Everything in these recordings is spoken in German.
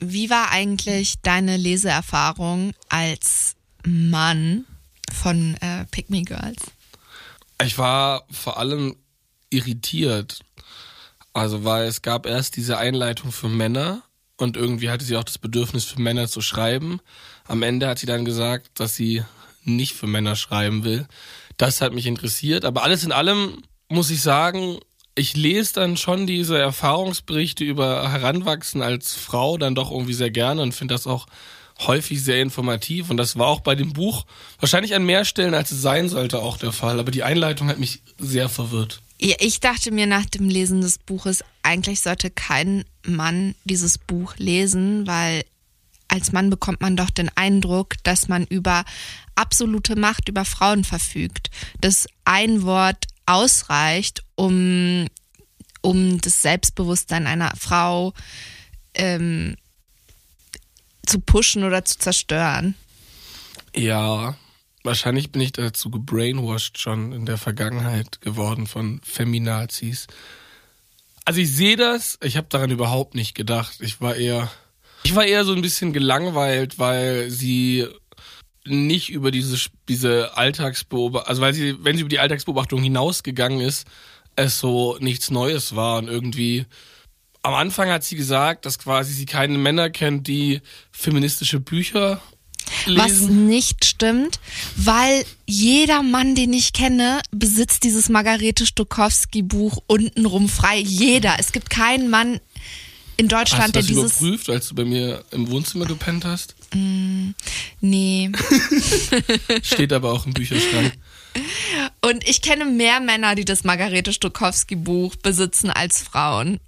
wie war eigentlich deine Leseerfahrung als Mann von äh, Pick Me Girls? Ich war vor allem irritiert. Also, weil es gab erst diese Einleitung für Männer und irgendwie hatte sie auch das Bedürfnis für Männer zu schreiben. Am Ende hat sie dann gesagt, dass sie nicht für Männer schreiben will. Das hat mich interessiert. Aber alles in allem muss ich sagen, ich lese dann schon diese Erfahrungsberichte über Heranwachsen als Frau dann doch irgendwie sehr gerne und finde das auch häufig sehr informativ. Und das war auch bei dem Buch wahrscheinlich an mehr Stellen, als es sein sollte, auch der Fall. Aber die Einleitung hat mich sehr verwirrt. Ja, ich dachte mir nach dem Lesen des Buches, eigentlich sollte kein Mann dieses Buch lesen, weil als Mann bekommt man doch den Eindruck, dass man über absolute Macht über Frauen verfügt. Dass ein Wort ausreicht, um, um das Selbstbewusstsein einer Frau ähm, zu pushen oder zu zerstören. Ja, wahrscheinlich bin ich dazu gebrainwashed schon in der Vergangenheit geworden von Feminazis. Also ich sehe das, ich habe daran überhaupt nicht gedacht. Ich war eher ich war eher so ein bisschen gelangweilt, weil sie nicht über diese diese Alltagsbeobachtung, also weil sie wenn sie über die Alltagsbeobachtung hinausgegangen ist, es so nichts Neues war und irgendwie am Anfang hat sie gesagt, dass quasi sie keine Männer kennt, die feministische Bücher lesen. Was nicht stimmt, weil jeder Mann, den ich kenne, besitzt dieses Margarete Stokowski Buch untenrum frei. Jeder. Es gibt keinen Mann in Deutschland, hast du das der dieses. überprüft, als du bei mir im Wohnzimmer gepennt hast? Mm, nee. Steht aber auch im Bücherschrank. Und ich kenne mehr Männer, die das Margarete Stokowski Buch besitzen als Frauen.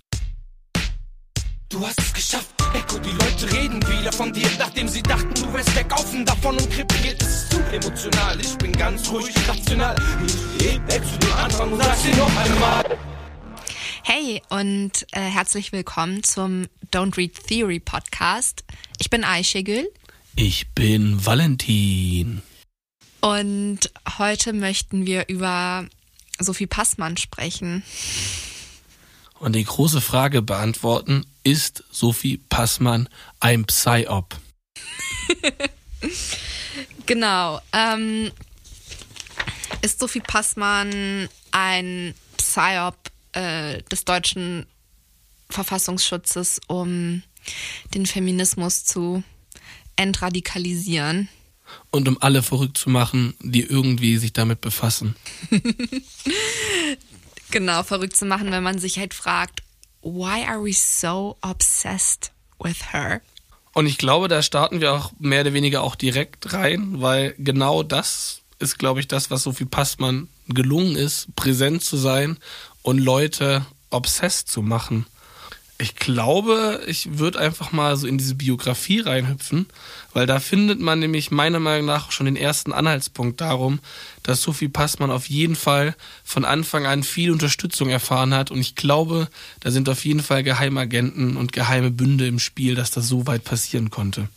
Du hast es geschafft, Echo, die Leute reden wieder von dir, nachdem sie dachten, du wärst weggaufen davon und krepiert. Es ist zu emotional, ich bin ganz ruhig, rational. Ich geh weg zu den anderen und sag's dir noch einmal. Hey und äh, herzlich willkommen zum Don't Read Theory Podcast. Ich bin Aishegül Ich bin Valentin. und heute möchten wir über Sophie Passmann sprechen. Und die große Frage beantworten, ist Sophie Passmann ein Psy-Op? Genau. Ähm, ist Sophie Passmann ein Psyop äh, des deutschen Verfassungsschutzes, um den Feminismus zu entradikalisieren? Und um alle verrückt zu machen, die irgendwie sich damit befassen. Genau, verrückt zu machen, wenn man sich halt fragt, why are we so obsessed with her? Und ich glaube, da starten wir auch mehr oder weniger auch direkt rein, weil genau das ist, glaube ich, das, was Sophie Passmann gelungen ist, präsent zu sein und Leute obsessed zu machen. Ich glaube, ich würde einfach mal so in diese Biografie reinhüpfen, weil da findet man nämlich meiner Meinung nach schon den ersten Anhaltspunkt darum, dass Sophie Passmann auf jeden Fall von Anfang an viel Unterstützung erfahren hat und ich glaube, da sind auf jeden Fall Geheimagenten und geheime Bünde im Spiel, dass das so weit passieren konnte.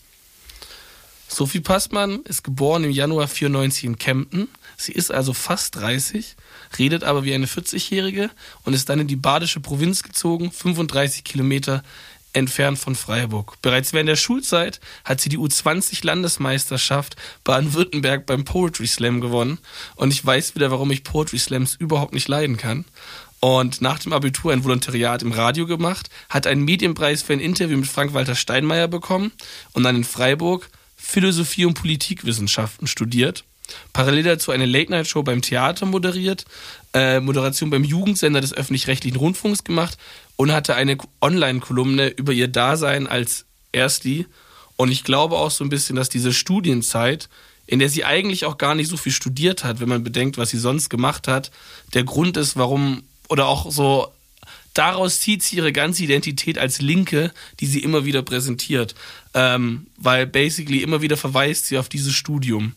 Sophie Passmann ist geboren im Januar 94 in Kempten. Sie ist also fast 30, redet aber wie eine 40-Jährige und ist dann in die badische Provinz gezogen, 35 Kilometer entfernt von Freiburg. Bereits während der Schulzeit hat sie die U20-Landesmeisterschaft Baden-Württemberg beim Poetry Slam gewonnen. Und ich weiß wieder, warum ich Poetry Slams überhaupt nicht leiden kann. Und nach dem Abitur ein Volontariat im Radio gemacht, hat einen Medienpreis für ein Interview mit Frank-Walter Steinmeier bekommen und dann in Freiburg Philosophie und Politikwissenschaften studiert. Parallel dazu eine Late-Night-Show beim Theater moderiert, äh, Moderation beim Jugendsender des öffentlich-rechtlichen Rundfunks gemacht und hatte eine Online-Kolumne über ihr Dasein als Ersti. Und ich glaube auch so ein bisschen, dass diese Studienzeit, in der sie eigentlich auch gar nicht so viel studiert hat, wenn man bedenkt, was sie sonst gemacht hat, der Grund ist, warum, oder auch so, daraus zieht sie ihre ganze Identität als Linke, die sie immer wieder präsentiert. Ähm, weil basically immer wieder verweist sie auf dieses Studium.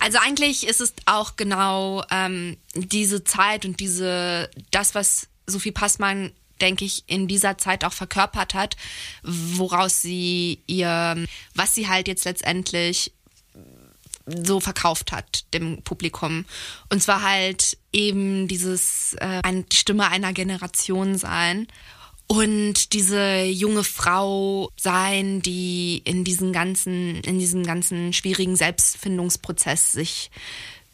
Also eigentlich ist es auch genau ähm, diese Zeit und diese das, was Sophie Passmann, denke ich, in dieser Zeit auch verkörpert hat, woraus sie ihr, was sie halt jetzt letztendlich so verkauft hat dem Publikum. Und zwar halt eben dieses äh, ein, die Stimme einer Generation sein und diese junge Frau sein, die in diesen ganzen, in diesem ganzen schwierigen Selbstfindungsprozess sich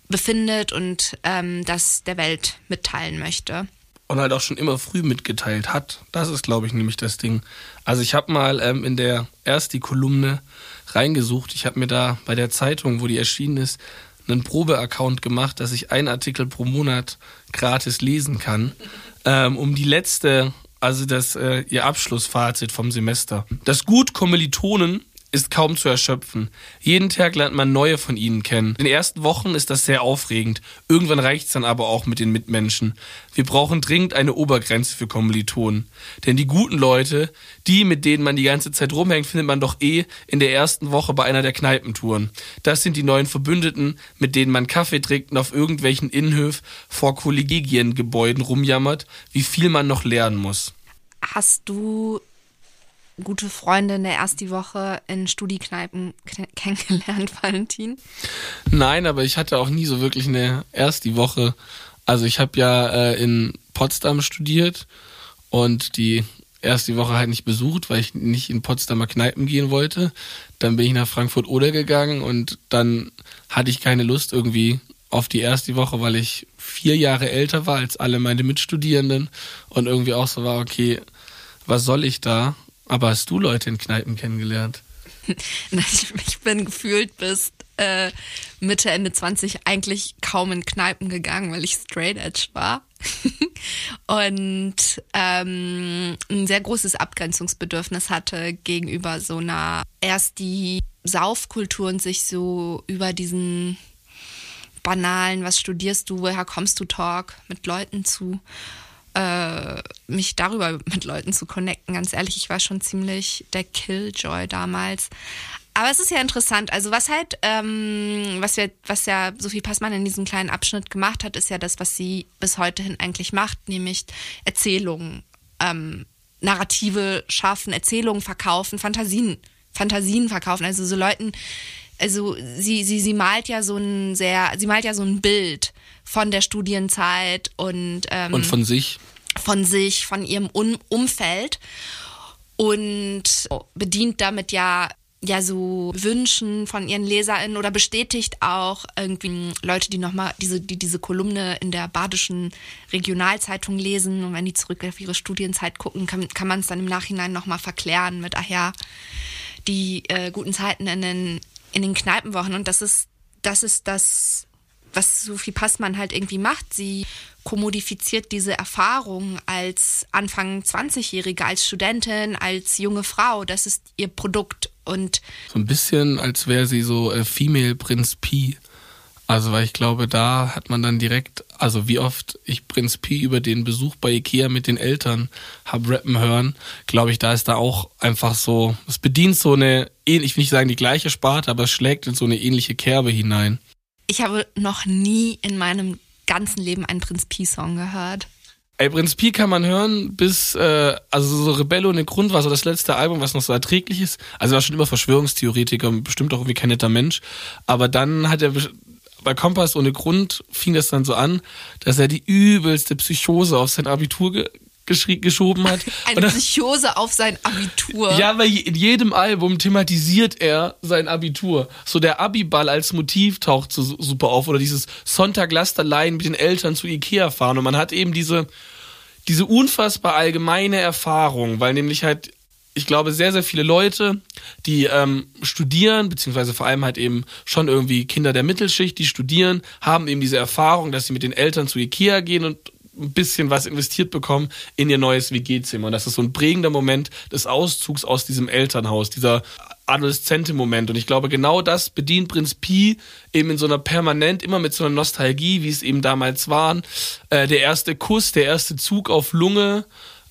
befindet und ähm, das der Welt mitteilen möchte. Und halt auch schon immer früh mitgeteilt hat. Das ist, glaube ich, nämlich das Ding. Also ich habe mal ähm, in der erst die Kolumne reingesucht. Ich habe mir da bei der Zeitung, wo die erschienen ist, einen Probeaccount gemacht, dass ich einen Artikel pro Monat gratis lesen kann, ähm, um die letzte also das äh, ihr Abschlussfazit vom Semester. Das Gut Kommilitonen ist kaum zu erschöpfen. Jeden Tag lernt man neue von ihnen kennen. In den ersten Wochen ist das sehr aufregend. Irgendwann reicht's dann aber auch mit den Mitmenschen. Wir brauchen dringend eine Obergrenze für Kommilitonen. Denn die guten Leute, die, mit denen man die ganze Zeit rumhängt, findet man doch eh in der ersten Woche bei einer der Kneipentouren. Das sind die neuen Verbündeten, mit denen man Kaffee trinkt und auf irgendwelchen Innenhöf vor Kollegiengebäuden rumjammert, wie viel man noch lernen muss. Hast du gute Freunde in der ersten Woche in Studiekneipen kennengelernt, Valentin? Nein, aber ich hatte auch nie so wirklich eine erste Woche. Also ich habe ja äh, in Potsdam studiert und die erste Woche halt nicht besucht, weil ich nicht in Potsdamer Kneipen gehen wollte. Dann bin ich nach Frankfurt-Oder gegangen und dann hatte ich keine Lust irgendwie auf die erste Woche, weil ich vier Jahre älter war als alle meine Mitstudierenden und irgendwie auch so war, okay, was soll ich da? Aber hast du Leute in Kneipen kennengelernt? ich bin gefühlt bis äh, Mitte, Ende 20 eigentlich kaum in Kneipen gegangen, weil ich straight edge war. und ähm, ein sehr großes Abgrenzungsbedürfnis hatte gegenüber so einer erst die Saufkultur und sich so über diesen banalen, was studierst du, woher kommst du Talk mit Leuten zu äh, mich darüber mit Leuten zu connecten. Ganz ehrlich, ich war schon ziemlich der Killjoy damals. Aber es ist ja interessant. Also was halt, ähm, was wir, was ja Sophie Passmann in diesem kleinen Abschnitt gemacht hat, ist ja das, was sie bis heute hin eigentlich macht, nämlich Erzählungen, ähm, Narrative schaffen, Erzählungen verkaufen, Fantasien, Fantasien verkaufen. Also so Leuten, also sie, sie, sie malt ja so ein sehr, sie malt ja so ein Bild von der Studienzeit und ähm, und von sich. Von sich, von ihrem um Umfeld und bedient damit ja ja so Wünschen von ihren LeserInnen oder bestätigt auch irgendwie Leute, die nochmal diese, die diese Kolumne in der badischen Regionalzeitung lesen. Und wenn die zurück auf ihre Studienzeit gucken, kann, kann man es dann im Nachhinein nochmal verklären mit, ach ja, die äh, guten Zeiten in den, in den Kneipenwochen und das ist, das ist das was Sophie Passmann halt irgendwie macht. Sie kommodifiziert diese Erfahrung als Anfang 20-Jährige, als Studentin, als junge Frau. Das ist ihr Produkt. Und so ein bisschen, als wäre sie so äh, Female Prinz P. Also, weil ich glaube, da hat man dann direkt, also wie oft ich Prinz P über den Besuch bei Ikea mit den Eltern hab rappen hören, glaube ich, da ist da auch einfach so, es bedient so eine, ich will nicht sagen die gleiche Sparte, aber es schlägt in so eine ähnliche Kerbe hinein. Ich habe noch nie in meinem ganzen Leben einen Prinz Pi-Song gehört. Ey, Prinz Pi kann man hören bis, äh, also so Rebello und Grund war so das letzte Album, was noch so erträglich ist. Also er war schon immer Verschwörungstheoretiker und bestimmt auch irgendwie kein netter Mensch. Aber dann hat er bei Kompass ohne Grund fing das dann so an, dass er die übelste Psychose auf sein Abitur ge geschoben hat. Eine dann, Psychose auf sein Abitur. Ja, weil in jedem Album thematisiert er sein Abitur. So der Abiball als Motiv taucht so super auf oder dieses Sonntag-Lasterlein mit den Eltern zu Ikea fahren und man hat eben diese diese unfassbar allgemeine Erfahrung, weil nämlich halt ich glaube, sehr, sehr viele Leute, die ähm, studieren, beziehungsweise vor allem halt eben schon irgendwie Kinder der Mittelschicht, die studieren, haben eben diese Erfahrung, dass sie mit den Eltern zu Ikea gehen und ein bisschen was investiert bekommen in ihr neues WG-Zimmer. Und das ist so ein prägender Moment des Auszugs aus diesem Elternhaus, dieser adoleszente Moment. Und ich glaube, genau das bedient Prinz Pi eben in so einer permanent, immer mit so einer Nostalgie, wie es eben damals waren. Äh, der erste Kuss, der erste Zug auf Lunge,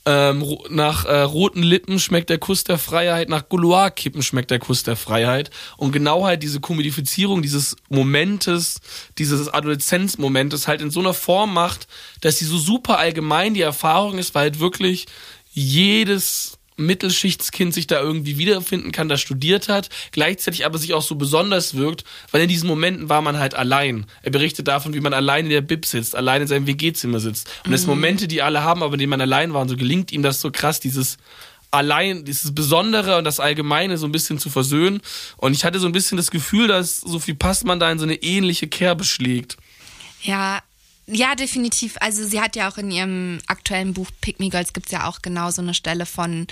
ähm, nach äh, roten Lippen schmeckt der Kuss der Freiheit, nach Gouloir-Kippen schmeckt der Kuss der Freiheit. Und genau halt diese Kommodifizierung dieses Momentes, dieses Adoleszenzmomentes halt in so einer Form macht, dass sie so super allgemein die Erfahrung ist, weil halt wirklich jedes Mittelschichtskind sich da irgendwie wiederfinden kann, das studiert hat, gleichzeitig aber sich auch so besonders wirkt, weil in diesen Momenten war man halt allein. Er berichtet davon, wie man allein in der Bib sitzt, allein in seinem WG-Zimmer sitzt. Und das mhm. Momente, die alle haben, aber in denen man allein war, und so gelingt ihm das so krass, dieses allein dieses Besondere und das Allgemeine so ein bisschen zu versöhnen. Und ich hatte so ein bisschen das Gefühl, dass Sophie Passmann da in so eine ähnliche Kerbe schlägt. Ja, ja, definitiv. Also sie hat ja auch in ihrem aktuellen Buch Pick Me Girls gibt es ja auch genau so eine Stelle von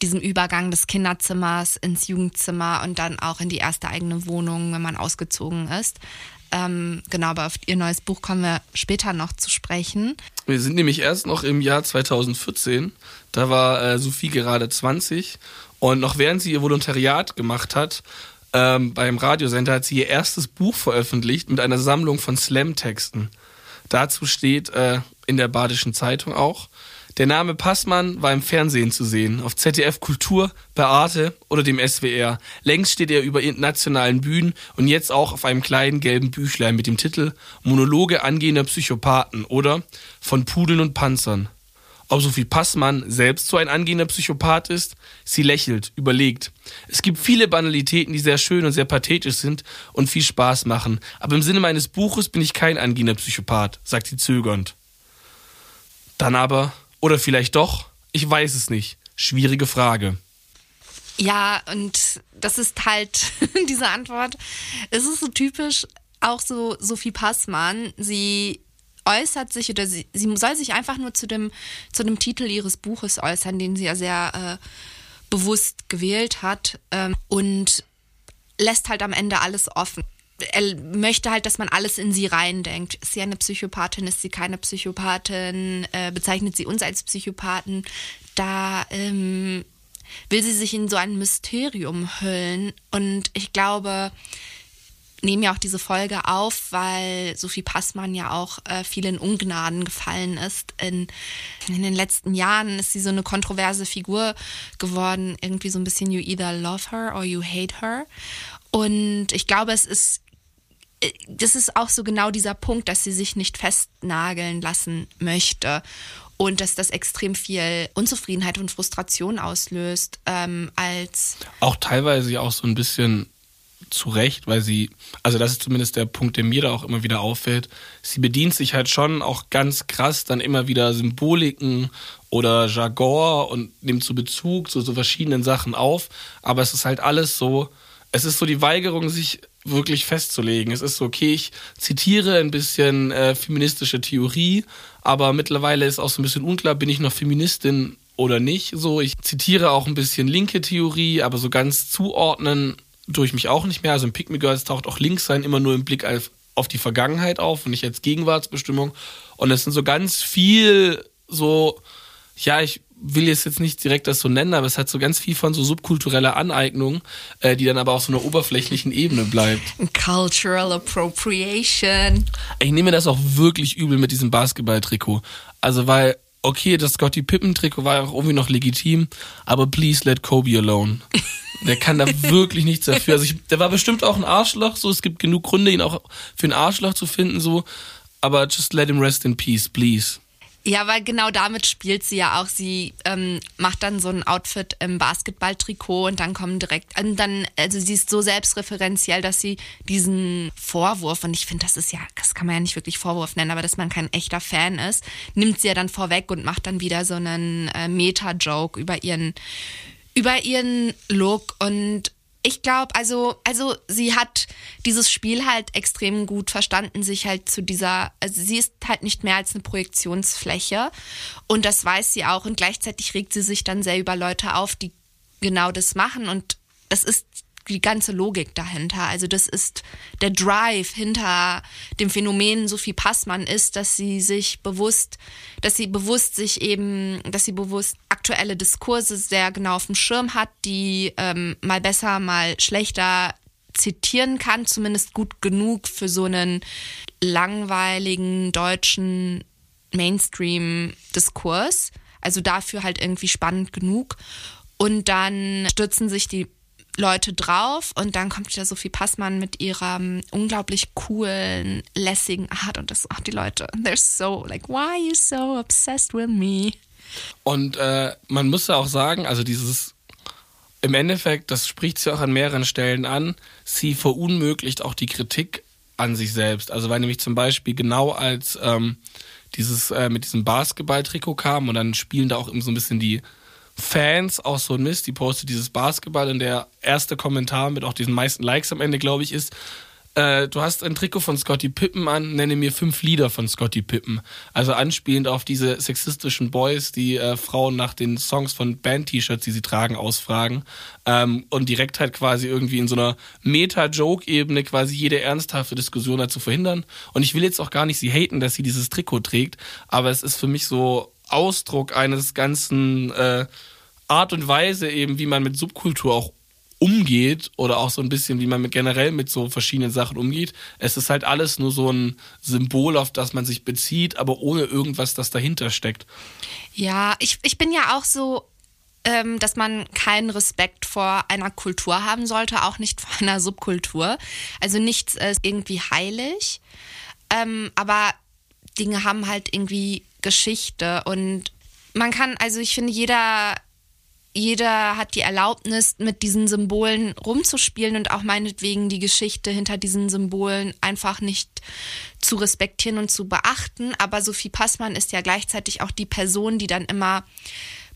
diesem Übergang des Kinderzimmers ins Jugendzimmer und dann auch in die erste eigene Wohnung, wenn man ausgezogen ist. Ähm, genau, aber auf ihr neues Buch kommen wir später noch zu sprechen. Wir sind nämlich erst noch im Jahr 2014. Da war äh, Sophie gerade 20 und noch während sie ihr Volontariat gemacht hat, ähm, beim Radiosender hat sie ihr erstes Buch veröffentlicht mit einer Sammlung von Slam-Texten. Dazu steht äh, in der Badischen Zeitung auch, der Name Passmann war im Fernsehen zu sehen, auf ZDF Kultur, bei Arte oder dem SWR. Längst steht er über internationalen Bühnen und jetzt auch auf einem kleinen gelben Büchlein mit dem Titel Monologe angehender Psychopathen oder Von Pudeln und Panzern. Ob Sophie Passmann selbst so ein angehender Psychopath ist? Sie lächelt, überlegt. Es gibt viele Banalitäten, die sehr schön und sehr pathetisch sind und viel Spaß machen. Aber im Sinne meines Buches bin ich kein angehender Psychopath, sagt sie zögernd. Dann aber, oder vielleicht doch, ich weiß es nicht. Schwierige Frage. Ja, und das ist halt diese Antwort. Es ist so typisch, auch so Sophie Passmann. Sie äußert sich oder sie, sie soll sich einfach nur zu dem, zu dem Titel ihres Buches äußern, den sie ja sehr äh, bewusst gewählt hat ähm, und lässt halt am Ende alles offen. Er möchte halt, dass man alles in sie reindenkt. Ist sie eine Psychopathin? Ist sie keine Psychopathin? Äh, bezeichnet sie uns als Psychopathen? Da ähm, will sie sich in so ein Mysterium hüllen. Und ich glaube, nehme ja auch diese Folge auf, weil Sophie Passmann ja auch äh, viel in Ungnaden gefallen ist. In, in den letzten Jahren ist sie so eine kontroverse Figur geworden, irgendwie so ein bisschen you either love her or you hate her. Und ich glaube, es ist äh, das ist auch so genau dieser Punkt, dass sie sich nicht festnageln lassen möchte und dass das extrem viel Unzufriedenheit und Frustration auslöst, ähm, als auch teilweise auch so ein bisschen zu Recht, weil sie, also das ist zumindest der Punkt, der mir da auch immer wieder auffällt, sie bedient sich halt schon auch ganz krass dann immer wieder Symboliken oder Jargon und nimmt zu Bezug zu so verschiedenen Sachen auf, aber es ist halt alles so, es ist so die Weigerung, sich wirklich festzulegen. Es ist so, okay, ich zitiere ein bisschen äh, feministische Theorie, aber mittlerweile ist auch so ein bisschen unklar, bin ich noch Feministin oder nicht. So, ich zitiere auch ein bisschen linke Theorie, aber so ganz zuordnen tue ich mich auch nicht mehr. Also im Pick Me Girls taucht auch links sein immer nur im Blick auf, auf die Vergangenheit auf und nicht als Gegenwartsbestimmung. Und es sind so ganz viel so, ja, ich will jetzt jetzt nicht direkt das so nennen, aber es hat so ganz viel von so subkultureller Aneignung, äh, die dann aber auf so einer oberflächlichen Ebene bleibt. Cultural Appropriation. Ich nehme das auch wirklich übel mit diesem Basketball-Trikot. Also weil, okay, das Scotty Pippen-Trikot war auch irgendwie noch legitim, aber please let Kobe alone. Der kann da wirklich nichts dafür. Also ich, der war bestimmt auch ein Arschloch, so. Es gibt genug Gründe, ihn auch für ein Arschloch zu finden, so. Aber just let him rest in peace, please. Ja, weil genau damit spielt sie ja auch. Sie ähm, macht dann so ein Outfit im Basketballtrikot und dann kommen direkt, und dann, also sie ist so selbstreferenziell, dass sie diesen Vorwurf, und ich finde, das ist ja, das kann man ja nicht wirklich Vorwurf nennen, aber dass man kein echter Fan ist, nimmt sie ja dann vorweg und macht dann wieder so einen äh, Meta-Joke über ihren, über ihren Look und ich glaube, also, also sie hat dieses Spiel halt extrem gut verstanden, sich halt zu dieser, also sie ist halt nicht mehr als eine Projektionsfläche. Und das weiß sie auch. Und gleichzeitig regt sie sich dann sehr über Leute auf, die genau das machen. Und das ist die ganze Logik dahinter. Also das ist der Drive hinter dem Phänomen Sophie Passmann ist, dass sie sich bewusst, dass sie bewusst sich eben, dass sie bewusst aktuelle Diskurse sehr genau auf dem Schirm hat, die ähm, mal besser, mal schlechter zitieren kann, zumindest gut genug für so einen langweiligen deutschen Mainstream-Diskurs. Also dafür halt irgendwie spannend genug. Und dann stürzen sich die Leute drauf und dann kommt wieder Sophie Passmann mit ihrer unglaublich coolen, lässigen Art und das, ach, die Leute, they're so, like, why are you so obsessed with me? Und äh, man muss ja auch sagen, also dieses im Endeffekt, das spricht sie auch an mehreren Stellen an, sie verunmöglicht auch die Kritik an sich selbst. Also weil nämlich zum Beispiel genau als ähm, dieses äh, mit diesem Basketball-Trikot kam und dann spielen da auch immer so ein bisschen die Fans auch so ein Mist, die postet dieses Basketball und der erste Kommentar mit auch diesen meisten Likes am Ende, glaube ich, ist, äh, du hast ein Trikot von Scotty Pippen an, nenne mir fünf Lieder von Scotty Pippen. Also anspielend auf diese sexistischen Boys, die äh, Frauen nach den Songs von Band-T-Shirts, die sie tragen, ausfragen. Ähm, und direkt halt quasi irgendwie in so einer Meta-Joke-Ebene quasi jede ernsthafte Diskussion dazu verhindern. Und ich will jetzt auch gar nicht sie haten, dass sie dieses Trikot trägt, aber es ist für mich so Ausdruck eines ganzen äh, Art und Weise eben, wie man mit Subkultur auch umgeht oder auch so ein bisschen, wie man mit, generell mit so verschiedenen Sachen umgeht. Es ist halt alles nur so ein Symbol, auf das man sich bezieht, aber ohne irgendwas, das dahinter steckt. Ja, ich, ich bin ja auch so, ähm, dass man keinen Respekt vor einer Kultur haben sollte, auch nicht vor einer Subkultur. Also nichts ist irgendwie heilig, ähm, aber Dinge haben halt irgendwie Geschichte und man kann, also ich finde, jeder jeder hat die Erlaubnis, mit diesen Symbolen rumzuspielen und auch meinetwegen die Geschichte hinter diesen Symbolen einfach nicht zu respektieren und zu beachten. Aber Sophie Passmann ist ja gleichzeitig auch die Person, die dann immer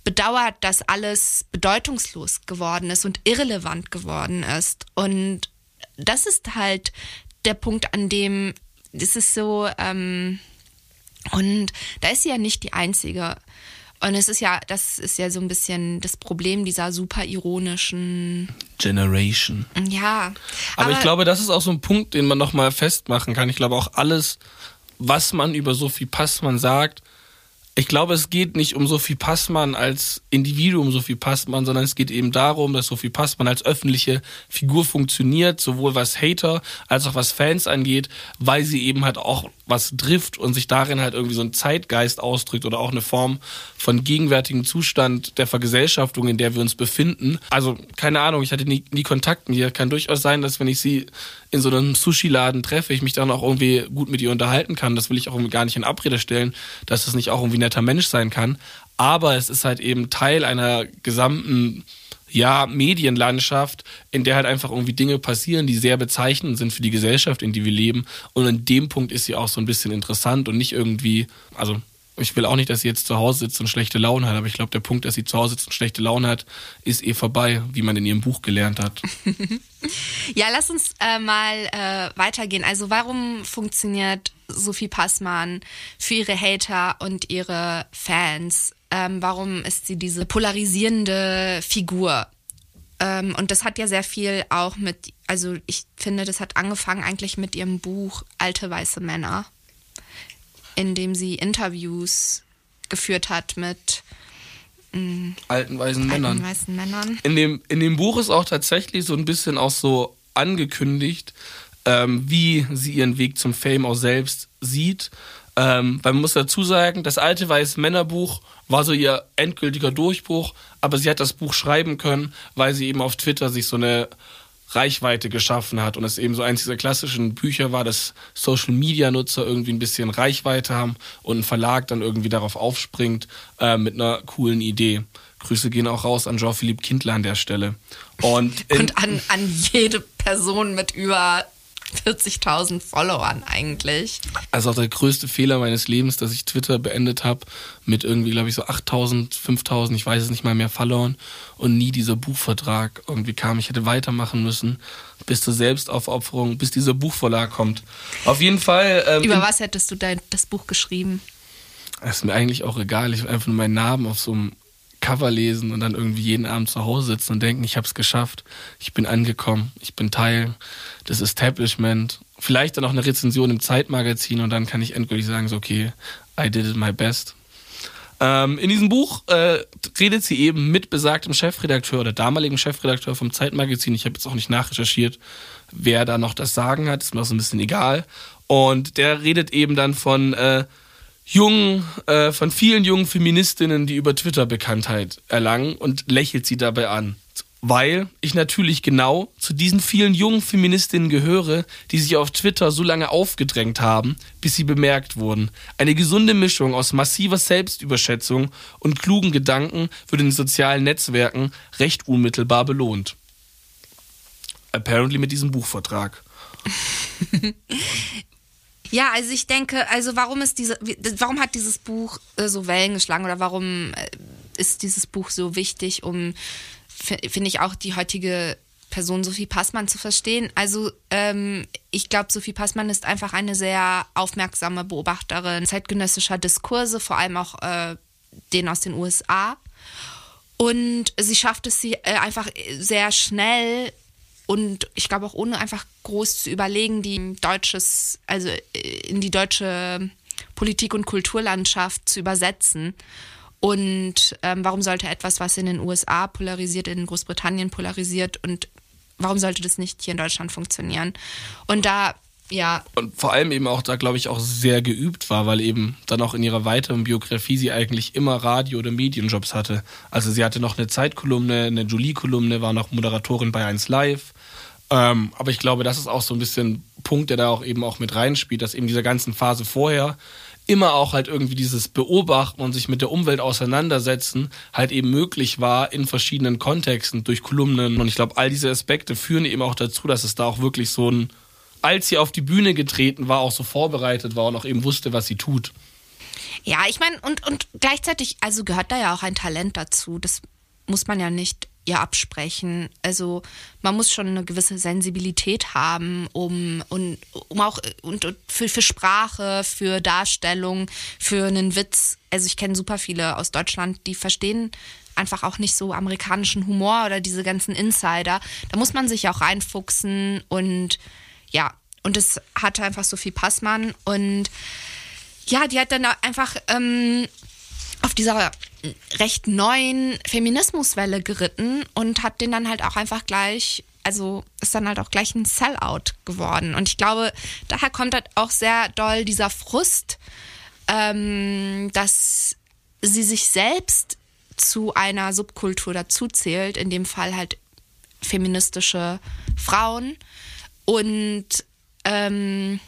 bedauert, dass alles bedeutungslos geworden ist und irrelevant geworden ist. Und das ist halt der Punkt, an dem es ist so, ähm, und da ist sie ja nicht die Einzige. Und es ist ja, das ist ja so ein bisschen das Problem dieser super ironischen Generation. Ja. Aber, aber ich glaube, das ist auch so ein Punkt, den man nochmal festmachen kann. Ich glaube auch alles, was man über Sophie Passmann sagt, ich glaube, es geht nicht um Sophie Passmann als Individuum Sophie Passmann, sondern es geht eben darum, dass Sophie Passmann als öffentliche Figur funktioniert, sowohl was Hater als auch was Fans angeht, weil sie eben halt auch was trifft und sich darin halt irgendwie so ein Zeitgeist ausdrückt oder auch eine Form von gegenwärtigem Zustand der Vergesellschaftung, in der wir uns befinden. Also, keine Ahnung, ich hatte nie, nie Kontakt mit ihr. Kann durchaus sein, dass wenn ich sie in so einem Sushi-Laden treffe, ich mich dann auch irgendwie gut mit ihr unterhalten kann. Das will ich auch irgendwie gar nicht in Abrede stellen, dass das nicht auch irgendwie ein netter Mensch sein kann. Aber es ist halt eben Teil einer gesamten ja, Medienlandschaft, in der halt einfach irgendwie Dinge passieren, die sehr bezeichnend sind für die Gesellschaft, in die wir leben. Und in dem Punkt ist sie auch so ein bisschen interessant und nicht irgendwie, also ich will auch nicht, dass sie jetzt zu Hause sitzt und schlechte Laune hat, aber ich glaube, der Punkt, dass sie zu Hause sitzt und schlechte Laune hat, ist eh vorbei, wie man in ihrem Buch gelernt hat. ja, lass uns äh, mal äh, weitergehen. Also warum funktioniert Sophie Passmann für ihre Hater und ihre Fans ähm, warum ist sie diese polarisierende Figur? Ähm, und das hat ja sehr viel auch mit, also ich finde, das hat angefangen eigentlich mit ihrem Buch Alte weiße Männer, in dem sie Interviews geführt hat mit mh, mm, alten weißen alten Männern. weißen Männern. In dem, in dem Buch ist auch tatsächlich so ein bisschen auch so angekündigt, ähm, wie sie ihren Weg zum Fame auch selbst sieht. Ähm, weil man muss dazu sagen, das alte weiße Männerbuch war so ihr endgültiger Durchbruch, aber sie hat das Buch schreiben können, weil sie eben auf Twitter sich so eine Reichweite geschaffen hat und es eben so eins dieser klassischen Bücher war, dass Social Media Nutzer irgendwie ein bisschen Reichweite haben und ein Verlag dann irgendwie darauf aufspringt äh, mit einer coolen Idee. Grüße gehen auch raus an Jean-Philippe Kindler an der Stelle. Und, und an, an jede Person mit über 40.000 Followern eigentlich. Also auch der größte Fehler meines Lebens, dass ich Twitter beendet habe mit irgendwie, glaube ich, so 8.000, 5.000, ich weiß es nicht mal mehr Followern und nie dieser Buchvertrag irgendwie kam. Ich hätte weitermachen müssen bis zur Selbstaufopferung, bis dieser Buchverlag kommt. Auf jeden Fall. Ähm, Über was hättest du dein, das Buch geschrieben? Das ist mir eigentlich auch egal. Ich will einfach nur meinen Namen auf so einem Cover lesen und dann irgendwie jeden Abend zu Hause sitzen und denken, ich habe es geschafft, ich bin angekommen, ich bin Teil des Establishment. Vielleicht dann auch eine Rezension im Zeitmagazin und dann kann ich endgültig sagen, so okay, I did it my best. Ähm, in diesem Buch äh, redet sie eben mit besagtem Chefredakteur oder damaligen Chefredakteur vom Zeitmagazin. Ich habe jetzt auch nicht nachrecherchiert, wer da noch das Sagen hat, ist mir auch so ein bisschen egal. Und der redet eben dann von äh, jungen, äh, von vielen jungen Feministinnen, die über Twitter Bekanntheit erlangen und lächelt sie dabei an. weil ich natürlich genau zu diesen vielen jungen Feministinnen gehöre, die sich auf Twitter so lange aufgedrängt haben, bis sie bemerkt wurden. Eine gesunde Mischung aus massiver Selbstüberschätzung und klugen Gedanken wird in sozialen Netzwerken recht unmittelbar belohnt. Apparently mit diesem Buchvertrag. Ja, also ich denke, also warum ist diese, warum hat dieses Buch äh, so Wellen geschlagen oder warum äh, ist dieses Buch so wichtig, um finde ich auch die heutige Person Sophie Passmann zu verstehen. Also ähm, ich glaube, Sophie Passmann ist einfach eine sehr aufmerksame Beobachterin zeitgenössischer Diskurse, vor allem auch äh, den aus den USA. Und sie schafft es sie äh, einfach sehr schnell und ich glaube auch ohne einfach groß zu überlegen, die deutsches, also äh, in die deutsche Politik- und Kulturlandschaft zu übersetzen. Und ähm, warum sollte etwas, was in den USA polarisiert, in Großbritannien polarisiert und warum sollte das nicht hier in Deutschland funktionieren? Und da ja. Und vor allem eben auch da, glaube ich, auch sehr geübt war, weil eben dann auch in ihrer weiteren Biografie sie eigentlich immer Radio- oder Medienjobs hatte. Also sie hatte noch eine Zeitkolumne, eine Julie-Kolumne, war noch Moderatorin bei 1 Live. Ähm, aber ich glaube, das ist auch so ein bisschen Punkt, der da auch eben auch mit reinspielt, dass eben dieser ganzen Phase vorher immer auch halt irgendwie dieses Beobachten und sich mit der Umwelt auseinandersetzen halt eben möglich war in verschiedenen Kontexten durch Kolumnen. Und ich glaube, all diese Aspekte führen eben auch dazu, dass es da auch wirklich so ein, als sie auf die Bühne getreten war, auch so vorbereitet war und auch eben wusste, was sie tut. Ja, ich meine, und, und gleichzeitig, also gehört da ja auch ein Talent dazu. Das muss man ja nicht ihr absprechen. Also man muss schon eine gewisse Sensibilität haben, um, um, um auch und, und für, für Sprache, für Darstellung, für einen Witz. Also ich kenne super viele aus Deutschland, die verstehen einfach auch nicht so amerikanischen Humor oder diese ganzen Insider. Da muss man sich auch reinfuchsen und ja, und es hatte einfach Sophie Passmann und ja, die hat dann einfach ähm, auf dieser recht neuen Feminismuswelle geritten und hat den dann halt auch einfach gleich, also ist dann halt auch gleich ein Sellout geworden. Und ich glaube, daher kommt halt auch sehr doll dieser Frust, ähm, dass sie sich selbst zu einer Subkultur dazuzählt, in dem Fall halt feministische Frauen und ähm,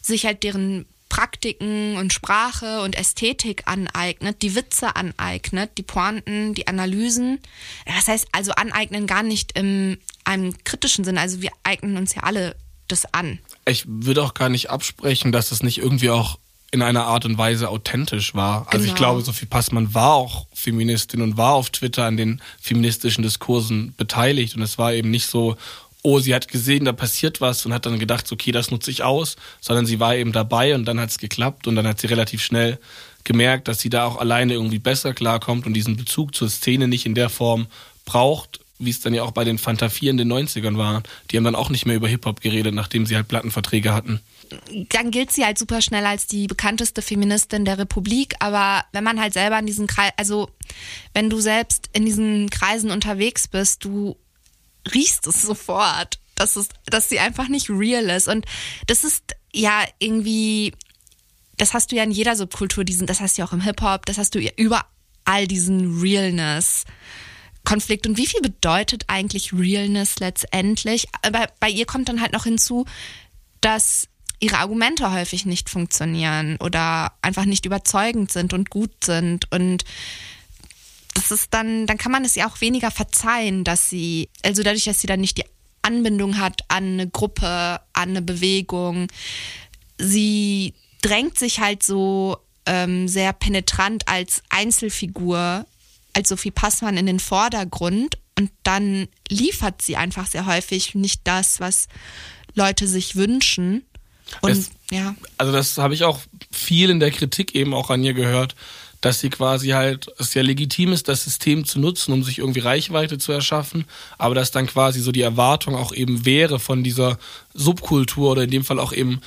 sich halt deren Praktiken und Sprache und Ästhetik aneignet, die Witze aneignet, die Pointen, die Analysen. Das heißt also aneignen gar nicht im einem kritischen Sinn. Also wir eignen uns ja alle das an. Ich würde auch gar nicht absprechen, dass es nicht irgendwie auch in einer Art und Weise authentisch war. Also genau. ich glaube, Sophie Passmann war auch Feministin und war auf Twitter an den feministischen Diskursen beteiligt und es war eben nicht so, oh, sie hat gesehen, da passiert was und hat dann gedacht, okay, das nutze ich aus, sondern sie war eben dabei und dann hat es geklappt und dann hat sie relativ schnell gemerkt, dass sie da auch alleine irgendwie besser klarkommt und diesen Bezug zur Szene nicht in der Form braucht, wie es dann ja auch bei den Fanta 4 in den 90ern war. Die haben dann auch nicht mehr über Hip-Hop geredet, nachdem sie halt Plattenverträge hatten. Dann gilt sie halt super schnell als die bekannteste Feministin der Republik, aber wenn man halt selber in diesen Kreis, also wenn du selbst in diesen Kreisen unterwegs bist, du riechst es sofort, dass, es, dass sie einfach nicht real ist. Und das ist ja irgendwie, das hast du ja in jeder Subkultur, diesen, das hast du ja auch im Hip-Hop, das hast du ja überall diesen Realness. Konflikt und wie viel bedeutet eigentlich Realness letztendlich? Aber bei ihr kommt dann halt noch hinzu, dass ihre Argumente häufig nicht funktionieren oder einfach nicht überzeugend sind und gut sind und das ist dann, dann kann man es ja auch weniger verzeihen, dass sie, also dadurch, dass sie dann nicht die Anbindung hat an eine Gruppe, an eine Bewegung. Sie drängt sich halt so ähm, sehr penetrant als Einzelfigur, als Sophie Passmann in den Vordergrund und dann liefert sie einfach sehr häufig nicht das, was Leute sich wünschen. Und es, ja. Also das habe ich auch viel in der Kritik eben auch an ihr gehört, dass sie quasi halt, es ja legitim ist, das System zu nutzen, um sich irgendwie Reichweite zu erschaffen, aber dass dann quasi so die Erwartung auch eben wäre von dieser Subkultur oder in dem Fall auch eben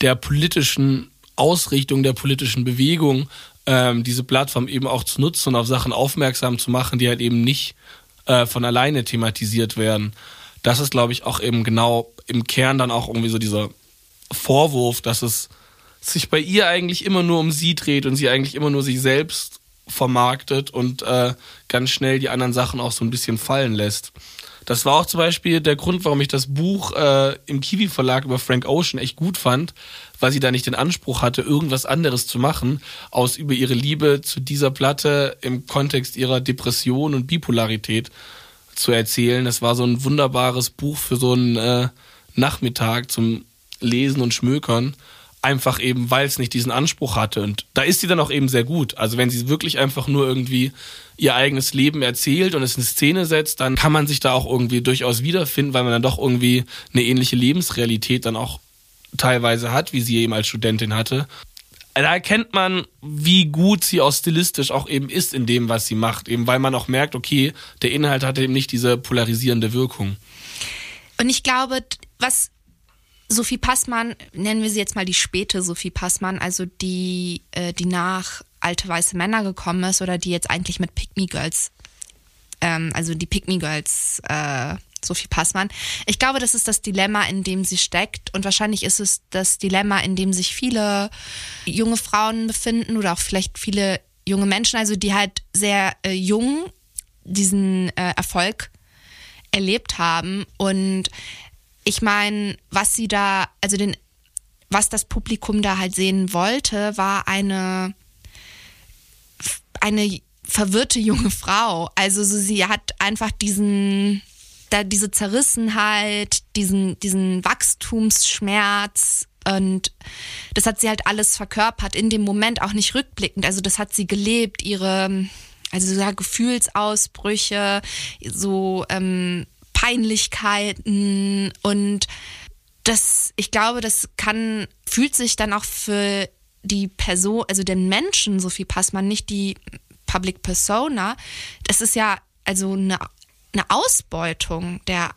der politischen Ausrichtung, der politischen Bewegung, ähm, diese Plattform eben auch zu nutzen und auf Sachen aufmerksam zu machen, die halt eben nicht äh, von alleine thematisiert werden. Das ist, glaube ich, auch eben genau im Kern dann auch irgendwie so dieser Vorwurf, dass es sich bei ihr eigentlich immer nur um sie dreht und sie eigentlich immer nur sich selbst vermarktet und äh, ganz schnell die anderen Sachen auch so ein bisschen fallen lässt. Das war auch zum Beispiel der Grund, warum ich das Buch äh, im Kiwi Verlag über Frank Ocean echt gut fand, weil sie da nicht den Anspruch hatte, irgendwas anderes zu machen, aus über ihre Liebe zu dieser Platte im Kontext ihrer Depression und Bipolarität zu erzählen. Das war so ein wunderbares Buch für so einen äh, Nachmittag zum Lesen und Schmökern einfach eben, weil es nicht diesen Anspruch hatte. Und da ist sie dann auch eben sehr gut. Also wenn sie wirklich einfach nur irgendwie ihr eigenes Leben erzählt und es in Szene setzt, dann kann man sich da auch irgendwie durchaus wiederfinden, weil man dann doch irgendwie eine ähnliche Lebensrealität dann auch teilweise hat, wie sie eben als Studentin hatte. Da erkennt man, wie gut sie auch stilistisch auch eben ist in dem, was sie macht. Eben weil man auch merkt, okay, der Inhalt hat eben nicht diese polarisierende Wirkung. Und ich glaube, was Sophie Passmann, nennen wir sie jetzt mal die späte Sophie Passmann, also die, äh, die nach alte weiße Männer gekommen ist oder die jetzt eigentlich mit Pick Girls, ähm, also die Pick Girls, äh, Sophie Passmann. Ich glaube, das ist das Dilemma, in dem sie steckt und wahrscheinlich ist es das Dilemma, in dem sich viele junge Frauen befinden oder auch vielleicht viele junge Menschen, also die halt sehr äh, jung diesen äh, Erfolg erlebt haben und ich meine, was sie da, also den, was das Publikum da halt sehen wollte, war eine, eine verwirrte junge Frau. Also so, sie hat einfach diesen, da diese Zerrissenheit, diesen, diesen Wachstumsschmerz und das hat sie halt alles verkörpert, in dem Moment auch nicht rückblickend. Also das hat sie gelebt, ihre, also so Gefühlsausbrüche, so ähm, Peinlichkeiten und das, ich glaube, das kann, fühlt sich dann auch für die Person, also den Menschen, Sophie Passmann, nicht die Public Persona. Das ist ja also eine, eine Ausbeutung der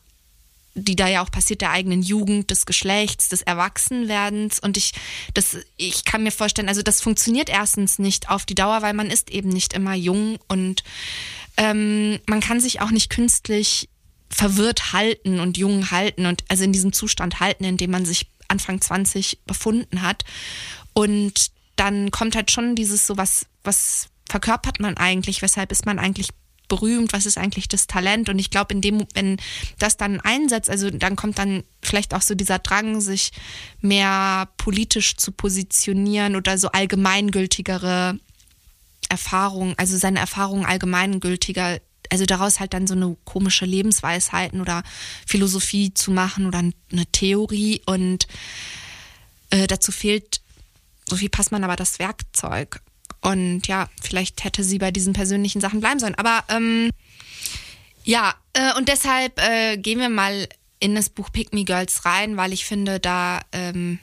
die da ja auch passiert, der eigenen Jugend, des Geschlechts, des Erwachsenwerdens. Und ich, das, ich kann mir vorstellen, also das funktioniert erstens nicht auf die Dauer, weil man ist eben nicht immer jung und ähm, man kann sich auch nicht künstlich verwirrt halten und jung halten und also in diesem Zustand halten, in dem man sich Anfang 20 befunden hat. Und dann kommt halt schon dieses so, was, was verkörpert man eigentlich, weshalb ist man eigentlich berühmt, was ist eigentlich das Talent? Und ich glaube, in dem, wenn das dann einsetzt, also dann kommt dann vielleicht auch so dieser Drang, sich mehr politisch zu positionieren oder so allgemeingültigere Erfahrungen, also seine Erfahrungen allgemeingültiger also daraus halt dann so eine komische Lebensweisheiten oder Philosophie zu machen oder eine Theorie und äh, dazu fehlt Sophie Passmann aber das Werkzeug. Und ja, vielleicht hätte sie bei diesen persönlichen Sachen bleiben sollen. Aber ähm, ja, äh, und deshalb äh, gehen wir mal in das Buch Pick Me Girls rein, weil ich finde, da ähm,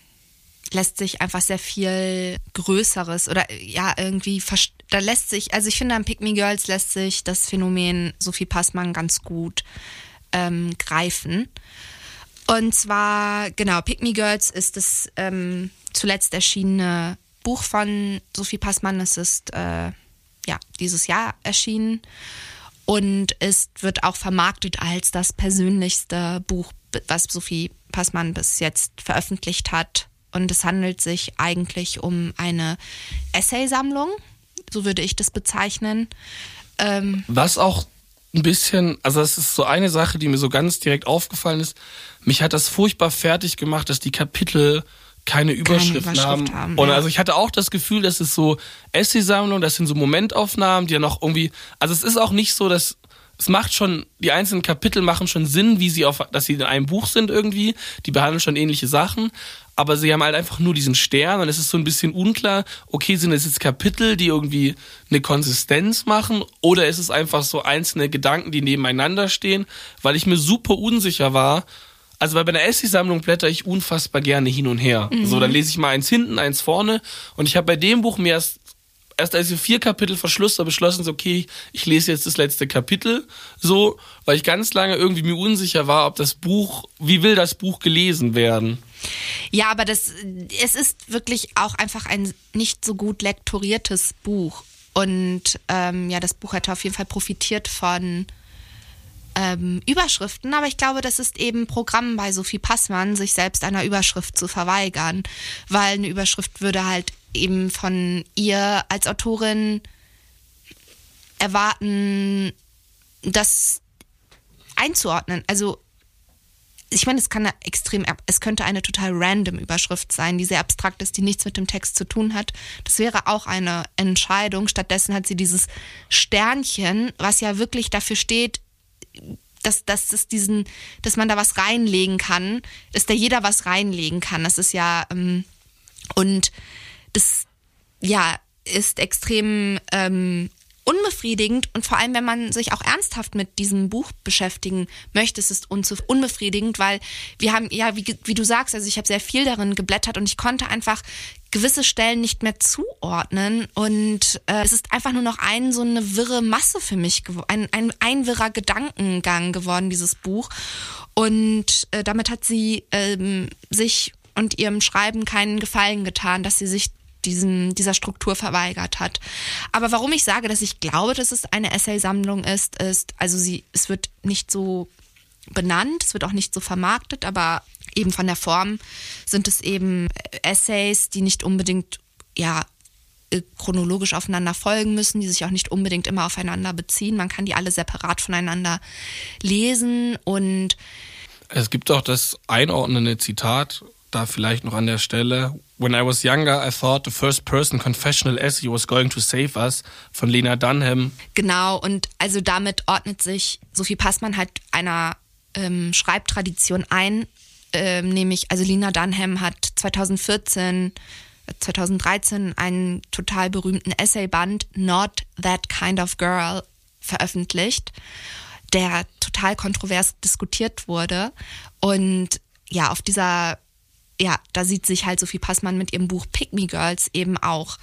lässt sich einfach sehr viel Größeres oder ja, irgendwie, da lässt sich, also ich finde an Pick Me Girls lässt sich das Phänomen Sophie Passmann ganz gut ähm, greifen. Und zwar, genau, Pick Me Girls ist das ähm, zuletzt erschienene Buch von Sophie Passmann. Es ist äh, ja dieses Jahr erschienen und es wird auch vermarktet als das persönlichste Buch, was Sophie Passmann bis jetzt veröffentlicht hat. Und es handelt sich eigentlich um eine Essaysammlung, so würde ich das bezeichnen. Ähm Was auch ein bisschen, also das ist so eine Sache, die mir so ganz direkt aufgefallen ist. Mich hat das furchtbar fertig gemacht, dass die Kapitel keine Überschriften keine Überschrift haben. haben. Und ja. also ich hatte auch das Gefühl, dass es so Essaysammlung, das sind so Momentaufnahmen, die ja noch irgendwie, also es ist auch nicht so, dass es macht schon, die einzelnen Kapitel machen schon Sinn, wie sie auf, dass sie in einem Buch sind irgendwie. Die behandeln schon ähnliche Sachen aber sie haben halt einfach nur diesen Stern und es ist so ein bisschen unklar, okay, sind es jetzt Kapitel, die irgendwie eine Konsistenz machen oder ist es einfach so einzelne Gedanken, die nebeneinander stehen, weil ich mir super unsicher war. Also bei einer Essay-Sammlung blätter ich unfassbar gerne hin und her. Mhm. So, dann lese ich mal eins hinten, eins vorne und ich habe bei dem Buch mir erst erst als ich vier Kapitel Verschluss da beschlossen, so, okay, ich lese jetzt das letzte Kapitel, so, weil ich ganz lange irgendwie mir unsicher war, ob das Buch, wie will das Buch gelesen werden? Ja, aber das, es ist wirklich auch einfach ein nicht so gut lektoriertes Buch. Und ähm, ja, das Buch hätte auf jeden Fall profitiert von ähm, Überschriften, aber ich glaube, das ist eben Programm bei Sophie Passmann, sich selbst einer Überschrift zu verweigern, weil eine Überschrift würde halt eben von ihr als Autorin erwarten, das einzuordnen. Also ich meine, es kann extrem, es könnte eine total random Überschrift sein, die sehr abstrakt ist, die nichts mit dem Text zu tun hat. Das wäre auch eine Entscheidung. Stattdessen hat sie dieses Sternchen, was ja wirklich dafür steht, dass, dass, es diesen, dass man da was reinlegen kann, dass da jeder was reinlegen kann. Das ist ja, ähm, und das, ja, ist extrem ähm, unbefriedigend und vor allem, wenn man sich auch ernsthaft mit diesem Buch beschäftigen möchte, ist es unbefriedigend, weil wir haben, ja, wie, wie du sagst, also ich habe sehr viel darin geblättert und ich konnte einfach gewisse Stellen nicht mehr zuordnen und äh, es ist einfach nur noch ein so eine wirre Masse für mich geworden, ein, ein, ein wirrer Gedankengang geworden, dieses Buch. Und äh, damit hat sie ähm, sich und ihrem Schreiben keinen Gefallen getan, dass sie sich diesem, dieser Struktur verweigert hat. Aber warum ich sage, dass ich glaube, dass es eine Essay-Sammlung ist, ist, also sie, es wird nicht so benannt, es wird auch nicht so vermarktet, aber eben von der Form sind es eben Essays, die nicht unbedingt, ja, äh, chronologisch aufeinander folgen müssen, die sich auch nicht unbedingt immer aufeinander beziehen. Man kann die alle separat voneinander lesen und es gibt auch das einordnende Zitat da vielleicht noch an der Stelle. When I was younger, I thought the first person confessional essay was going to save us von Lena Dunham. Genau, und also damit ordnet sich Sophie Passmann halt einer ähm, Schreibtradition ein, ähm, nämlich, also Lena Dunham hat 2014 2013 einen total berühmten Essayband Not That Kind of Girl veröffentlicht, der total kontrovers diskutiert wurde. Und ja, auf dieser ja, da sieht sich halt Sophie Passmann mit ihrem Buch Pick Me Girls eben auch.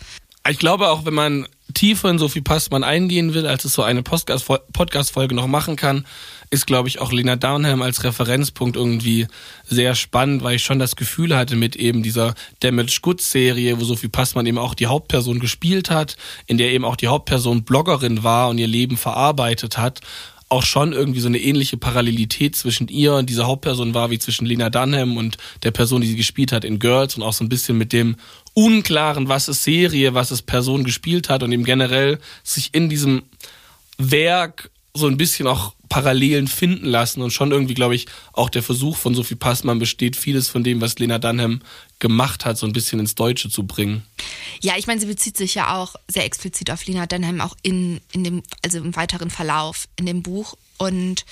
Ich glaube auch, wenn man tiefer in Sophie Passmann eingehen will, als es so eine Podcast-Folge noch machen kann, ist, glaube ich, auch Lena Downham als Referenzpunkt irgendwie sehr spannend, weil ich schon das Gefühl hatte mit eben dieser Damage Goods Serie, wo Sophie Passmann eben auch die Hauptperson gespielt hat, in der eben auch die Hauptperson Bloggerin war und ihr Leben verarbeitet hat auch schon irgendwie so eine ähnliche Parallelität zwischen ihr und dieser Hauptperson war wie zwischen Lena Dunham und der Person, die sie gespielt hat in Girls und auch so ein bisschen mit dem Unklaren, was ist Serie, was ist Person gespielt hat und eben generell sich in diesem Werk so ein bisschen auch Parallelen finden lassen und schon irgendwie, glaube ich, auch der Versuch von Sophie Passmann besteht, vieles von dem, was Lena Dunham gemacht hat, so ein bisschen ins Deutsche zu bringen. Ja, ich meine, sie bezieht sich ja auch sehr explizit auf Lena Dunham, auch in, in dem, also im weiteren Verlauf in dem Buch. Und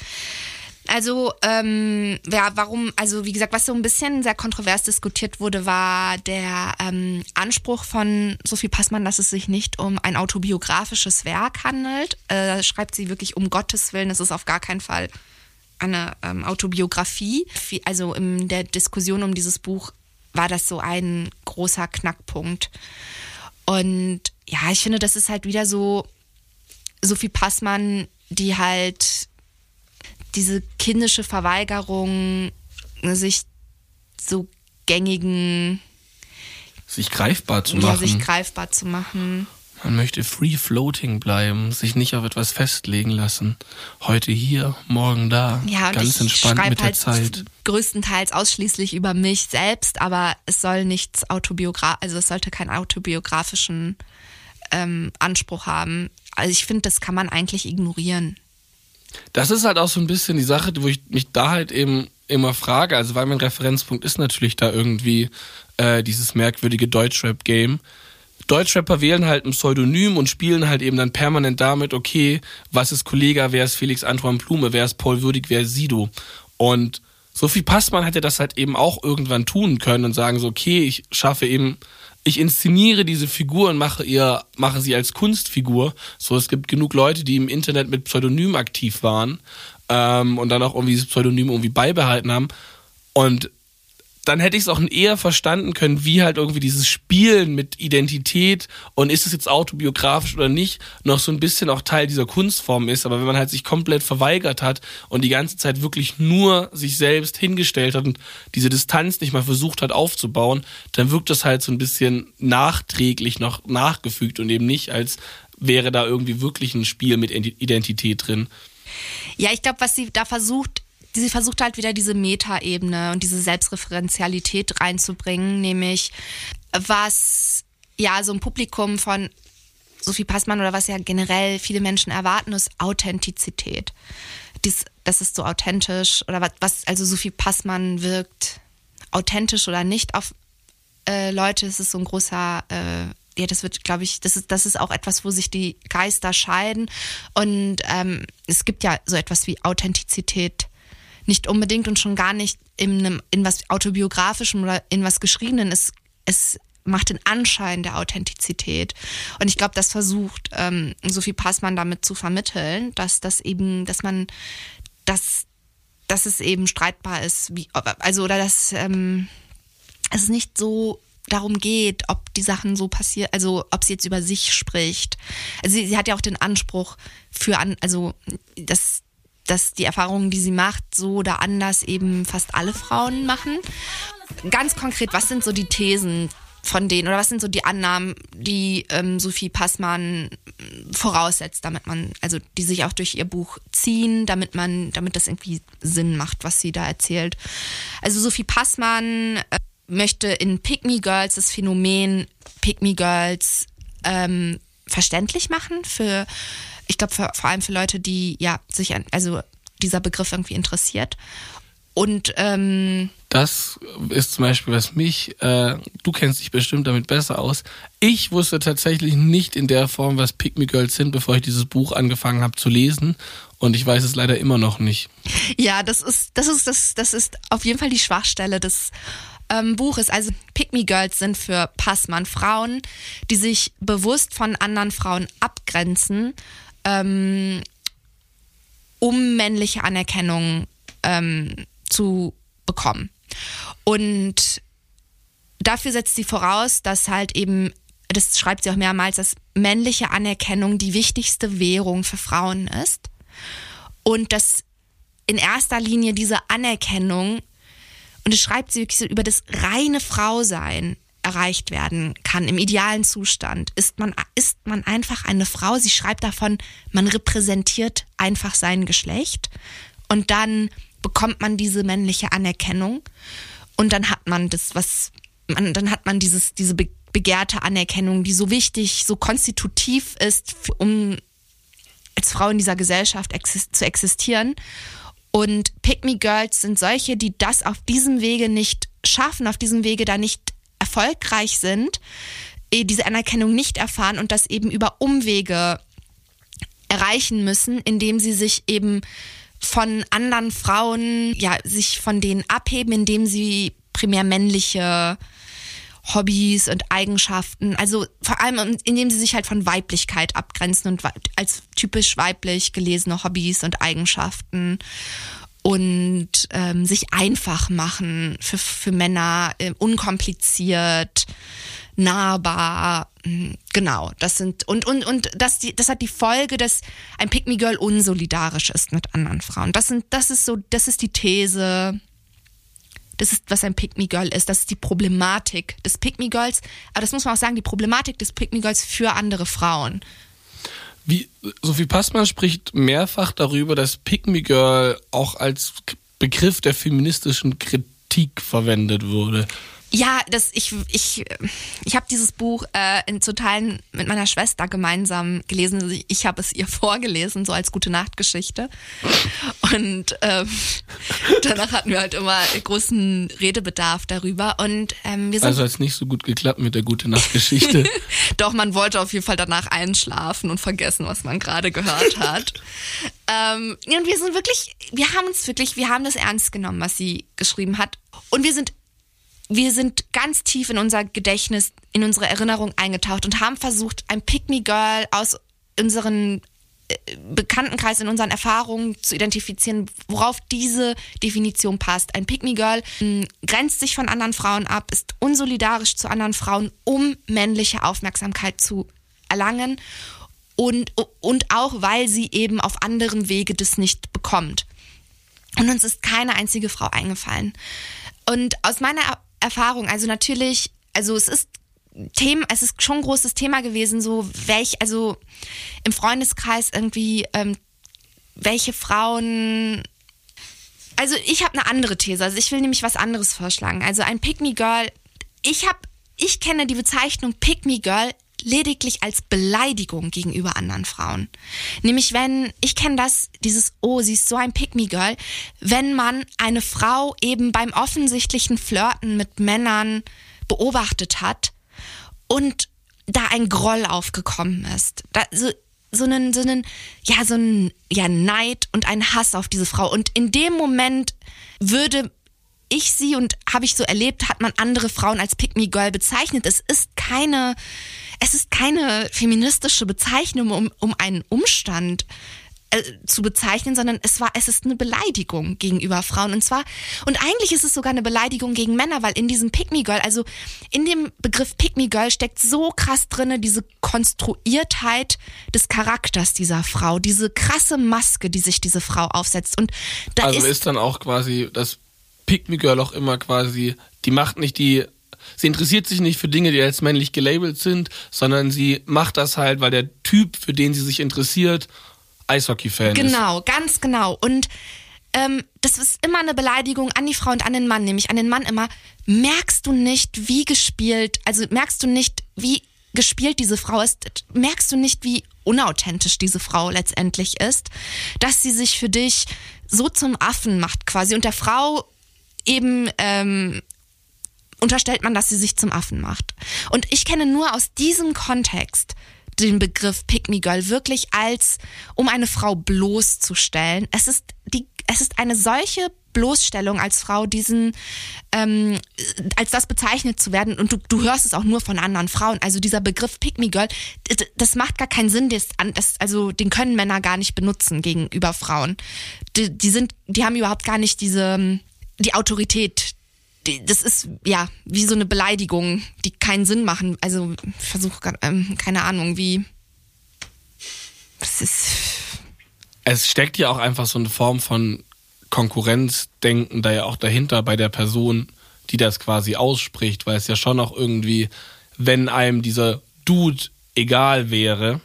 also, ähm, ja, warum, also wie gesagt, was so ein bisschen sehr kontrovers diskutiert wurde, war der ähm, Anspruch von Sophie Passmann, dass es sich nicht um ein autobiografisches Werk handelt. Äh, schreibt sie wirklich um Gottes Willen, es ist auf gar keinen Fall eine ähm, Autobiografie. Also in der Diskussion um dieses Buch war das so ein großer Knackpunkt. Und ja, ich finde, das ist halt wieder so Sophie Passmann, die halt diese kindische Verweigerung, sich so gängigen. Sich greifbar zu machen. Ja, sich greifbar zu machen. Man möchte free floating bleiben, sich nicht auf etwas festlegen lassen. Heute hier, morgen da. Ja, ganz entspannt mit der halt Zeit. Größtenteils ausschließlich über mich selbst, aber es soll nichts autobiograf, also es sollte keinen autobiografischen ähm, Anspruch haben. Also ich finde, das kann man eigentlich ignorieren. Das ist halt auch so ein bisschen die Sache, wo ich mich da halt eben immer frage, also weil mein Referenzpunkt ist natürlich da irgendwie äh, dieses merkwürdige Deutschrap-Game. Deutschrapper wählen halt ein Pseudonym und spielen halt eben dann permanent damit, okay, was ist Kollega, wer ist Felix Antoine Blume, wer ist Paul Würdig, wer ist Sido. Und Sophie Passmann hätte das halt eben auch irgendwann tun können und sagen so, okay, ich schaffe eben ich inszeniere diese Figur und mache ihr, mache sie als Kunstfigur. So, es gibt genug Leute, die im Internet mit Pseudonym aktiv waren ähm, und dann auch irgendwie dieses Pseudonym irgendwie beibehalten haben. Und dann hätte ich es auch eher verstanden können, wie halt irgendwie dieses Spielen mit Identität und ist es jetzt autobiografisch oder nicht, noch so ein bisschen auch Teil dieser Kunstform ist. Aber wenn man halt sich komplett verweigert hat und die ganze Zeit wirklich nur sich selbst hingestellt hat und diese Distanz nicht mal versucht hat aufzubauen, dann wirkt das halt so ein bisschen nachträglich noch nachgefügt und eben nicht, als wäre da irgendwie wirklich ein Spiel mit Identität drin. Ja, ich glaube, was sie da versucht, sie versucht halt wieder diese Metaebene und diese Selbstreferenzialität reinzubringen, nämlich was ja so ein Publikum von Sophie Passmann oder was ja generell viele Menschen erwarten, ist Authentizität. Dies, das ist so authentisch oder was, was also Sophie Passmann wirkt authentisch oder nicht auf äh, Leute. Es ist so ein großer äh, ja, das wird, glaube ich, das ist, das ist auch etwas, wo sich die Geister scheiden. Und ähm, es gibt ja so etwas wie Authentizität nicht unbedingt und schon gar nicht in, einem, in was autobiografischem oder in was Geschriebenen. Es, es macht den Anschein der Authentizität. Und ich glaube, das versucht ähm, Sophie Passmann damit zu vermitteln, dass das eben, dass man, dass, dass es eben streitbar ist, wie, also oder dass ähm, es nicht so darum geht, ob die Sachen so passieren, also ob sie jetzt über sich spricht. Also sie, sie hat ja auch den Anspruch für an, also dass dass die Erfahrungen, die sie macht, so oder anders eben fast alle Frauen machen. Ganz konkret, was sind so die Thesen von denen oder was sind so die Annahmen, die ähm, Sophie Passmann voraussetzt, damit man, also die sich auch durch ihr Buch ziehen, damit man, damit das irgendwie Sinn macht, was sie da erzählt. Also Sophie Passmann äh, möchte in Pick Me Girls das Phänomen Pick Me Girls ähm, verständlich machen für ich glaube vor allem für Leute, die ja sich an, also dieser Begriff irgendwie interessiert. Und ähm, das ist zum Beispiel, was mich, äh, du kennst dich bestimmt damit besser aus. Ich wusste tatsächlich nicht in der Form, was Pick Me Girls sind, bevor ich dieses Buch angefangen habe zu lesen. Und ich weiß es leider immer noch nicht. Ja, das ist, das ist, das, das ist auf jeden Fall die Schwachstelle des ähm, Buches. Also Pick Me Girls sind für Passmann Frauen, die sich bewusst von anderen Frauen abgrenzen ähm, um männliche Anerkennung ähm, zu bekommen. Und dafür setzt sie voraus, dass halt eben, das schreibt sie auch mehrmals, dass männliche Anerkennung die wichtigste Währung für Frauen ist. Und dass in erster Linie diese Anerkennung, und das schreibt sie wirklich so über das reine Frausein, erreicht werden kann im idealen Zustand, ist man, ist man einfach eine Frau. Sie schreibt davon, man repräsentiert einfach sein Geschlecht und dann bekommt man diese männliche Anerkennung und dann hat man das, was man, dann hat man dieses, diese begehrte Anerkennung, die so wichtig, so konstitutiv ist, um als Frau in dieser Gesellschaft exist zu existieren. Und Pick Me Girls sind solche, die das auf diesem Wege nicht schaffen, auf diesem Wege da nicht erfolgreich sind, eh diese Anerkennung nicht erfahren und das eben über Umwege erreichen müssen, indem sie sich eben von anderen Frauen, ja, sich von denen abheben, indem sie primär männliche Hobbys und Eigenschaften, also vor allem indem sie sich halt von Weiblichkeit abgrenzen und als typisch weiblich gelesene Hobbys und Eigenschaften und ähm, sich einfach machen für, für Männer, äh, unkompliziert, nahbar. Hm, genau, das sind und und und das die das hat die Folge, dass ein Pick Me Girl unsolidarisch ist mit anderen Frauen. Das sind das ist so das ist die These. Das ist was ein Pick Me Girl ist. Das ist die Problematik des Pick Me Girls. Aber das muss man auch sagen, die Problematik des Pick Me Girls für andere Frauen. Wie Sophie Passmann spricht mehrfach darüber, dass Pick Me Girl auch als Begriff der feministischen Kritik verwendet wurde. Ja, das ich ich ich habe dieses Buch äh, in zu Teilen mit meiner Schwester gemeinsam gelesen. Also ich habe es ihr vorgelesen so als gute Nachtgeschichte und ähm, danach hatten wir halt immer großen Redebedarf darüber und ähm, wir sind also hat es nicht so gut geklappt mit der gute Nachtgeschichte. Doch man wollte auf jeden Fall danach einschlafen und vergessen, was man gerade gehört hat. ähm, und wir sind wirklich, wir haben uns wirklich, wir haben das ernst genommen, was sie geschrieben hat und wir sind wir sind ganz tief in unser Gedächtnis, in unsere Erinnerung eingetaucht und haben versucht, ein Pick-Me-Girl aus unseren äh, Bekanntenkreis, in unseren Erfahrungen zu identifizieren, worauf diese Definition passt. Ein Pick-Me-Girl hm, grenzt sich von anderen Frauen ab, ist unsolidarisch zu anderen Frauen, um männliche Aufmerksamkeit zu erlangen und, und auch, weil sie eben auf anderem Wege das nicht bekommt. Und uns ist keine einzige Frau eingefallen. Und aus meiner Erfahrung. Also natürlich, also es ist Thema, es ist schon ein großes Thema gewesen, so welch, also im Freundeskreis irgendwie, ähm, welche Frauen. Also ich habe eine andere These. Also ich will nämlich was anderes vorschlagen. Also ein Pick Me Girl. Ich habe, ich kenne die Bezeichnung Pick Me Girl lediglich als Beleidigung gegenüber anderen Frauen. Nämlich wenn, ich kenne das, dieses, oh, sie ist so ein Pick-me-Girl, wenn man eine Frau eben beim offensichtlichen Flirten mit Männern beobachtet hat und da ein Groll aufgekommen ist. Da, so, so einen, so einen, ja, so einen, ja, Neid und ein Hass auf diese Frau. Und in dem Moment würde ich sie und habe ich so erlebt, hat man andere Frauen als Pick Me Girl bezeichnet. Es ist keine, es ist keine feministische Bezeichnung um, um einen Umstand äh, zu bezeichnen, sondern es war, es ist eine Beleidigung gegenüber Frauen. Und zwar und eigentlich ist es sogar eine Beleidigung gegen Männer, weil in diesem Pick Me Girl, also in dem Begriff Pick Me Girl steckt so krass drinne diese Konstruiertheit des Charakters dieser Frau, diese krasse Maske, die sich diese Frau aufsetzt. Und da also ist, ist dann auch quasi das Pick Me Girl auch immer quasi, die macht nicht die sie interessiert sich nicht für Dinge, die als männlich gelabelt sind, sondern sie macht das halt, weil der Typ, für den sie sich interessiert, Eishockey-Fan ist. Genau, ganz genau. Und ähm, das ist immer eine Beleidigung an die Frau und an den Mann, nämlich an den Mann immer. Merkst du nicht, wie gespielt, also merkst du nicht, wie gespielt diese Frau ist, merkst du nicht, wie unauthentisch diese Frau letztendlich ist, dass sie sich für dich so zum Affen macht quasi und der Frau eben ähm, unterstellt man, dass sie sich zum Affen macht. Und ich kenne nur aus diesem Kontext den Begriff Pick Me Girl wirklich als, um eine Frau bloßzustellen. Es ist die, es ist eine solche Bloßstellung als Frau, diesen, ähm, als das bezeichnet zu werden. Und du, du hörst es auch nur von anderen Frauen. Also dieser Begriff Pick Me Girl, das macht gar keinen Sinn. Das, das, also den können Männer gar nicht benutzen gegenüber Frauen. Die, die sind, die haben überhaupt gar nicht diese, die Autorität, das ist ja wie so eine Beleidigung, die keinen Sinn machen. Also ich versuche ähm, keine Ahnung, wie. Das ist. Es steckt ja auch einfach so eine Form von Konkurrenzdenken da ja auch dahinter bei der Person, die das quasi ausspricht, weil es ja schon auch irgendwie, wenn einem dieser Dude egal wäre,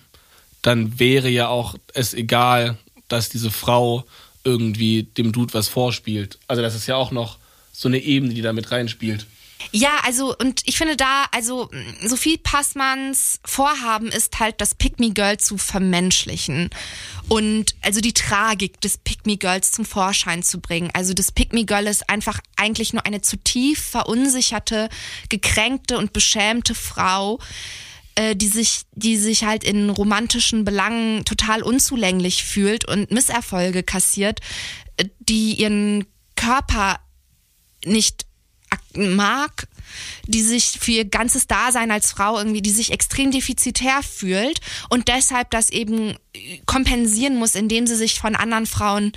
dann wäre ja auch es egal, dass diese Frau irgendwie dem Dude was vorspielt. Also das ist ja auch noch so eine Ebene, die da mit reinspielt. Ja, also und ich finde da, also Sophie Passmanns Vorhaben ist halt, das Pick Me Girl zu vermenschlichen und also die Tragik des Pick Me Girls zum Vorschein zu bringen. Also das Pick Me Girl ist einfach eigentlich nur eine zutiefst verunsicherte, gekränkte und beschämte Frau, äh, die sich, die sich halt in romantischen Belangen total unzulänglich fühlt und Misserfolge kassiert, äh, die ihren Körper nicht mag, die sich für ihr ganzes Dasein als Frau irgendwie, die sich extrem defizitär fühlt und deshalb das eben kompensieren muss, indem sie sich von anderen Frauen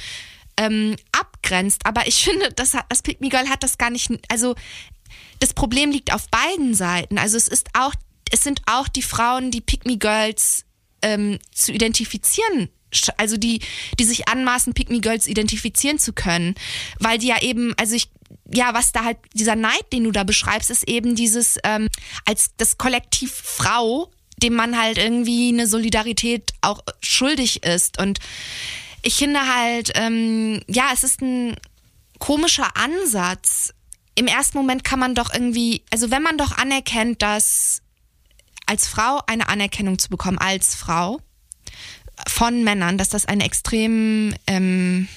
ähm, abgrenzt. Aber ich finde, das, das Me Girl hat das gar nicht, also das Problem liegt auf beiden Seiten. Also es ist auch, es sind auch die Frauen, die Me Girls ähm, zu identifizieren also die, die sich anmaßen, Me Girls identifizieren zu können, weil die ja eben, also ich ja, was da halt, dieser Neid, den du da beschreibst, ist eben dieses, ähm, als das Kollektiv Frau, dem man halt irgendwie eine Solidarität auch schuldig ist. Und ich finde halt, ähm, ja, es ist ein komischer Ansatz. Im ersten Moment kann man doch irgendwie, also wenn man doch anerkennt, dass als Frau eine Anerkennung zu bekommen, als Frau von Männern, dass das eine extrem ähm,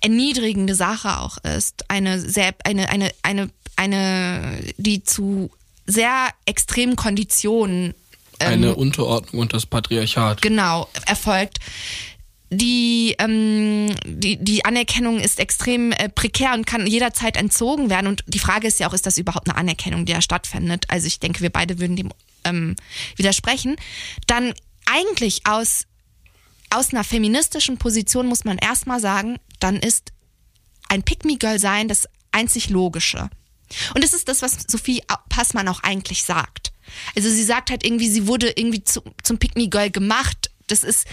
erniedrigende Sache auch ist. Eine sehr, eine, eine, eine, eine, die zu sehr extremen Konditionen. Ähm, eine Unterordnung und das Patriarchat. Genau, erfolgt. Die, ähm, die, die Anerkennung ist extrem äh, prekär und kann jederzeit entzogen werden. Und die Frage ist ja auch, ist das überhaupt eine Anerkennung, die da stattfindet? Also ich denke, wir beide würden dem ähm, widersprechen. Dann eigentlich aus aus einer feministischen Position muss man erstmal sagen, dann ist ein Pick-Me-Girl sein das einzig Logische. Und das ist das, was Sophie Passmann auch eigentlich sagt. Also sie sagt halt irgendwie, sie wurde irgendwie zu, zum Pick-Me-Girl gemacht. Das ist,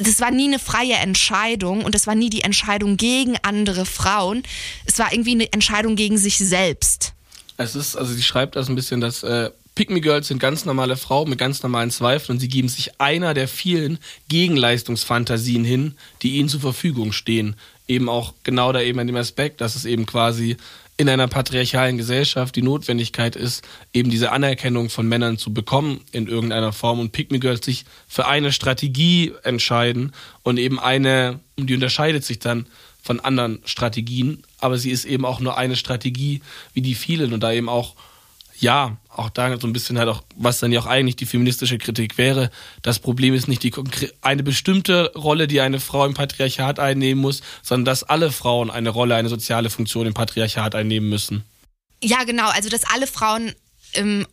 das war nie eine freie Entscheidung und das war nie die Entscheidung gegen andere Frauen. Es war irgendwie eine Entscheidung gegen sich selbst. Es ist, also sie schreibt das ein bisschen, dass äh, Pick-Me-Girls sind ganz normale Frauen mit ganz normalen Zweifeln und sie geben sich einer der vielen Gegenleistungsfantasien hin, die ihnen zur Verfügung stehen. Eben auch genau da eben an dem Aspekt, dass es eben quasi in einer patriarchalen Gesellschaft die Notwendigkeit ist, eben diese Anerkennung von Männern zu bekommen in irgendeiner Form. Und Pick Me Girls sich für eine Strategie entscheiden und eben eine, die unterscheidet sich dann von anderen Strategien, aber sie ist eben auch nur eine Strategie wie die vielen und da eben auch ja, auch da so ein bisschen halt auch, was dann ja auch eigentlich die feministische Kritik wäre. Das Problem ist nicht die eine bestimmte Rolle, die eine Frau im Patriarchat einnehmen muss, sondern dass alle Frauen eine Rolle, eine soziale Funktion im Patriarchat einnehmen müssen. Ja, genau. Also, dass alle Frauen ähm,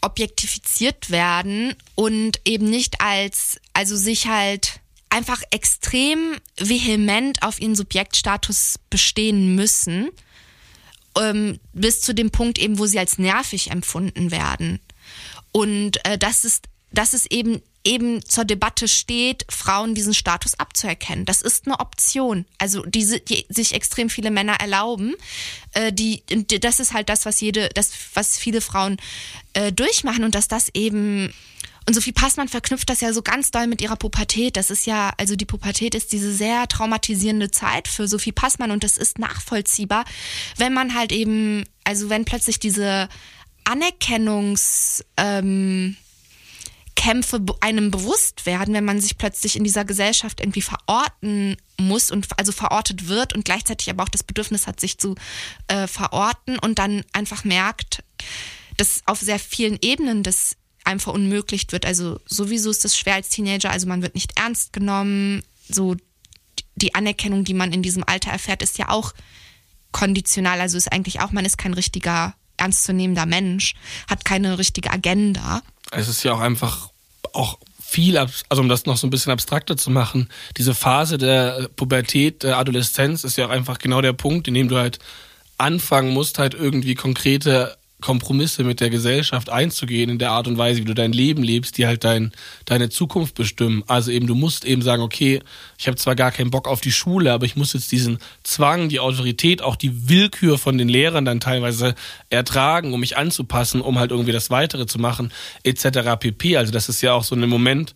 objektifiziert werden und eben nicht als, also sich halt einfach extrem vehement auf ihren Subjektstatus bestehen müssen ähm, bis zu dem Punkt eben, wo sie als nervig empfunden werden. Und äh, das ist, das ist eben eben zur Debatte steht, Frauen diesen Status abzuerkennen. Das ist eine Option. Also diese, die sich extrem viele Männer erlauben, äh, die, das ist halt das, was jede, das, was viele Frauen äh, durchmachen und dass das eben und Sophie Passmann verknüpft das ja so ganz doll mit ihrer Pubertät. Das ist ja, also die Pubertät ist diese sehr traumatisierende Zeit für Sophie Passmann und das ist nachvollziehbar, wenn man halt eben, also wenn plötzlich diese Anerkennungs, ähm, Kämpfe einem bewusst werden, wenn man sich plötzlich in dieser Gesellschaft irgendwie verorten muss und also verortet wird und gleichzeitig aber auch das Bedürfnis hat, sich zu äh, verorten und dann einfach merkt, dass auf sehr vielen Ebenen das einem verunmöglicht wird. Also sowieso ist das schwer als Teenager, also man wird nicht ernst genommen. So die Anerkennung, die man in diesem Alter erfährt, ist ja auch konditional. Also ist eigentlich auch, man ist kein richtiger, ernstzunehmender Mensch, hat keine richtige Agenda. Es ist ja auch einfach auch viel, also um das noch so ein bisschen abstrakter zu machen, diese Phase der Pubertät, der Adoleszenz ist ja auch einfach genau der Punkt, in dem du halt anfangen musst, halt irgendwie konkrete Kompromisse mit der Gesellschaft einzugehen in der Art und Weise, wie du dein Leben lebst, die halt dein, deine Zukunft bestimmen. Also eben, du musst eben sagen, okay, ich habe zwar gar keinen Bock auf die Schule, aber ich muss jetzt diesen Zwang, die Autorität, auch die Willkür von den Lehrern dann teilweise ertragen, um mich anzupassen, um halt irgendwie das Weitere zu machen, etc. pp. Also das ist ja auch so ein Moment,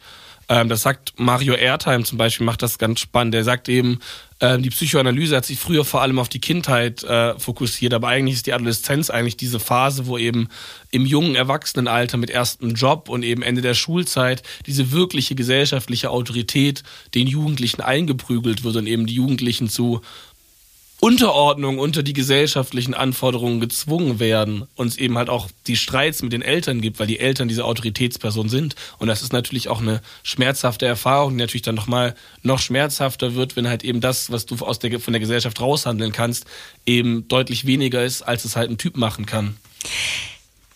ähm, das sagt Mario Erdheim zum Beispiel, macht das ganz spannend. Der sagt eben, die Psychoanalyse hat sich früher vor allem auf die Kindheit äh, fokussiert, aber eigentlich ist die Adoleszenz eigentlich diese Phase, wo eben im jungen Erwachsenenalter mit erstem Job und eben Ende der Schulzeit diese wirkliche gesellschaftliche Autorität den Jugendlichen eingeprügelt wird und eben die Jugendlichen zu Unterordnung unter die gesellschaftlichen Anforderungen gezwungen werden und es eben halt auch die Streits mit den Eltern gibt, weil die Eltern diese Autoritätsperson sind. Und das ist natürlich auch eine schmerzhafte Erfahrung, die natürlich dann nochmal noch schmerzhafter wird, wenn halt eben das, was du aus der, von der Gesellschaft raushandeln kannst, eben deutlich weniger ist, als es halt ein Typ machen kann.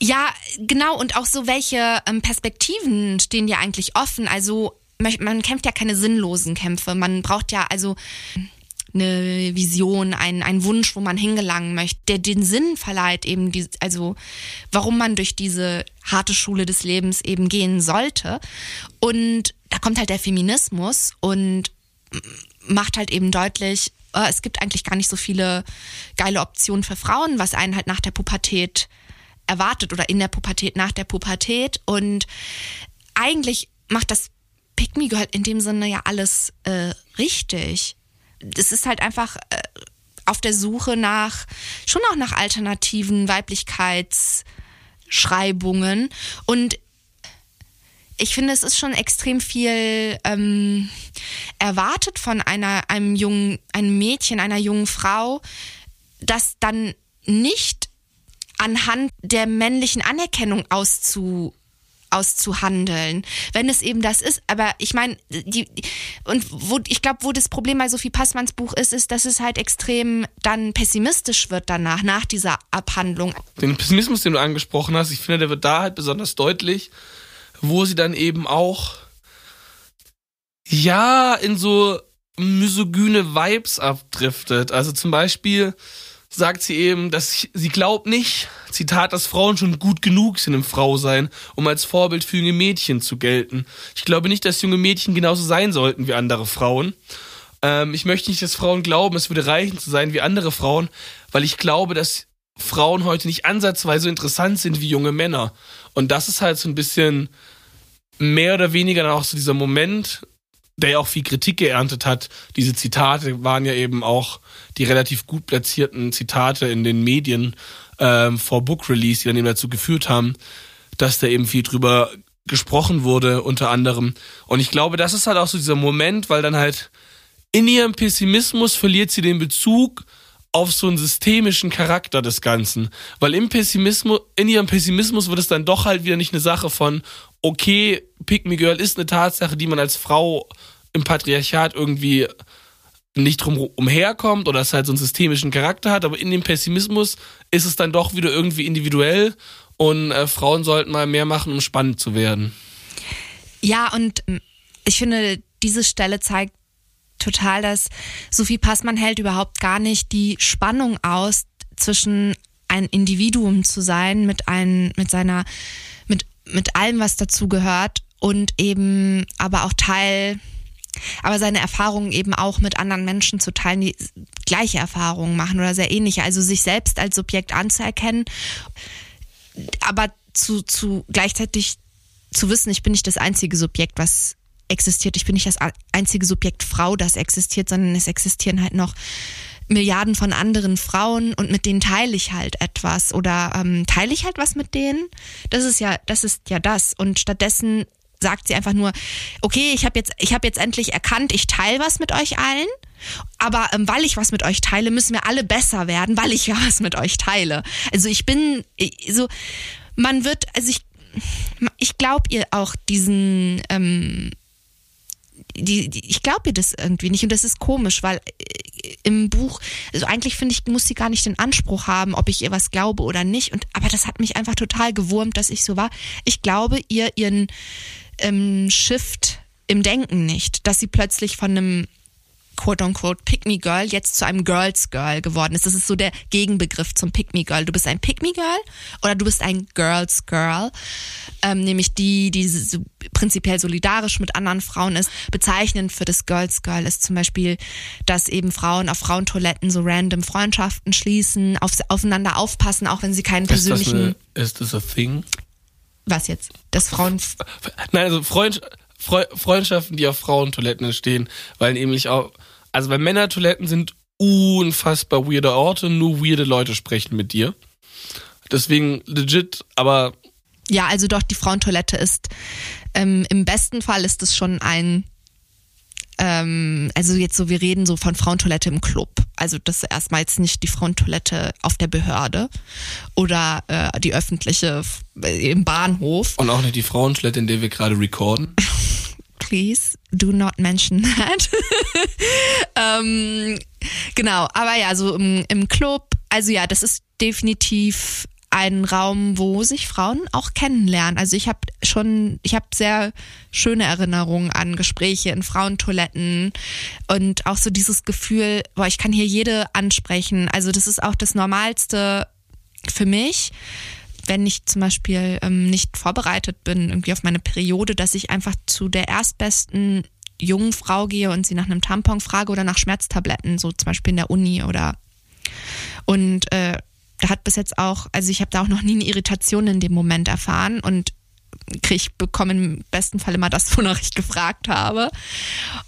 Ja, genau. Und auch so, welche ähm, Perspektiven stehen dir eigentlich offen? Also man kämpft ja keine sinnlosen Kämpfe. Man braucht ja also eine Vision, ein, ein Wunsch, wo man hingelangen möchte, der den Sinn verleiht, eben die, also warum man durch diese harte Schule des Lebens eben gehen sollte. Und da kommt halt der Feminismus und macht halt eben deutlich, oh, es gibt eigentlich gar nicht so viele geile Optionen für Frauen, was einen halt nach der Pubertät erwartet oder in der Pubertät, nach der Pubertät. Und eigentlich macht das Pick Me Girl in dem Sinne ja alles äh, richtig es ist halt einfach äh, auf der Suche nach, schon auch nach alternativen Weiblichkeitsschreibungen. Und ich finde, es ist schon extrem viel ähm, erwartet von einer, einem jungen, einem Mädchen, einer jungen Frau, das dann nicht anhand der männlichen Anerkennung auszu auszuhandeln, wenn es eben das ist. Aber ich meine, die, und wo, ich glaube, wo das Problem bei Sophie Passmanns Buch ist, ist, dass es halt extrem dann pessimistisch wird danach, nach dieser Abhandlung. Den Pessimismus, den du angesprochen hast, ich finde, der wird da halt besonders deutlich, wo sie dann eben auch, ja, in so misogyne Vibes abdriftet. Also zum Beispiel, sagt sie eben, dass sie glaubt nicht, Zitat, dass Frauen schon gut genug sind im Frausein, um als Vorbild für junge Mädchen zu gelten. Ich glaube nicht, dass junge Mädchen genauso sein sollten wie andere Frauen. Ähm, ich möchte nicht, dass Frauen glauben, es würde reichen zu sein wie andere Frauen, weil ich glaube, dass Frauen heute nicht ansatzweise so interessant sind wie junge Männer. Und das ist halt so ein bisschen mehr oder weniger dann auch so dieser Moment, der ja auch viel Kritik geerntet hat. Diese Zitate waren ja eben auch die relativ gut platzierten Zitate in den Medien ähm, vor Book Release, die dann eben dazu geführt haben, dass da eben viel drüber gesprochen wurde, unter anderem. Und ich glaube, das ist halt auch so dieser Moment, weil dann halt in ihrem Pessimismus verliert sie den Bezug auf so einen systemischen Charakter des Ganzen. Weil im Pessimismus, in ihrem Pessimismus wird es dann doch halt wieder nicht eine Sache von, okay, Pick Me Girl ist eine Tatsache, die man als Frau im Patriarchat irgendwie nicht drum umherkommt oder es halt so einen systemischen Charakter hat, aber in dem Pessimismus ist es dann doch wieder irgendwie individuell und äh, Frauen sollten mal mehr machen, um spannend zu werden. Ja, und ich finde, diese Stelle zeigt total, dass Sophie Passmann hält überhaupt gar nicht die Spannung aus zwischen ein Individuum zu sein mit ein, mit seiner, mit, mit allem, was dazu gehört und eben aber auch Teil aber seine Erfahrungen eben auch mit anderen Menschen zu teilen, die gleiche Erfahrungen machen oder sehr ähnliche. Also sich selbst als Subjekt anzuerkennen, aber zu, zu gleichzeitig zu wissen, ich bin nicht das einzige Subjekt, was existiert. Ich bin nicht das einzige Subjekt Frau, das existiert, sondern es existieren halt noch Milliarden von anderen Frauen und mit denen teile ich halt etwas oder ähm, teile ich halt was mit denen. Das ist ja, das ist ja das. Und stattdessen sagt sie einfach nur, okay, ich habe jetzt, ich habe jetzt endlich erkannt, ich teile was mit euch allen. Aber ähm, weil ich was mit euch teile, müssen wir alle besser werden, weil ich ja was mit euch teile. Also ich bin so, man wird, also ich, ich glaube ihr auch diesen, ähm, die, die, ich glaube ihr das irgendwie nicht und das ist komisch, weil äh, im Buch, also eigentlich finde ich, muss sie gar nicht den Anspruch haben, ob ich ihr was glaube oder nicht. Und aber das hat mich einfach total gewurmt, dass ich so war. Ich glaube ihr ihren ähm, Shift im Denken nicht, dass sie plötzlich von einem quote-unquote Pick-Me-Girl jetzt zu einem Girls-Girl geworden ist. Das ist so der Gegenbegriff zum Pick-Me-Girl. Du bist ein Pick-Me-Girl oder du bist ein Girls-Girl, ähm, nämlich die, die so prinzipiell solidarisch mit anderen Frauen ist. Bezeichnend für das Girls-Girl ist zum Beispiel, dass eben Frauen auf Frauentoiletten so random Freundschaften schließen, auf, aufeinander aufpassen, auch wenn sie keinen persönlichen... Ist das, eine, ist das a thing? Was jetzt? Das Frauen. Nein, also Freund, Freundschaften, die auf Frauentoiletten stehen, weil nämlich auch, also bei Männertoiletten sind unfassbar weirde Orte, nur weirde Leute sprechen mit dir. Deswegen legit, aber. Ja, also doch, die Frauentoilette ist, ähm, im besten Fall ist es schon ein ähm, also jetzt so, wir reden so von Frauentoilette im Club. Also das ist erstmal jetzt nicht die Frauentoilette auf der Behörde oder äh, die öffentliche im Bahnhof. Und auch nicht die Frauentoilette, in der wir gerade recorden. Please do not mention that. ähm, genau, aber ja, so im, im Club, also ja, das ist definitiv ein Raum, wo sich Frauen auch kennenlernen. Also ich habe schon, ich habe sehr schöne Erinnerungen an Gespräche in Frauentoiletten und auch so dieses Gefühl, boah, ich kann hier jede ansprechen. Also das ist auch das Normalste für mich wenn ich zum Beispiel ähm, nicht vorbereitet bin, irgendwie auf meine Periode, dass ich einfach zu der erstbesten jungen Frau gehe und sie nach einem Tampon frage oder nach Schmerztabletten, so zum Beispiel in der Uni oder und äh, da hat bis jetzt auch, also ich habe da auch noch nie eine Irritation in dem Moment erfahren und ich bekomme im besten Fall immer das, wonach ich gefragt habe.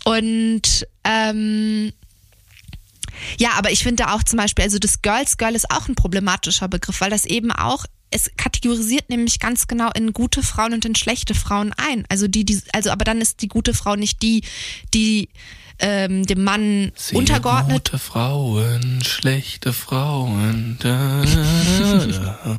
Und ähm, ja, aber ich finde auch zum Beispiel, also das Girls Girl ist auch ein problematischer Begriff, weil das eben auch es kategorisiert nämlich ganz genau in gute Frauen und in schlechte Frauen ein. Also die, die, also aber dann ist die gute Frau nicht die, die ähm, dem Mann Sehr untergeordnet. Gute Frauen, schlechte Frauen. Da, da, da.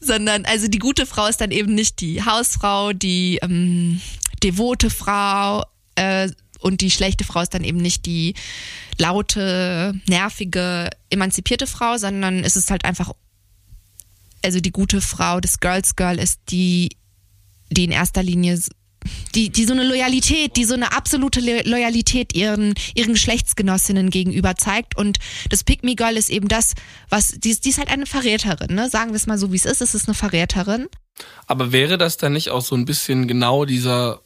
Sondern, also die gute Frau ist dann eben nicht die Hausfrau, die ähm, devote Frau äh, und die schlechte Frau ist dann eben nicht die laute, nervige, emanzipierte Frau, sondern es ist halt einfach, also die gute Frau, das Girls Girl ist die, die in erster Linie die, die so eine Loyalität, die so eine absolute Loyalität ihren, ihren Geschlechtsgenossinnen gegenüber zeigt. Und das Pick Me Girl ist eben das, was, die, die ist halt eine Verräterin, ne? Sagen wir es mal so, wie es ist. Es ist eine Verräterin. Aber wäre das dann nicht auch so ein bisschen genau dieser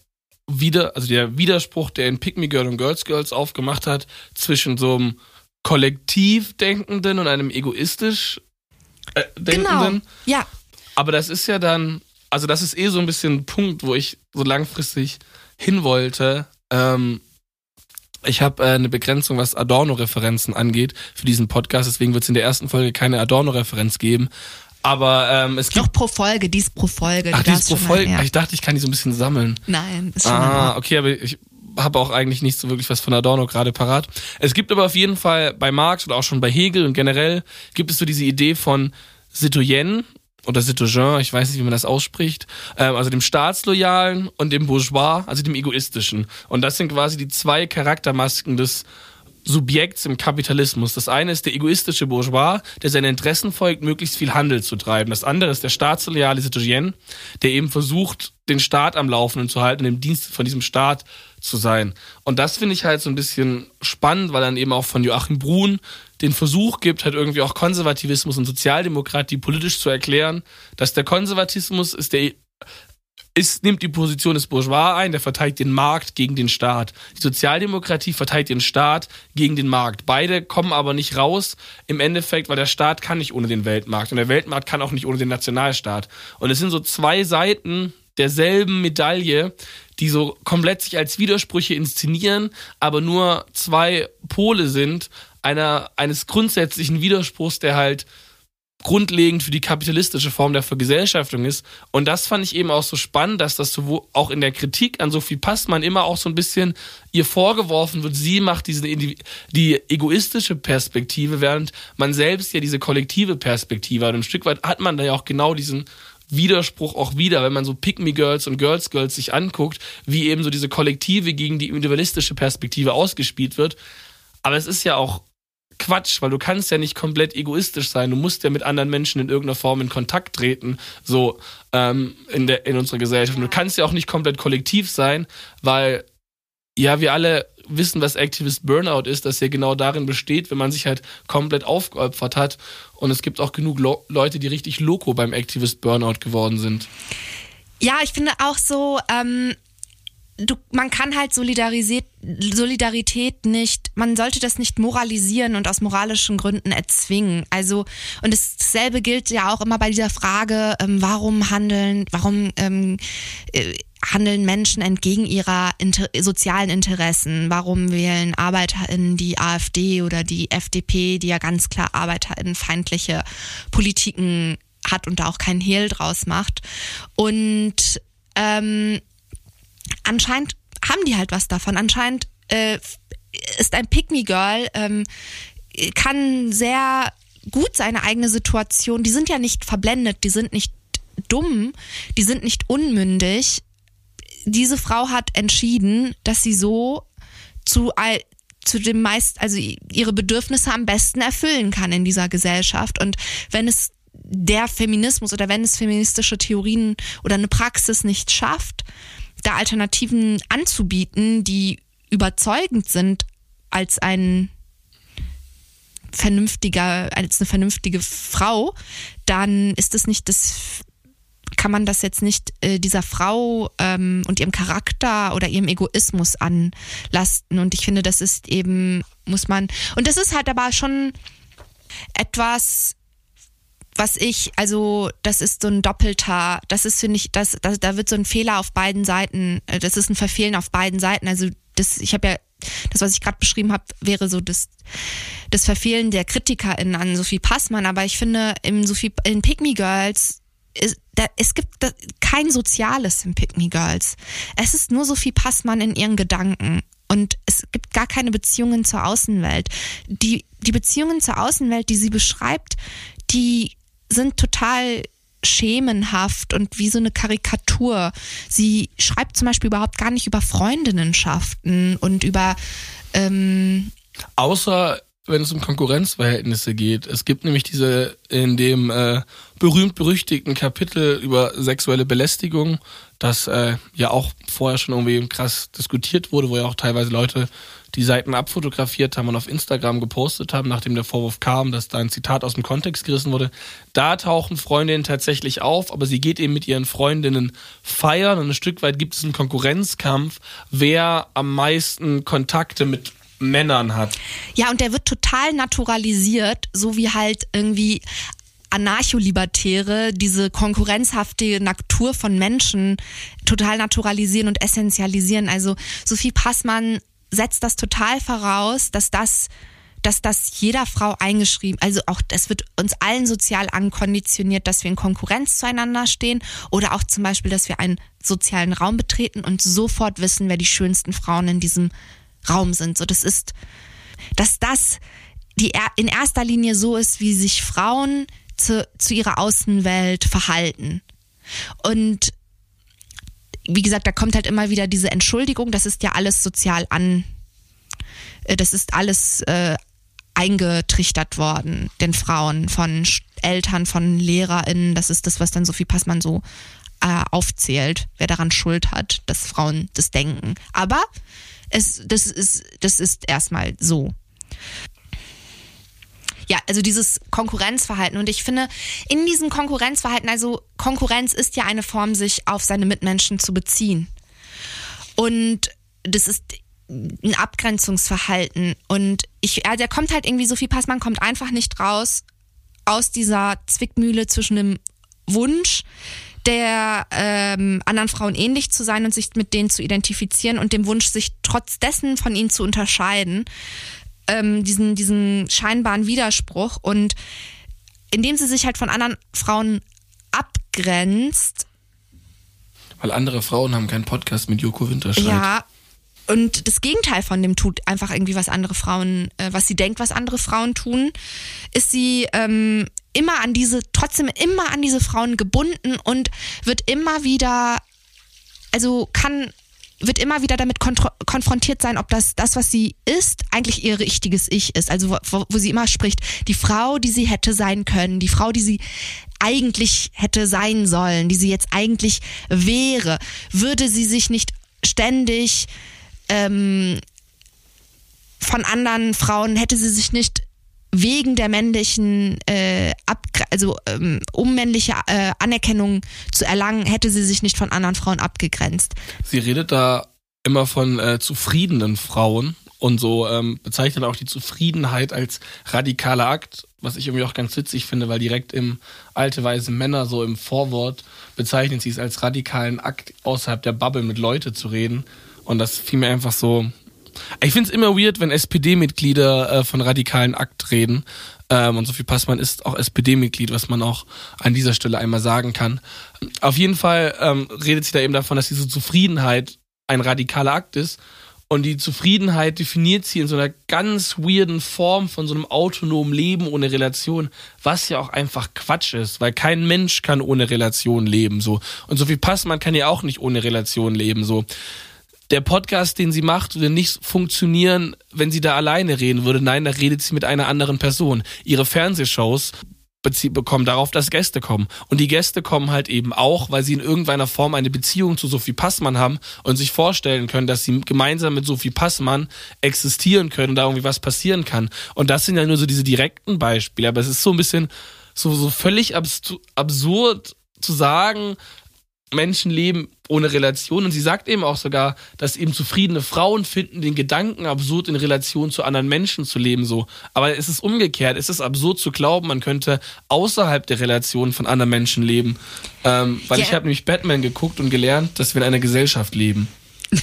wieder, also der Widerspruch, der in Pick Me Girl und Girls Girls aufgemacht hat, zwischen so einem kollektiv denkenden und einem egoistisch äh, denkenden? Genau. Ja. Aber das ist ja dann also das ist eh so ein bisschen ein Punkt, wo ich so langfristig hin wollte. Ähm, ich habe äh, eine Begrenzung, was Adorno-Referenzen angeht für diesen Podcast, deswegen wird es in der ersten Folge keine Adorno-Referenz geben. Aber ähm, es gibt. Doch pro Folge, dies pro Folge. Ach, dies pro Folge. mal, Ach, ja. Ich dachte, ich kann die so ein bisschen sammeln. Nein, ist schon Ah, okay, aber ich habe auch eigentlich nicht so wirklich was von Adorno gerade parat. Es gibt aber auf jeden Fall bei Marx oder auch schon bei Hegel und generell gibt es so diese Idee von Citoyen oder Citoyen, ich weiß nicht, wie man das ausspricht, ähm, also dem Staatsloyalen und dem Bourgeois, also dem Egoistischen. Und das sind quasi die zwei Charaktermasken des Subjekts im Kapitalismus. Das eine ist der egoistische Bourgeois, der seinen Interessen folgt, möglichst viel Handel zu treiben. Das andere ist der staatsloyale Citoyen, der eben versucht, den Staat am Laufenden zu halten, im Dienst von diesem Staat zu sein. Und das finde ich halt so ein bisschen spannend, weil dann eben auch von Joachim Brun den Versuch gibt, halt irgendwie auch Konservativismus und Sozialdemokratie politisch zu erklären, dass der Konservatismus ist der ist, nimmt die Position des Bourgeois ein, der verteidigt den Markt gegen den Staat. Die Sozialdemokratie verteidigt den Staat gegen den Markt. Beide kommen aber nicht raus im Endeffekt, weil der Staat kann nicht ohne den Weltmarkt und der Weltmarkt kann auch nicht ohne den Nationalstaat. Und es sind so zwei Seiten derselben Medaille, die so komplett sich als Widersprüche inszenieren, aber nur zwei Pole sind einer, eines grundsätzlichen Widerspruchs, der halt grundlegend für die kapitalistische Form der Vergesellschaftung ist. Und das fand ich eben auch so spannend, dass das so auch in der Kritik an Sophie Passmann immer auch so ein bisschen ihr vorgeworfen wird, sie macht diese die egoistische Perspektive, während man selbst ja diese kollektive Perspektive hat. Und ein Stück weit hat man da ja auch genau diesen Widerspruch auch wieder, wenn man so Pick Me Girls und Girls Girls sich anguckt, wie eben so diese kollektive gegen die individualistische Perspektive ausgespielt wird. Aber es ist ja auch Quatsch, weil du kannst ja nicht komplett egoistisch sein. Du musst ja mit anderen Menschen in irgendeiner Form in Kontakt treten, so ähm, in, der, in unserer Gesellschaft. Du kannst ja auch nicht komplett kollektiv sein, weil ja, wir alle wissen, was Activist Burnout ist, dass ja genau darin besteht, wenn man sich halt komplett aufgeopfert hat. Und es gibt auch genug Lo Leute, die richtig loco beim Activist Burnout geworden sind. Ja, ich finde auch so, ähm, du, man kann halt Solidarität, Solidarität nicht, man sollte das nicht moralisieren und aus moralischen Gründen erzwingen. Also, und dasselbe gilt ja auch immer bei dieser Frage, ähm, warum handeln, warum ähm, äh, handeln Menschen entgegen ihrer inter sozialen Interessen? Warum wählen ArbeiterInnen die AfD oder die FDP, die ja ganz klar ArbeiterInnen-feindliche Politiken hat und da auch keinen Hehl draus macht? Und ähm, anscheinend haben die halt was davon. Anscheinend äh, ist ein Pick-Me-Girl, ähm, kann sehr gut seine eigene Situation, die sind ja nicht verblendet, die sind nicht dumm, die sind nicht unmündig. Diese Frau hat entschieden, dass sie so zu, all- zu dem meist, also ihre Bedürfnisse am besten erfüllen kann in dieser Gesellschaft. Und wenn es der Feminismus oder wenn es feministische Theorien oder eine Praxis nicht schafft, da Alternativen anzubieten, die überzeugend sind als ein vernünftiger, als eine vernünftige Frau, dann ist es nicht das, kann man das jetzt nicht äh, dieser Frau ähm, und ihrem Charakter oder ihrem Egoismus anlasten. Und ich finde, das ist eben, muss man, und das ist halt aber schon etwas, was ich, also das ist so ein doppelter, das ist, finde ich, das, das, da wird so ein Fehler auf beiden Seiten, äh, das ist ein Verfehlen auf beiden Seiten. Also das, ich habe ja, das, was ich gerade beschrieben habe, wäre so das, das Verfehlen der KritikerInnen an Sophie Passmann, aber ich finde, im Sophie, in Pick Girls, ist, da, es gibt da, kein Soziales im Pick Girls. Es ist nur Sophie Passmann in ihren Gedanken. Und es gibt gar keine Beziehungen zur Außenwelt. Die, die Beziehungen zur Außenwelt, die sie beschreibt, die sind total schemenhaft und wie so eine Karikatur. Sie schreibt zum Beispiel überhaupt gar nicht über Freundinnenschaften und über ähm, Außer wenn es um Konkurrenzverhältnisse geht. Es gibt nämlich diese in dem äh, berühmt-berüchtigten Kapitel über sexuelle Belästigung, das äh, ja auch vorher schon irgendwie krass diskutiert wurde, wo ja auch teilweise Leute die Seiten abfotografiert haben und auf Instagram gepostet haben, nachdem der Vorwurf kam, dass da ein Zitat aus dem Kontext gerissen wurde. Da tauchen Freundinnen tatsächlich auf, aber sie geht eben mit ihren Freundinnen feiern und ein Stück weit gibt es einen Konkurrenzkampf, wer am meisten Kontakte mit Männern hat. Ja, und der wird total naturalisiert, so wie halt irgendwie Anarcho-Libertäre diese konkurrenzhafte Natur von Menschen total naturalisieren und essentialisieren. Also Sophie Passmann setzt das total voraus, dass das dass das jeder Frau eingeschrieben, also auch das wird uns allen sozial ankonditioniert, dass wir in Konkurrenz zueinander stehen oder auch zum Beispiel, dass wir einen sozialen Raum betreten und sofort wissen, wer die schönsten Frauen in diesem Raum sind. So, das ist, dass das die in erster Linie so ist, wie sich Frauen zu, zu ihrer Außenwelt verhalten. Und wie gesagt, da kommt halt immer wieder diese Entschuldigung, das ist ja alles sozial an, äh, das ist alles äh, eingetrichtert worden, den Frauen, von Eltern, von LehrerInnen. Das ist das, was dann Sophie Passmann so äh, aufzählt, wer daran Schuld hat, dass Frauen das denken. Aber es, das ist, das ist erstmal so. Ja, also dieses Konkurrenzverhalten. Und ich finde, in diesem Konkurrenzverhalten, also Konkurrenz ist ja eine Form, sich auf seine Mitmenschen zu beziehen. Und das ist ein Abgrenzungsverhalten. Und ich, also er kommt halt irgendwie, Sophie Passmann kommt einfach nicht raus aus dieser Zwickmühle zwischen dem Wunsch, der ähm, anderen Frauen ähnlich zu sein und sich mit denen zu identifizieren und dem Wunsch, sich trotz dessen von ihnen zu unterscheiden, ähm, diesen, diesen scheinbaren Widerspruch. Und indem sie sich halt von anderen Frauen abgrenzt. Weil andere Frauen haben keinen Podcast mit Joko Winterscheid. Ja, und das Gegenteil von dem tut einfach irgendwie, was andere Frauen, äh, was sie denkt, was andere Frauen tun, ist sie ähm, immer an diese, trotzdem immer an diese Frauen gebunden und wird immer wieder, also kann, wird immer wieder damit konfrontiert sein, ob das, das, was sie ist, eigentlich ihr richtiges Ich ist. Also wo, wo sie immer spricht, die Frau, die sie hätte sein können, die Frau, die sie eigentlich hätte sein sollen, die sie jetzt eigentlich wäre, würde sie sich nicht ständig ähm, von anderen Frauen hätte sie sich nicht wegen der männlichen, äh, also ähm, um männliche äh, Anerkennung zu erlangen, hätte sie sich nicht von anderen Frauen abgegrenzt. Sie redet da immer von äh, zufriedenen Frauen und so ähm, bezeichnet auch die Zufriedenheit als radikaler Akt, was ich irgendwie auch ganz witzig finde, weil direkt im alte weise Männer so im Vorwort bezeichnet sie es als radikalen Akt außerhalb der Bubble mit Leute zu reden und das fiel mir einfach so. Ich finde es immer weird, wenn SPD-Mitglieder äh, von radikalen Akt reden. Ähm, und Sophie Passmann ist auch SPD-Mitglied, was man auch an dieser Stelle einmal sagen kann. Auf jeden Fall ähm, redet sie da eben davon, dass diese Zufriedenheit ein radikaler Akt ist. Und die Zufriedenheit definiert sie in so einer ganz weirden Form von so einem autonomen Leben ohne Relation, was ja auch einfach Quatsch ist, weil kein Mensch kann ohne Relation leben, so. Und Sophie Passmann kann ja auch nicht ohne Relation leben, so der Podcast, den sie macht, würde nicht funktionieren, wenn sie da alleine reden würde. Nein, da redet sie mit einer anderen Person. Ihre Fernsehshows bekommen darauf, dass Gäste kommen. Und die Gäste kommen halt eben auch, weil sie in irgendeiner Form eine Beziehung zu Sophie Passmann haben und sich vorstellen können, dass sie gemeinsam mit Sophie Passmann existieren können und da irgendwie was passieren kann. Und das sind ja nur so diese direkten Beispiele. Aber es ist so ein bisschen so, so völlig absurd zu sagen, Menschen leben ohne Relation. Und sie sagt eben auch sogar, dass eben zufriedene Frauen finden den Gedanken absurd, in Relation zu anderen Menschen zu leben. So. Aber es ist umgekehrt. Es ist absurd zu glauben, man könnte außerhalb der Relation von anderen Menschen leben. Ähm, weil ja. ich habe nämlich Batman geguckt und gelernt, dass wir in einer Gesellschaft leben.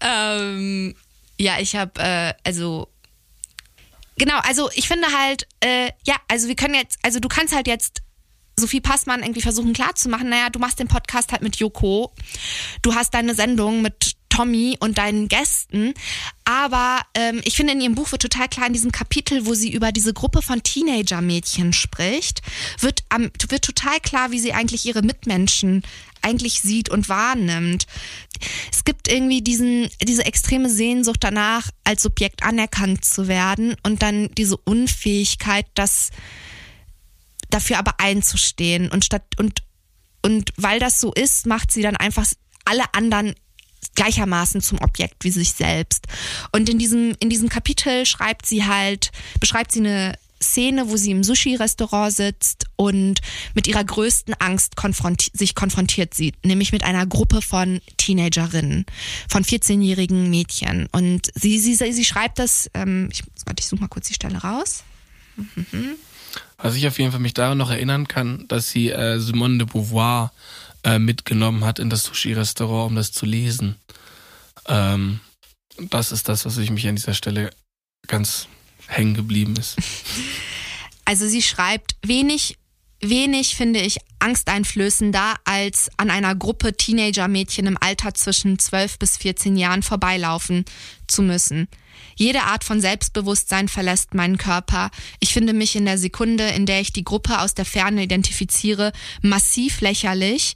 ähm, ja, ich habe, äh, also genau, also ich finde halt, äh, ja, also wir können jetzt, also du kannst halt jetzt Sophie Passmann irgendwie versuchen klarzumachen, naja, du machst den Podcast halt mit Joko, du hast deine Sendung mit Tommy und deinen Gästen. Aber ähm, ich finde, in ihrem Buch wird total klar, in diesem Kapitel, wo sie über diese Gruppe von Teenager-Mädchen spricht, wird, ähm, wird total klar, wie sie eigentlich ihre Mitmenschen eigentlich sieht und wahrnimmt. Es gibt irgendwie diesen, diese extreme Sehnsucht danach, als Subjekt anerkannt zu werden und dann diese Unfähigkeit, dass dafür aber einzustehen und statt und und weil das so ist, macht sie dann einfach alle anderen gleichermaßen zum Objekt wie sich selbst. Und in diesem in diesem Kapitel schreibt sie halt beschreibt sie eine Szene, wo sie im Sushi-Restaurant sitzt und mit ihrer größten Angst konfronti sich konfrontiert sieht, nämlich mit einer Gruppe von Teenagerinnen, von 14-jährigen Mädchen. Und sie, sie, sie schreibt das, ähm, ich, warte, ich suche mal kurz die Stelle raus. Mhm. Was ich auf jeden Fall mich daran noch erinnern kann, dass sie äh, Simone de Beauvoir äh, mitgenommen hat in das Sushi-Restaurant, um das zu lesen. Ähm, das ist das, was ich mich an dieser Stelle ganz hängen geblieben ist. Also sie schreibt wenig, wenig finde ich angsteinflößender, als an einer Gruppe Teenager-Mädchen im Alter zwischen 12 bis 14 Jahren vorbeilaufen zu müssen. Jede Art von Selbstbewusstsein verlässt meinen Körper. Ich finde mich in der Sekunde, in der ich die Gruppe aus der Ferne identifiziere, massiv lächerlich.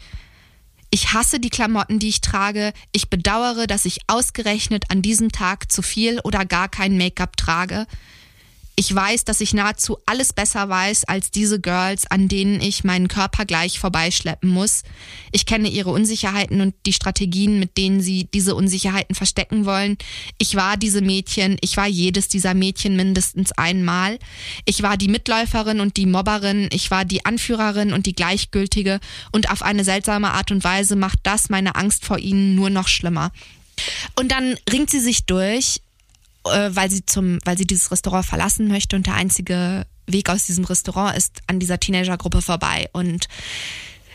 Ich hasse die Klamotten, die ich trage. Ich bedauere, dass ich ausgerechnet an diesem Tag zu viel oder gar kein Make-up trage. Ich weiß, dass ich nahezu alles besser weiß als diese Girls, an denen ich meinen Körper gleich vorbeischleppen muss. Ich kenne ihre Unsicherheiten und die Strategien, mit denen sie diese Unsicherheiten verstecken wollen. Ich war diese Mädchen, ich war jedes dieser Mädchen mindestens einmal. Ich war die Mitläuferin und die Mobberin, ich war die Anführerin und die Gleichgültige und auf eine seltsame Art und Weise macht das meine Angst vor ihnen nur noch schlimmer. Und dann ringt sie sich durch äh, weil sie zum, weil sie dieses Restaurant verlassen möchte und der einzige Weg aus diesem Restaurant ist an dieser Teenagergruppe vorbei. Und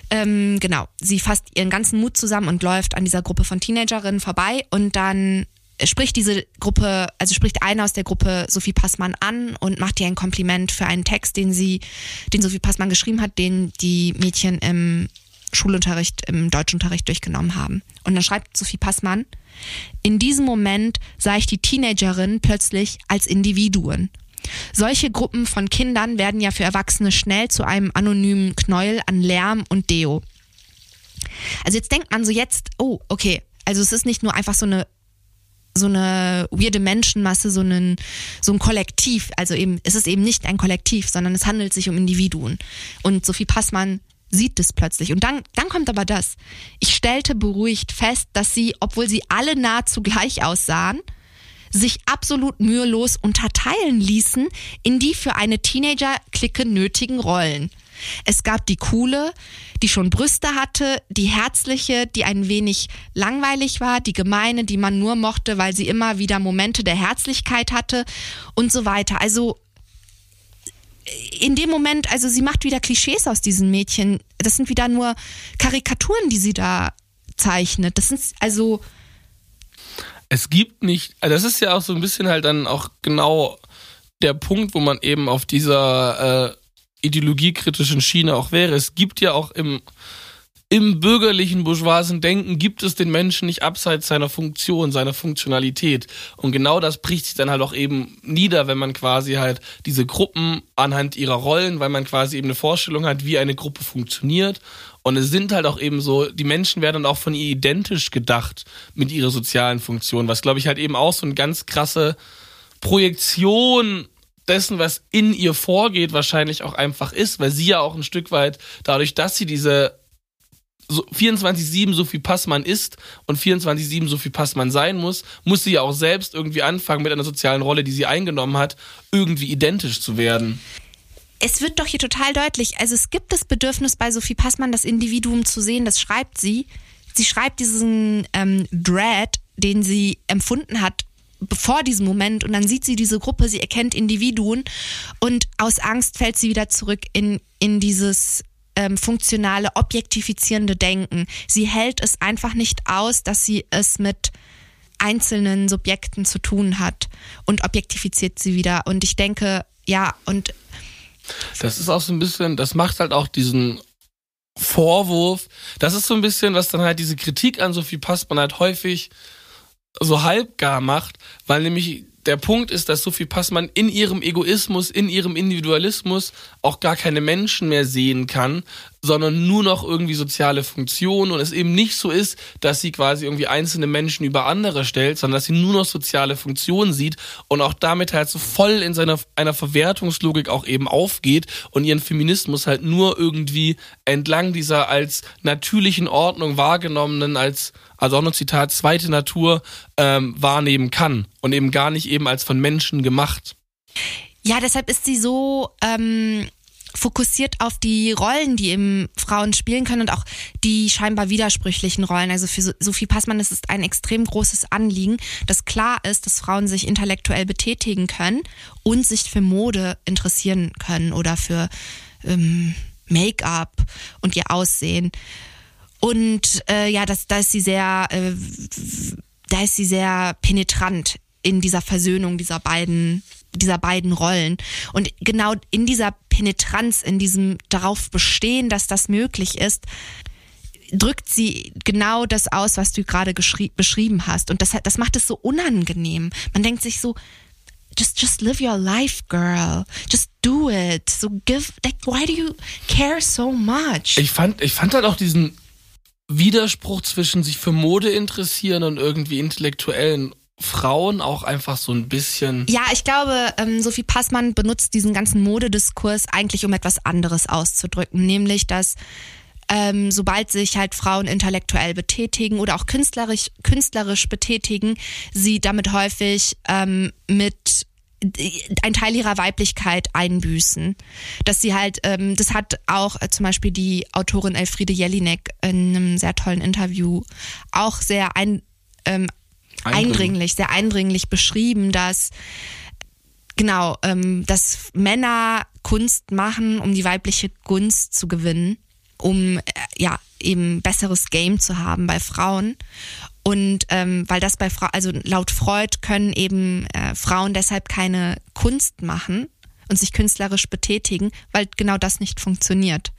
ähm, genau, sie fasst ihren ganzen Mut zusammen und läuft an dieser Gruppe von Teenagerinnen vorbei. Und dann spricht diese Gruppe, also spricht einer aus der Gruppe Sophie Passmann an und macht ihr ein Kompliment für einen Text, den sie, den Sophie Passmann geschrieben hat, den die Mädchen im Schulunterricht, im Deutschunterricht durchgenommen haben. Und dann schreibt Sophie Passmann, in diesem Moment sah ich die Teenagerin plötzlich als Individuen. Solche Gruppen von Kindern werden ja für Erwachsene schnell zu einem anonymen Knäuel an Lärm und Deo. Also jetzt denkt man so jetzt, oh, okay, also es ist nicht nur einfach so eine so eine weirde Menschenmasse, so ein, so ein Kollektiv. Also eben, es ist eben nicht ein Kollektiv, sondern es handelt sich um Individuen. Und Sophie Passmann sieht es plötzlich. Und dann, dann kommt aber das. Ich stellte beruhigt fest, dass sie, obwohl sie alle nahezu gleich aussahen, sich absolut mühelos unterteilen ließen in die für eine Teenager-Clique nötigen Rollen. Es gab die coole, die schon Brüste hatte, die herzliche, die ein wenig langweilig war, die gemeine, die man nur mochte, weil sie immer wieder Momente der Herzlichkeit hatte und so weiter. Also in dem Moment, also sie macht wieder Klischees aus diesen Mädchen. Das sind wieder nur Karikaturen, die sie da zeichnet. Das sind also. Es gibt nicht, also das ist ja auch so ein bisschen halt dann auch genau der Punkt, wo man eben auf dieser äh, ideologiekritischen Schiene auch wäre. Es gibt ja auch im im bürgerlichen bourgeoisen Denken gibt es den Menschen nicht abseits seiner Funktion, seiner Funktionalität. Und genau das bricht sich dann halt auch eben nieder, wenn man quasi halt diese Gruppen anhand ihrer Rollen, weil man quasi eben eine Vorstellung hat, wie eine Gruppe funktioniert. Und es sind halt auch eben so, die Menschen werden dann auch von ihr identisch gedacht mit ihrer sozialen Funktion, was glaube ich halt eben auch so eine ganz krasse Projektion dessen, was in ihr vorgeht, wahrscheinlich auch einfach ist, weil sie ja auch ein Stück weit dadurch, dass sie diese so 24-7 so viel Passmann ist und 24-7 so viel Passmann sein muss, muss sie ja auch selbst irgendwie anfangen mit einer sozialen Rolle, die sie eingenommen hat, irgendwie identisch zu werden. Es wird doch hier total deutlich, also es gibt das Bedürfnis bei Sophie Passmann, das Individuum zu sehen, das schreibt sie. Sie schreibt diesen ähm, Dread, den sie empfunden hat vor diesem Moment und dann sieht sie diese Gruppe, sie erkennt Individuen und aus Angst fällt sie wieder zurück in, in dieses ähm, funktionale, objektifizierende Denken. Sie hält es einfach nicht aus, dass sie es mit einzelnen Subjekten zu tun hat und objektifiziert sie wieder. Und ich denke, ja, und. Das ist auch so ein bisschen, das macht halt auch diesen Vorwurf. Das ist so ein bisschen, was dann halt diese Kritik an Sophie Passmann halt häufig so halbgar macht, weil nämlich der Punkt ist, dass Sophie Passmann in ihrem Egoismus, in ihrem Individualismus auch gar keine Menschen mehr sehen kann, sondern nur noch irgendwie soziale Funktionen. Und es eben nicht so ist, dass sie quasi irgendwie einzelne Menschen über andere stellt, sondern dass sie nur noch soziale Funktionen sieht und auch damit halt so voll in seiner einer Verwertungslogik auch eben aufgeht und ihren Feminismus halt nur irgendwie entlang dieser als natürlichen Ordnung wahrgenommenen als also auch noch Zitat, zweite Natur ähm, wahrnehmen kann und eben gar nicht eben als von Menschen gemacht. Ja, deshalb ist sie so ähm, fokussiert auf die Rollen, die eben Frauen spielen können und auch die scheinbar widersprüchlichen Rollen. Also für Sophie Passmann ist es ein extrem großes Anliegen, dass klar ist, dass Frauen sich intellektuell betätigen können und sich für Mode interessieren können oder für ähm, Make-up und ihr Aussehen. Und äh, ja, das, da ist sie sehr, äh, da ist sie sehr penetrant in dieser Versöhnung dieser beiden dieser beiden Rollen. Und genau in dieser Penetranz, in diesem darauf bestehen, dass das möglich ist, drückt sie genau das aus, was du gerade beschrieben hast. Und das, das macht es so unangenehm. Man denkt sich so, just, just live your life, girl. Just do it. So give, like, why do you care so much? Ich fand, ich fand halt auch diesen Widerspruch zwischen sich für Mode interessieren und irgendwie intellektuellen Frauen auch einfach so ein bisschen. Ja, ich glaube, ähm, Sophie Passmann benutzt diesen ganzen Modediskurs eigentlich, um etwas anderes auszudrücken, nämlich dass ähm, sobald sich halt Frauen intellektuell betätigen oder auch künstlerisch, künstlerisch betätigen, sie damit häufig ähm, mit ein Teil ihrer Weiblichkeit einbüßen. Dass sie halt, ähm, das hat auch äh, zum Beispiel die Autorin Elfriede Jelinek in einem sehr tollen Interview auch sehr ein, ähm, eindringlich, sehr eindringlich beschrieben, dass genau, ähm, dass Männer Kunst machen, um die weibliche Gunst zu gewinnen, um äh, ja eben besseres Game zu haben bei Frauen. Und ähm, weil das bei Frauen, also laut Freud können eben äh, Frauen deshalb keine Kunst machen und sich künstlerisch betätigen, weil genau das nicht funktioniert.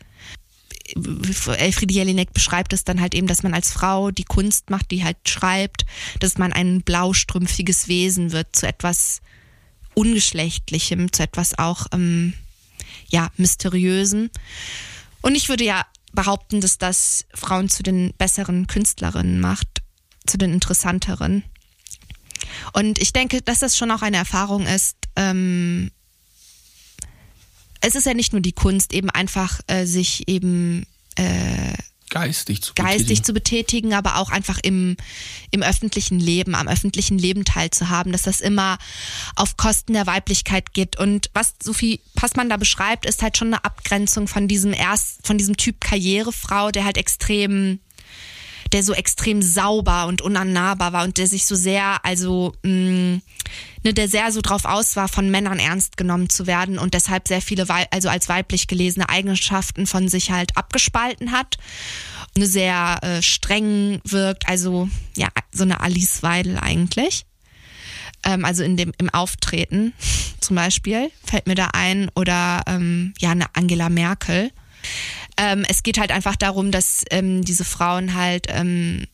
Elfriede Jelinek beschreibt es dann halt eben, dass man als Frau die Kunst macht, die halt schreibt, dass man ein blaustrümpfiges Wesen wird zu etwas Ungeschlechtlichem, zu etwas auch, ähm, ja, Mysteriösem. Und ich würde ja behaupten, dass das Frauen zu den besseren Künstlerinnen macht, zu den interessanteren. Und ich denke, dass das schon auch eine Erfahrung ist, ähm, es ist ja nicht nur die Kunst, eben einfach äh, sich eben äh, geistig zu geistig betätigen. zu betätigen, aber auch einfach im, im öffentlichen Leben, am öffentlichen Leben teilzuhaben, dass das immer auf Kosten der Weiblichkeit geht. Und was Sophie Passmann da beschreibt, ist halt schon eine Abgrenzung von diesem erst, von diesem Typ Karrierefrau, der halt extrem der so extrem sauber und unannahbar war und der sich so sehr, also mh, mm, ne, der sehr so drauf aus war, von Männern ernst genommen zu werden und deshalb sehr viele, also als weiblich gelesene Eigenschaften von sich halt abgespalten hat. Eine sehr äh, streng wirkt, also ja, so eine Alice Weidel eigentlich ähm, also in dem im Auftreten zum Beispiel fällt mir da ein oder ähm, ja eine Angela Merkel ähm, es geht halt einfach darum, dass ähm, diese Frauen halt, ähm,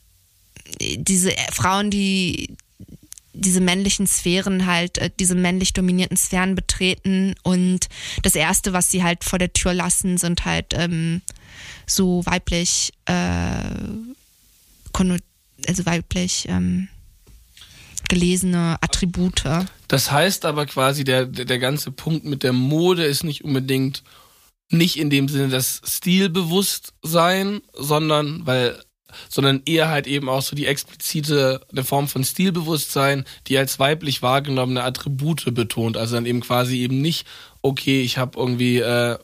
diese Frauen, die diese männlichen Sphären halt, äh, diese männlich dominierten Sphären betreten und das erste, was sie halt vor der Tür lassen, sind halt ähm, so weiblich, äh, also weiblich ähm, gelesene Attribute. Das heißt aber quasi, der, der ganze Punkt mit der Mode ist nicht unbedingt nicht in dem Sinne das Stilbewusstsein, sondern weil sondern eher halt eben auch so die explizite eine Form von Stilbewusstsein, die als weiblich wahrgenommene Attribute betont. Also dann eben quasi eben nicht, okay, ich habe irgendwie äh,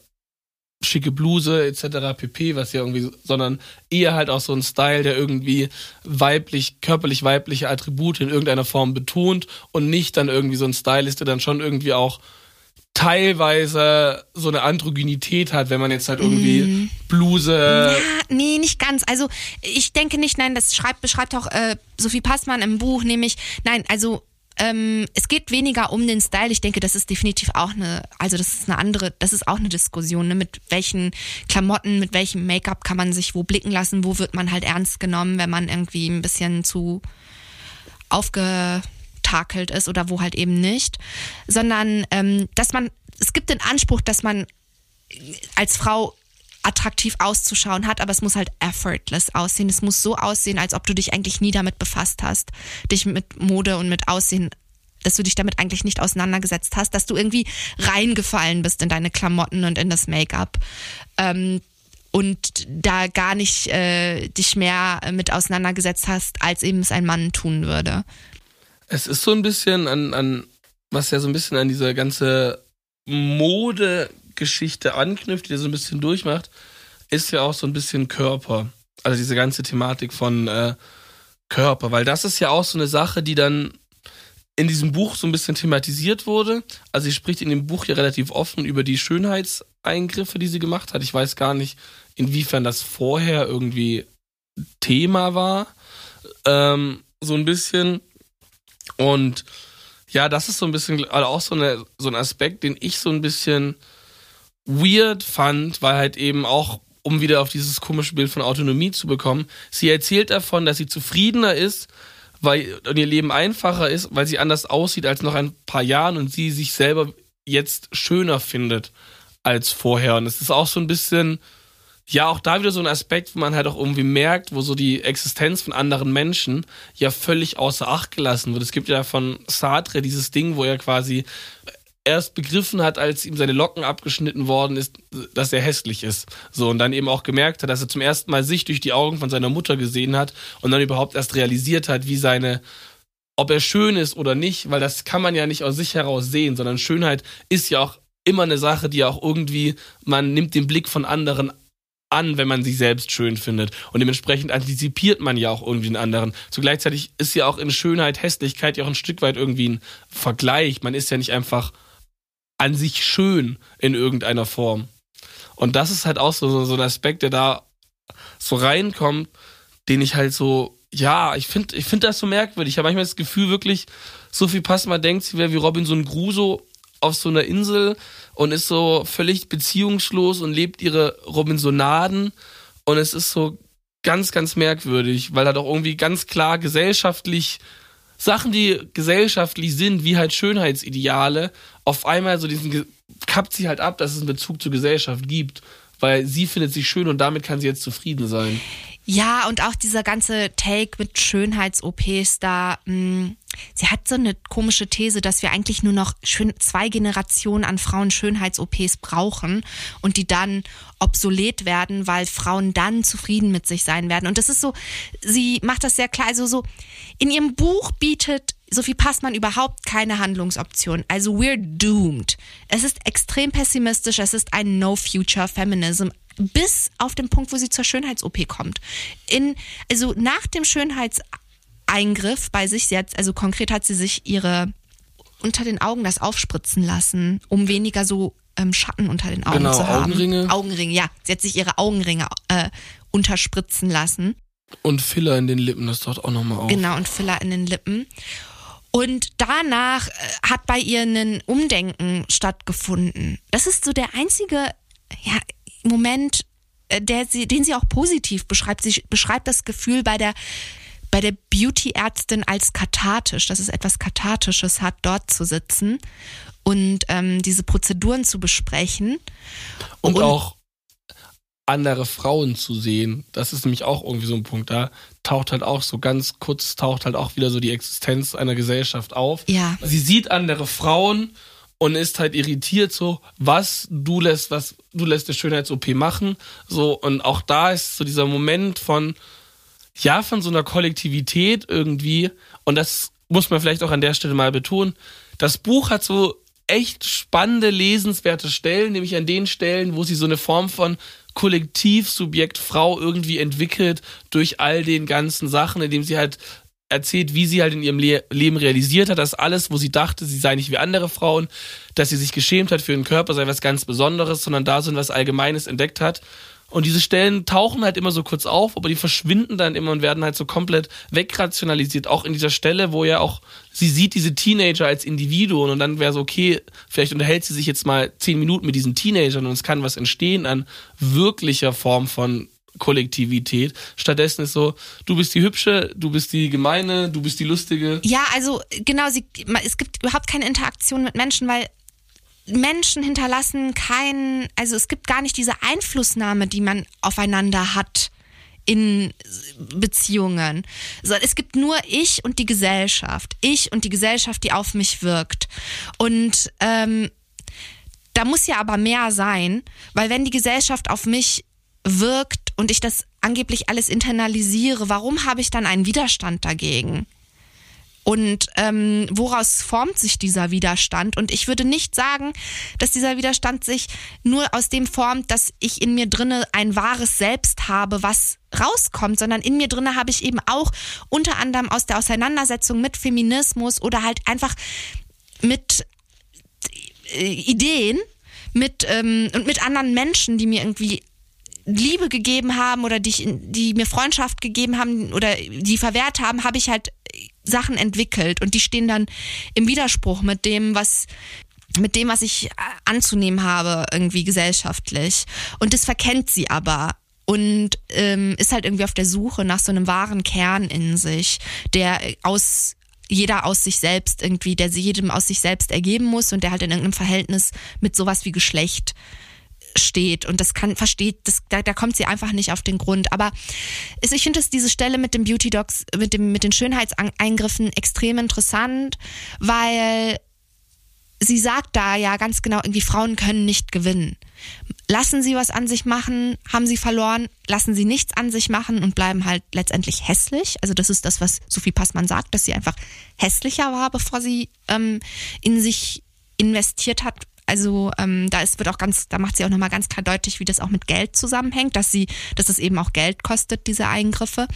schicke Bluse etc. pp, was ja irgendwie, sondern eher halt auch so ein Style, der irgendwie weiblich, körperlich weibliche Attribute in irgendeiner Form betont und nicht dann irgendwie so ein Style ist, der dann schon irgendwie auch teilweise so eine Androgynität hat, wenn man jetzt halt irgendwie mm. Bluse. Ja, nee, nicht ganz. Also ich denke nicht, nein, das schreibt, beschreibt auch äh, Sophie Passmann im Buch, nämlich, nein, also ähm, es geht weniger um den Style. Ich denke, das ist definitiv auch eine, also das ist eine andere, das ist auch eine Diskussion, ne? mit welchen Klamotten, mit welchem Make-up kann man sich wo blicken lassen, wo wird man halt ernst genommen, wenn man irgendwie ein bisschen zu aufge abgetakelt ist oder wo halt eben nicht, sondern ähm, dass man, es gibt den Anspruch, dass man als Frau attraktiv auszuschauen hat, aber es muss halt effortless aussehen. Es muss so aussehen, als ob du dich eigentlich nie damit befasst hast, dich mit Mode und mit Aussehen, dass du dich damit eigentlich nicht auseinandergesetzt hast, dass du irgendwie reingefallen bist in deine Klamotten und in das Make-up. Ähm, und da gar nicht äh, dich mehr mit auseinandergesetzt hast, als eben es ein Mann tun würde. Es ist so ein bisschen an, an was ja so ein bisschen an diese ganze Mode Geschichte anknüpft, die so ein bisschen durchmacht, ist ja auch so ein bisschen Körper. Also diese ganze Thematik von äh, Körper, weil das ist ja auch so eine Sache, die dann in diesem Buch so ein bisschen thematisiert wurde. Also sie spricht in dem Buch ja relativ offen über die Schönheitseingriffe, die sie gemacht hat. Ich weiß gar nicht, inwiefern das vorher irgendwie Thema war. Ähm, so ein bisschen. Und ja, das ist so ein bisschen also auch so, eine, so ein Aspekt, den ich so ein bisschen weird fand, weil halt eben auch, um wieder auf dieses komische Bild von Autonomie zu bekommen, sie erzählt davon, dass sie zufriedener ist, weil ihr Leben einfacher ist, weil sie anders aussieht als noch ein paar Jahren und sie sich selber jetzt schöner findet als vorher. Und es ist auch so ein bisschen, ja, auch da wieder so ein Aspekt, wo man halt auch irgendwie merkt, wo so die Existenz von anderen Menschen ja völlig außer Acht gelassen wird. Es gibt ja von Sartre dieses Ding, wo er quasi erst begriffen hat, als ihm seine Locken abgeschnitten worden ist, dass er hässlich ist. So, und dann eben auch gemerkt hat, dass er zum ersten Mal sich durch die Augen von seiner Mutter gesehen hat und dann überhaupt erst realisiert hat, wie seine, ob er schön ist oder nicht, weil das kann man ja nicht aus sich heraus sehen, sondern Schönheit ist ja auch immer eine Sache, die ja auch irgendwie, man nimmt den Blick von anderen an, wenn man sich selbst schön findet. Und dementsprechend antizipiert man ja auch irgendwie einen anderen. Zugleichzeitig ist ja auch in Schönheit, Hässlichkeit ja auch ein Stück weit irgendwie ein Vergleich. Man ist ja nicht einfach an sich schön in irgendeiner Form. Und das ist halt auch so, so ein Aspekt, der da so reinkommt, den ich halt so, ja, ich finde ich find das so merkwürdig. Ich habe manchmal das Gefühl wirklich, Sophie Passmann denkt, sie wäre wie Robinson Crusoe auf so einer Insel und ist so völlig beziehungslos und lebt ihre Robinsonaden und es ist so ganz, ganz merkwürdig, weil da doch irgendwie ganz klar gesellschaftlich Sachen, die gesellschaftlich sind, wie halt Schönheitsideale, auf einmal so diesen, kappt sie halt ab, dass es einen Bezug zur Gesellschaft gibt, weil sie findet sich schön und damit kann sie jetzt zufrieden sein. Ja, und auch dieser ganze Take mit Schönheits-OPs da, mh, mm, sie hat so eine komische These, dass wir eigentlich nur noch schön zwei Generationen an Frauen Schönheits-OPs brauchen und die dann obsolet werden, weil Frauen dann zufrieden mit sich sein werden. Und das ist so, sie macht das sehr klar, also so, in ihrem Buch bietet Sophie Passmann überhaupt keine Handlungsoption. Also we're doomed. Es ist extrem pessimistisch, es ist ein No-Future-Feminism bis auf den Punkt, wo sie zur Schönheits-OP kommt. In, also nach dem Schönheitseingriff bei sich, jetzt, also konkret hat sie sich ihre unter den Augen das aufspritzen lassen, um weniger so ähm, Schatten unter den Augen genau, zu haben. Augenringe. Augenringe, ja. Sie hat sich ihre Augenringe äh, unterspritzen lassen. Und Filler in den Lippen, das taucht auch nochmal auf. Genau, und Filler in den Lippen. Und danach äh, hat bei ihr ein Umdenken stattgefunden. Das ist so der einzige ja, Moment, äh, der sie, den sie auch positiv beschreibt. Sie beschreibt das Gefühl bei der bei der Beauty-Ärztin als kathartisch, dass es etwas Kathartisches hat, dort zu sitzen und ähm, diese Prozeduren zu besprechen. Und, und auch andere Frauen zu sehen. Das ist nämlich auch irgendwie so ein Punkt. Da taucht halt auch so ganz kurz, taucht halt auch wieder so die Existenz einer Gesellschaft auf. Ja. Sie sieht andere Frauen und ist halt irritiert so, was du lässt, was du lässt der Schönheits-OP machen, so und auch da ist so dieser Moment von ja, von so einer Kollektivität irgendwie und das muss man vielleicht auch an der Stelle mal betonen. Das Buch hat so echt spannende, lesenswerte Stellen, nämlich an den Stellen, wo sie so eine Form von Kollektivsubjekt Frau irgendwie entwickelt durch all den ganzen Sachen, indem sie halt erzählt, wie sie halt in ihrem Le Leben realisiert hat, dass alles, wo sie dachte, sie sei nicht wie andere Frauen, dass sie sich geschämt hat für ihren Körper, sei was ganz Besonderes, sondern da so was Allgemeines entdeckt hat. Und diese Stellen tauchen halt immer so kurz auf, aber die verschwinden dann immer und werden halt so komplett wegrationalisiert. Auch in dieser Stelle, wo ja auch sie sieht diese Teenager als Individuen und dann wäre so, okay, vielleicht unterhält sie sich jetzt mal zehn Minuten mit diesen Teenagern und es kann was entstehen an wirklicher Form von Kollektivität. Stattdessen ist so, du bist die Hübsche, du bist die Gemeine, du bist die Lustige. Ja, also genau, sie, es gibt überhaupt keine Interaktion mit Menschen, weil Menschen hinterlassen keinen, also es gibt gar nicht diese Einflussnahme, die man aufeinander hat in Beziehungen. Es gibt nur ich und die Gesellschaft. Ich und die Gesellschaft, die auf mich wirkt. Und ähm, da muss ja aber mehr sein, weil wenn die Gesellschaft auf mich wirkt, und ich das angeblich alles internalisiere, warum habe ich dann einen Widerstand dagegen? Und ähm, woraus formt sich dieser Widerstand? Und ich würde nicht sagen, dass dieser Widerstand sich nur aus dem formt, dass ich in mir drinne ein wahres Selbst habe, was rauskommt, sondern in mir drinne habe ich eben auch unter anderem aus der Auseinandersetzung mit Feminismus oder halt einfach mit äh, Ideen mit ähm, und mit anderen Menschen, die mir irgendwie Liebe gegeben haben oder die, ich, die mir Freundschaft gegeben haben oder die verwehrt haben, habe ich halt Sachen entwickelt und die stehen dann im Widerspruch mit dem, was mit dem, was ich anzunehmen habe, irgendwie gesellschaftlich. Und das verkennt sie aber und ähm, ist halt irgendwie auf der Suche nach so einem wahren Kern in sich, der aus jeder aus sich selbst irgendwie, der sie jedem aus sich selbst ergeben muss und der halt in irgendeinem Verhältnis mit sowas wie Geschlecht steht. Und das kann versteht das da, da kommt sie einfach nicht auf den Grund. Aber ist, ich finde es diese Stelle mit dem Beauty Docs mit dem mit den Schönheitseingriffen extrem interessant weil sie sagt da ja ganz genau irgendwie Frauen können nicht gewinnen. Lassen sie was an sich machen haben sie verloren lassen sie nichts an sich machen und bleiben halt letztendlich hässlich. Also das ist das was Sophie Passmann sagt dass sie einfach hässlicher war bevor sie ähm, in sich investiert hat also ähm, da ist, wird auch ganz, da macht sie auch nochmal ganz klar deutlich, wie das auch mit Geld zusammenhängt, dass sie, dass es eben auch Geld kostet, diese Eingriffe.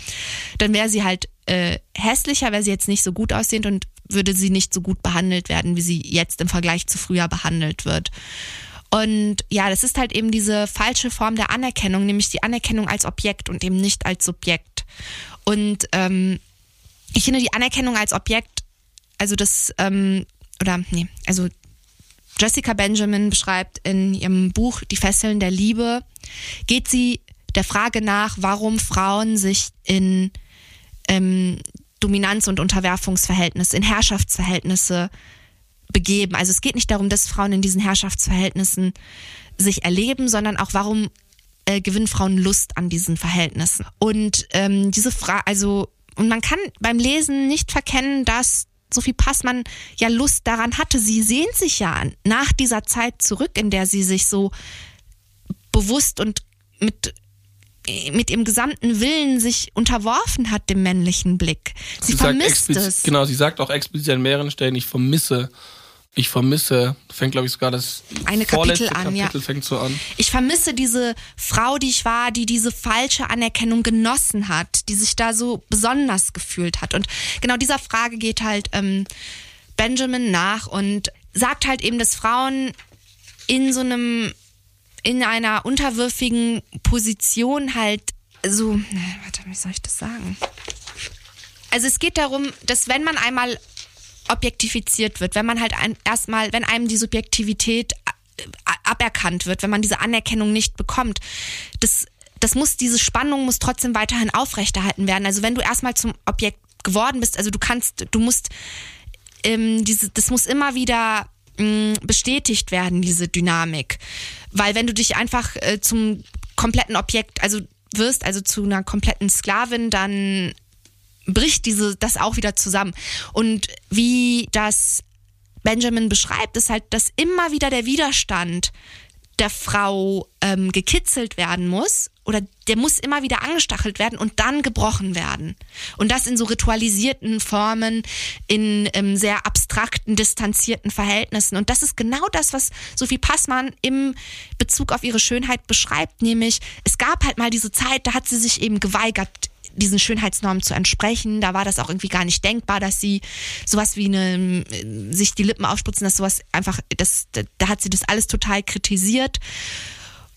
Dann wäre sie halt äh, hässlicher, wäre sie jetzt nicht so gut aussehend und würde sie nicht so gut behandelt werden, wie sie jetzt im Vergleich zu früher behandelt wird. Und ja, das ist halt eben diese falsche Form der Anerkennung, nämlich die Anerkennung als Objekt und eben nicht als Subjekt. Und ähm, ich finde die Anerkennung als Objekt, also das, ähm, oder nee, also Jessica Benjamin beschreibt in ihrem Buch Die Fesseln der Liebe, geht sie der Frage nach, warum Frauen sich in ähm, Dominanz- und Unterwerfungsverhältnisse, in Herrschaftsverhältnisse begeben. Also es geht nicht darum, dass Frauen in diesen Herrschaftsverhältnissen sich erleben, sondern auch warum äh, gewinnen Frauen Lust an diesen Verhältnissen. Und ähm, diese Frage, also und man kann beim Lesen nicht verkennen, dass Sophie Passmann ja Lust daran hatte. Sie sehnt sich ja nach dieser Zeit zurück, in der sie sich so bewusst und mit mit ihrem gesamten Willen sich unterworfen hat dem männlichen Blick. Sie, sie vermisst es. Genau, sie sagt auch explizit an mehreren Stellen, ich vermisse ich vermisse, fängt glaube ich sogar das eine Kapitel an, Kapitel ja. fängt so an. Ich vermisse diese Frau, die ich war, die diese falsche Anerkennung genossen hat, die sich da so besonders gefühlt hat. Und genau dieser Frage geht halt ähm, Benjamin nach und sagt halt eben, dass Frauen in so einem in einer unterwürfigen Position halt so, warte, wie soll ich das sagen? Also es geht darum, dass wenn man einmal objektifiziert wird, wenn man halt erstmal, wenn einem die Subjektivität äh, aberkannt wird, wenn man diese Anerkennung nicht bekommt, das, das muss, diese Spannung muss trotzdem weiterhin aufrechterhalten werden. Also wenn du erstmal zum Objekt geworden bist, also du kannst, du musst, ähm, diese, das muss immer wieder mh, bestätigt werden, diese Dynamik. Weil wenn du dich einfach äh, zum kompletten Objekt, also wirst, also zu einer kompletten Sklavin, dann bricht diese, das auch wieder zusammen. Und wie das Benjamin beschreibt, ist halt, dass immer wieder der Widerstand der Frau ähm, gekitzelt werden muss oder der muss immer wieder angestachelt werden und dann gebrochen werden. Und das in so ritualisierten Formen, in ähm, sehr abstrakten, distanzierten Verhältnissen. Und das ist genau das, was Sophie Passmann im Bezug auf ihre Schönheit beschreibt, nämlich es gab halt mal diese Zeit, da hat sie sich eben geweigert, diesen Schönheitsnormen zu entsprechen. Da war das auch irgendwie gar nicht denkbar, dass sie sowas wie eine, sich die Lippen aufspritzen, dass sowas einfach, das, da hat sie das alles total kritisiert.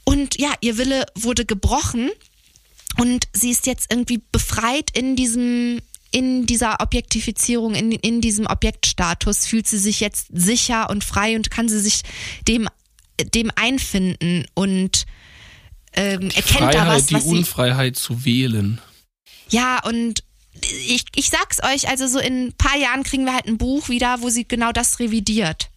Und ja, ihr Wille wurde gebrochen und sie ist jetzt irgendwie befreit in diesem, in dieser Objektifizierung, in, in diesem Objektstatus, fühlt sie sich jetzt sicher und frei und kann sie sich dem, dem einfinden und ähm, erkennt Freiheit, da was, die was sie, Unfreiheit zu wählen. Ja, und ich, ich sag's euch, also so in ein paar Jahren kriegen wir halt ein Buch wieder, wo sie genau das revidiert.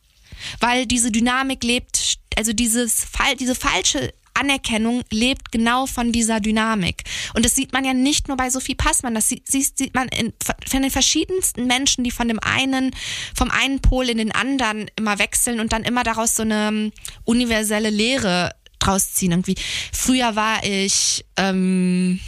Weil diese Dynamik lebt, also dieses, diese falsche Anerkennung lebt genau von dieser Dynamik. Und das sieht man ja nicht nur bei Sophie Passmann, das sieht, sieht man in, von den verschiedensten Menschen, die von dem einen, vom einen Pol in den anderen immer wechseln und dann immer daraus so eine ähm, universelle Lehre draus ziehen. Irgendwie. Früher war ich, ähm,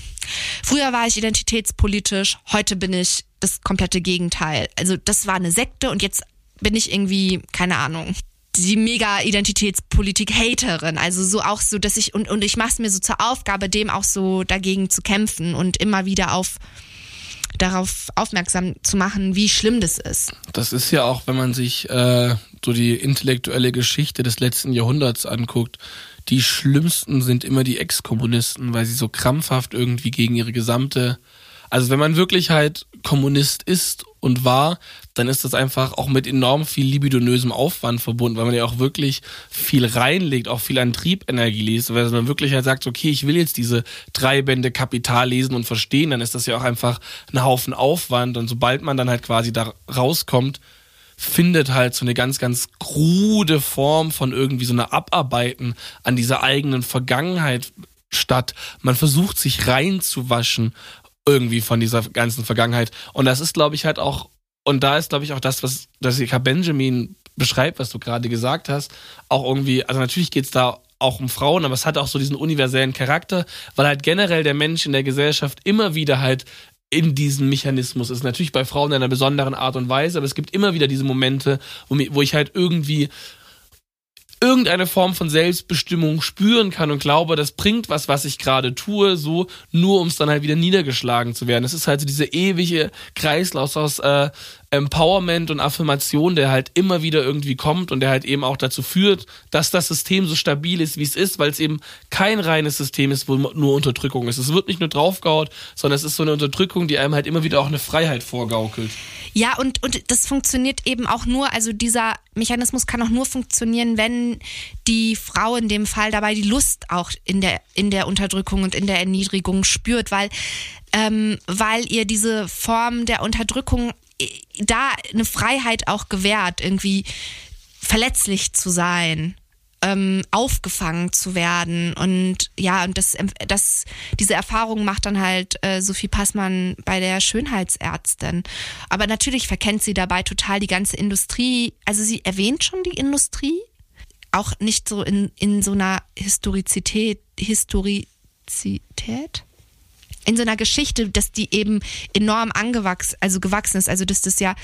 früher war ich identitätspolitisch, heute bin ich das komplette Gegenteil. Also das war eine Sekte und jetzt bin ich irgendwie, keine Ahnung, die mega Identitätspolitik-Haterin. Also so auch so, dass ich, und, und ich mache es mir so zur Aufgabe, dem auch so dagegen zu kämpfen und immer wieder auf darauf aufmerksam zu machen, wie schlimm das ist. Das ist ja auch, wenn man sich äh, so die intellektuelle Geschichte des letzten Jahrhunderts anguckt, die schlimmsten sind immer die Ex-Kommunisten, weil sie so krampfhaft irgendwie gegen ihre gesamte also wenn man wirklich halt Kommunist ist und war, dann ist das einfach auch mit enorm viel libidonösem Aufwand verbunden, weil man ja auch wirklich viel reinlegt, auch viel an Triebenergie liest. Weil man wirklich halt sagt, okay, ich will jetzt diese drei Bände Kapital lesen und verstehen, dann ist das ja auch einfach ein Haufen Aufwand. Und sobald man dann halt quasi da rauskommt, findet halt so eine ganz, ganz krude Form von irgendwie so einer Abarbeiten an dieser eigenen Vergangenheit statt. Man versucht sich reinzuwaschen irgendwie von dieser ganzen Vergangenheit. Und das ist, glaube ich, halt auch, und da ist, glaube ich, auch das, was Jessica Benjamin beschreibt, was du gerade gesagt hast, auch irgendwie, also natürlich geht's da auch um Frauen, aber es hat auch so diesen universellen Charakter, weil halt generell der Mensch in der Gesellschaft immer wieder halt in diesem Mechanismus ist. Natürlich bei Frauen in einer besonderen Art und Weise, aber es gibt immer wieder diese Momente, wo, ich halt irgendwie irgendeine Form von Selbstbestimmung spüren kann und glaube, das bringt was, was ich gerade tue, so nur um es dann halt wieder niedergeschlagen zu werden. Es ist halt so diese ewige Kreislauf aus äh, Empowerment und Affirmation, der halt immer wieder irgendwie kommt und der halt eben auch dazu führt, dass das System so stabil ist, wie es ist, weil es eben kein reines System ist, wo nur Unterdrückung ist. Es wird nicht nur draufgehaut, sondern es ist so eine Unterdrückung, die einem halt immer wieder auch eine Freiheit vorgaukelt. Ja, und, und das funktioniert eben auch nur, also dieser Mechanismus kann auch nur funktionieren, wenn die Frau in dem Fall dabei die Lust auch in der, in der Unterdrückung und in der Erniedrigung spürt, weil, ähm, weil ihr diese Form der Unterdrückung da eine Freiheit auch gewährt, irgendwie verletzlich zu sein ähm, aufgefangen zu werden. Und ja, und das, das, diese Erfahrung macht dann halt äh, Sophie Passmann bei der Schönheitsärztin. Aber natürlich verkennt sie dabei total die ganze Industrie. Also sie erwähnt schon die Industrie, auch nicht so in, in so einer Historizität, Historizität? In so einer Geschichte, dass die eben enorm angewachsen, also gewachsen ist. Also dass das ja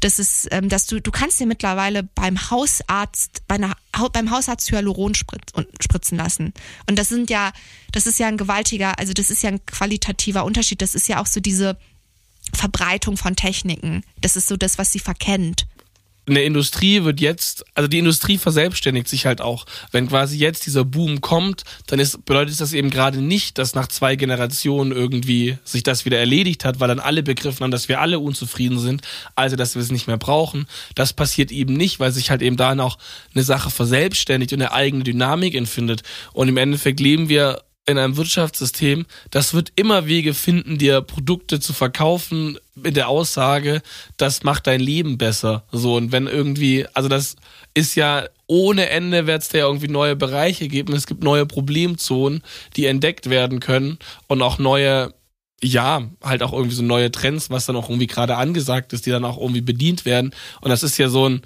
das ist, ähm, dass du, du kannst dir mittlerweile beim Hausarzt, bei einer, beim Hausarzt Hyaluron spritzen lassen. Und das sind ja, das ist ja ein gewaltiger, also das ist ja ein qualitativer Unterschied. Das ist ja auch so diese Verbreitung von Techniken. Das ist so das, was sie verkennt eine Industrie wird jetzt, also die Industrie verselbstständigt sich halt auch. Wenn quasi jetzt dieser Boom kommt, dann ist, bedeutet das eben gerade nicht, dass nach zwei Generationen irgendwie sich das wieder erledigt hat, weil dann alle begriffen haben, dass wir alle unzufrieden sind, also dass wir es nicht mehr brauchen. Das passiert eben nicht, weil sich halt eben da noch eine Sache verselbstständigt und eine eigene Dynamik empfindet. Und im Endeffekt leben wir in einem Wirtschaftssystem, das wird immer Wege finden, dir Produkte zu verkaufen mit der Aussage, das macht dein Leben besser. So, und wenn irgendwie, also das ist ja ohne Ende wird es da ja irgendwie neue Bereiche geben. Es gibt neue Problemzonen, die entdeckt werden können und auch neue, ja, halt auch irgendwie so neue Trends, was dann auch irgendwie gerade angesagt ist, die dann auch irgendwie bedient werden. Und das ist ja so ein,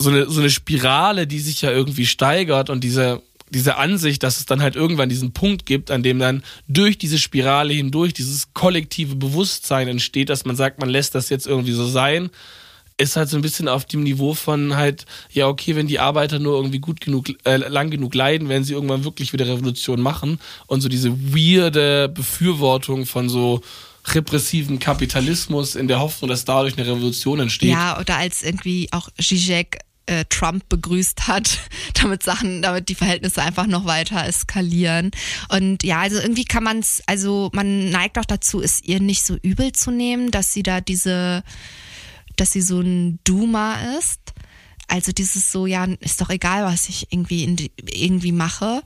so eine, so eine Spirale, die sich ja irgendwie steigert und diese, diese Ansicht, dass es dann halt irgendwann diesen Punkt gibt, an dem dann durch diese Spirale hindurch dieses kollektive Bewusstsein entsteht, dass man sagt, man lässt das jetzt irgendwie so sein, ist halt so ein bisschen auf dem Niveau von halt, ja, okay, wenn die Arbeiter nur irgendwie gut genug, äh, lang genug leiden, werden sie irgendwann wirklich wieder Revolution machen und so diese weirde Befürwortung von so repressiven Kapitalismus in der Hoffnung, dass dadurch eine Revolution entsteht. Ja, oder als irgendwie auch Zizek äh, Trump begrüßt hat, damit Sachen, damit die Verhältnisse einfach noch weiter eskalieren. Und ja, also irgendwie kann man es, also man neigt auch dazu, es ihr nicht so übel zu nehmen, dass sie da diese, dass sie so ein Duma ist. Also dieses so, ja, ist doch egal, was ich irgendwie die, irgendwie mache.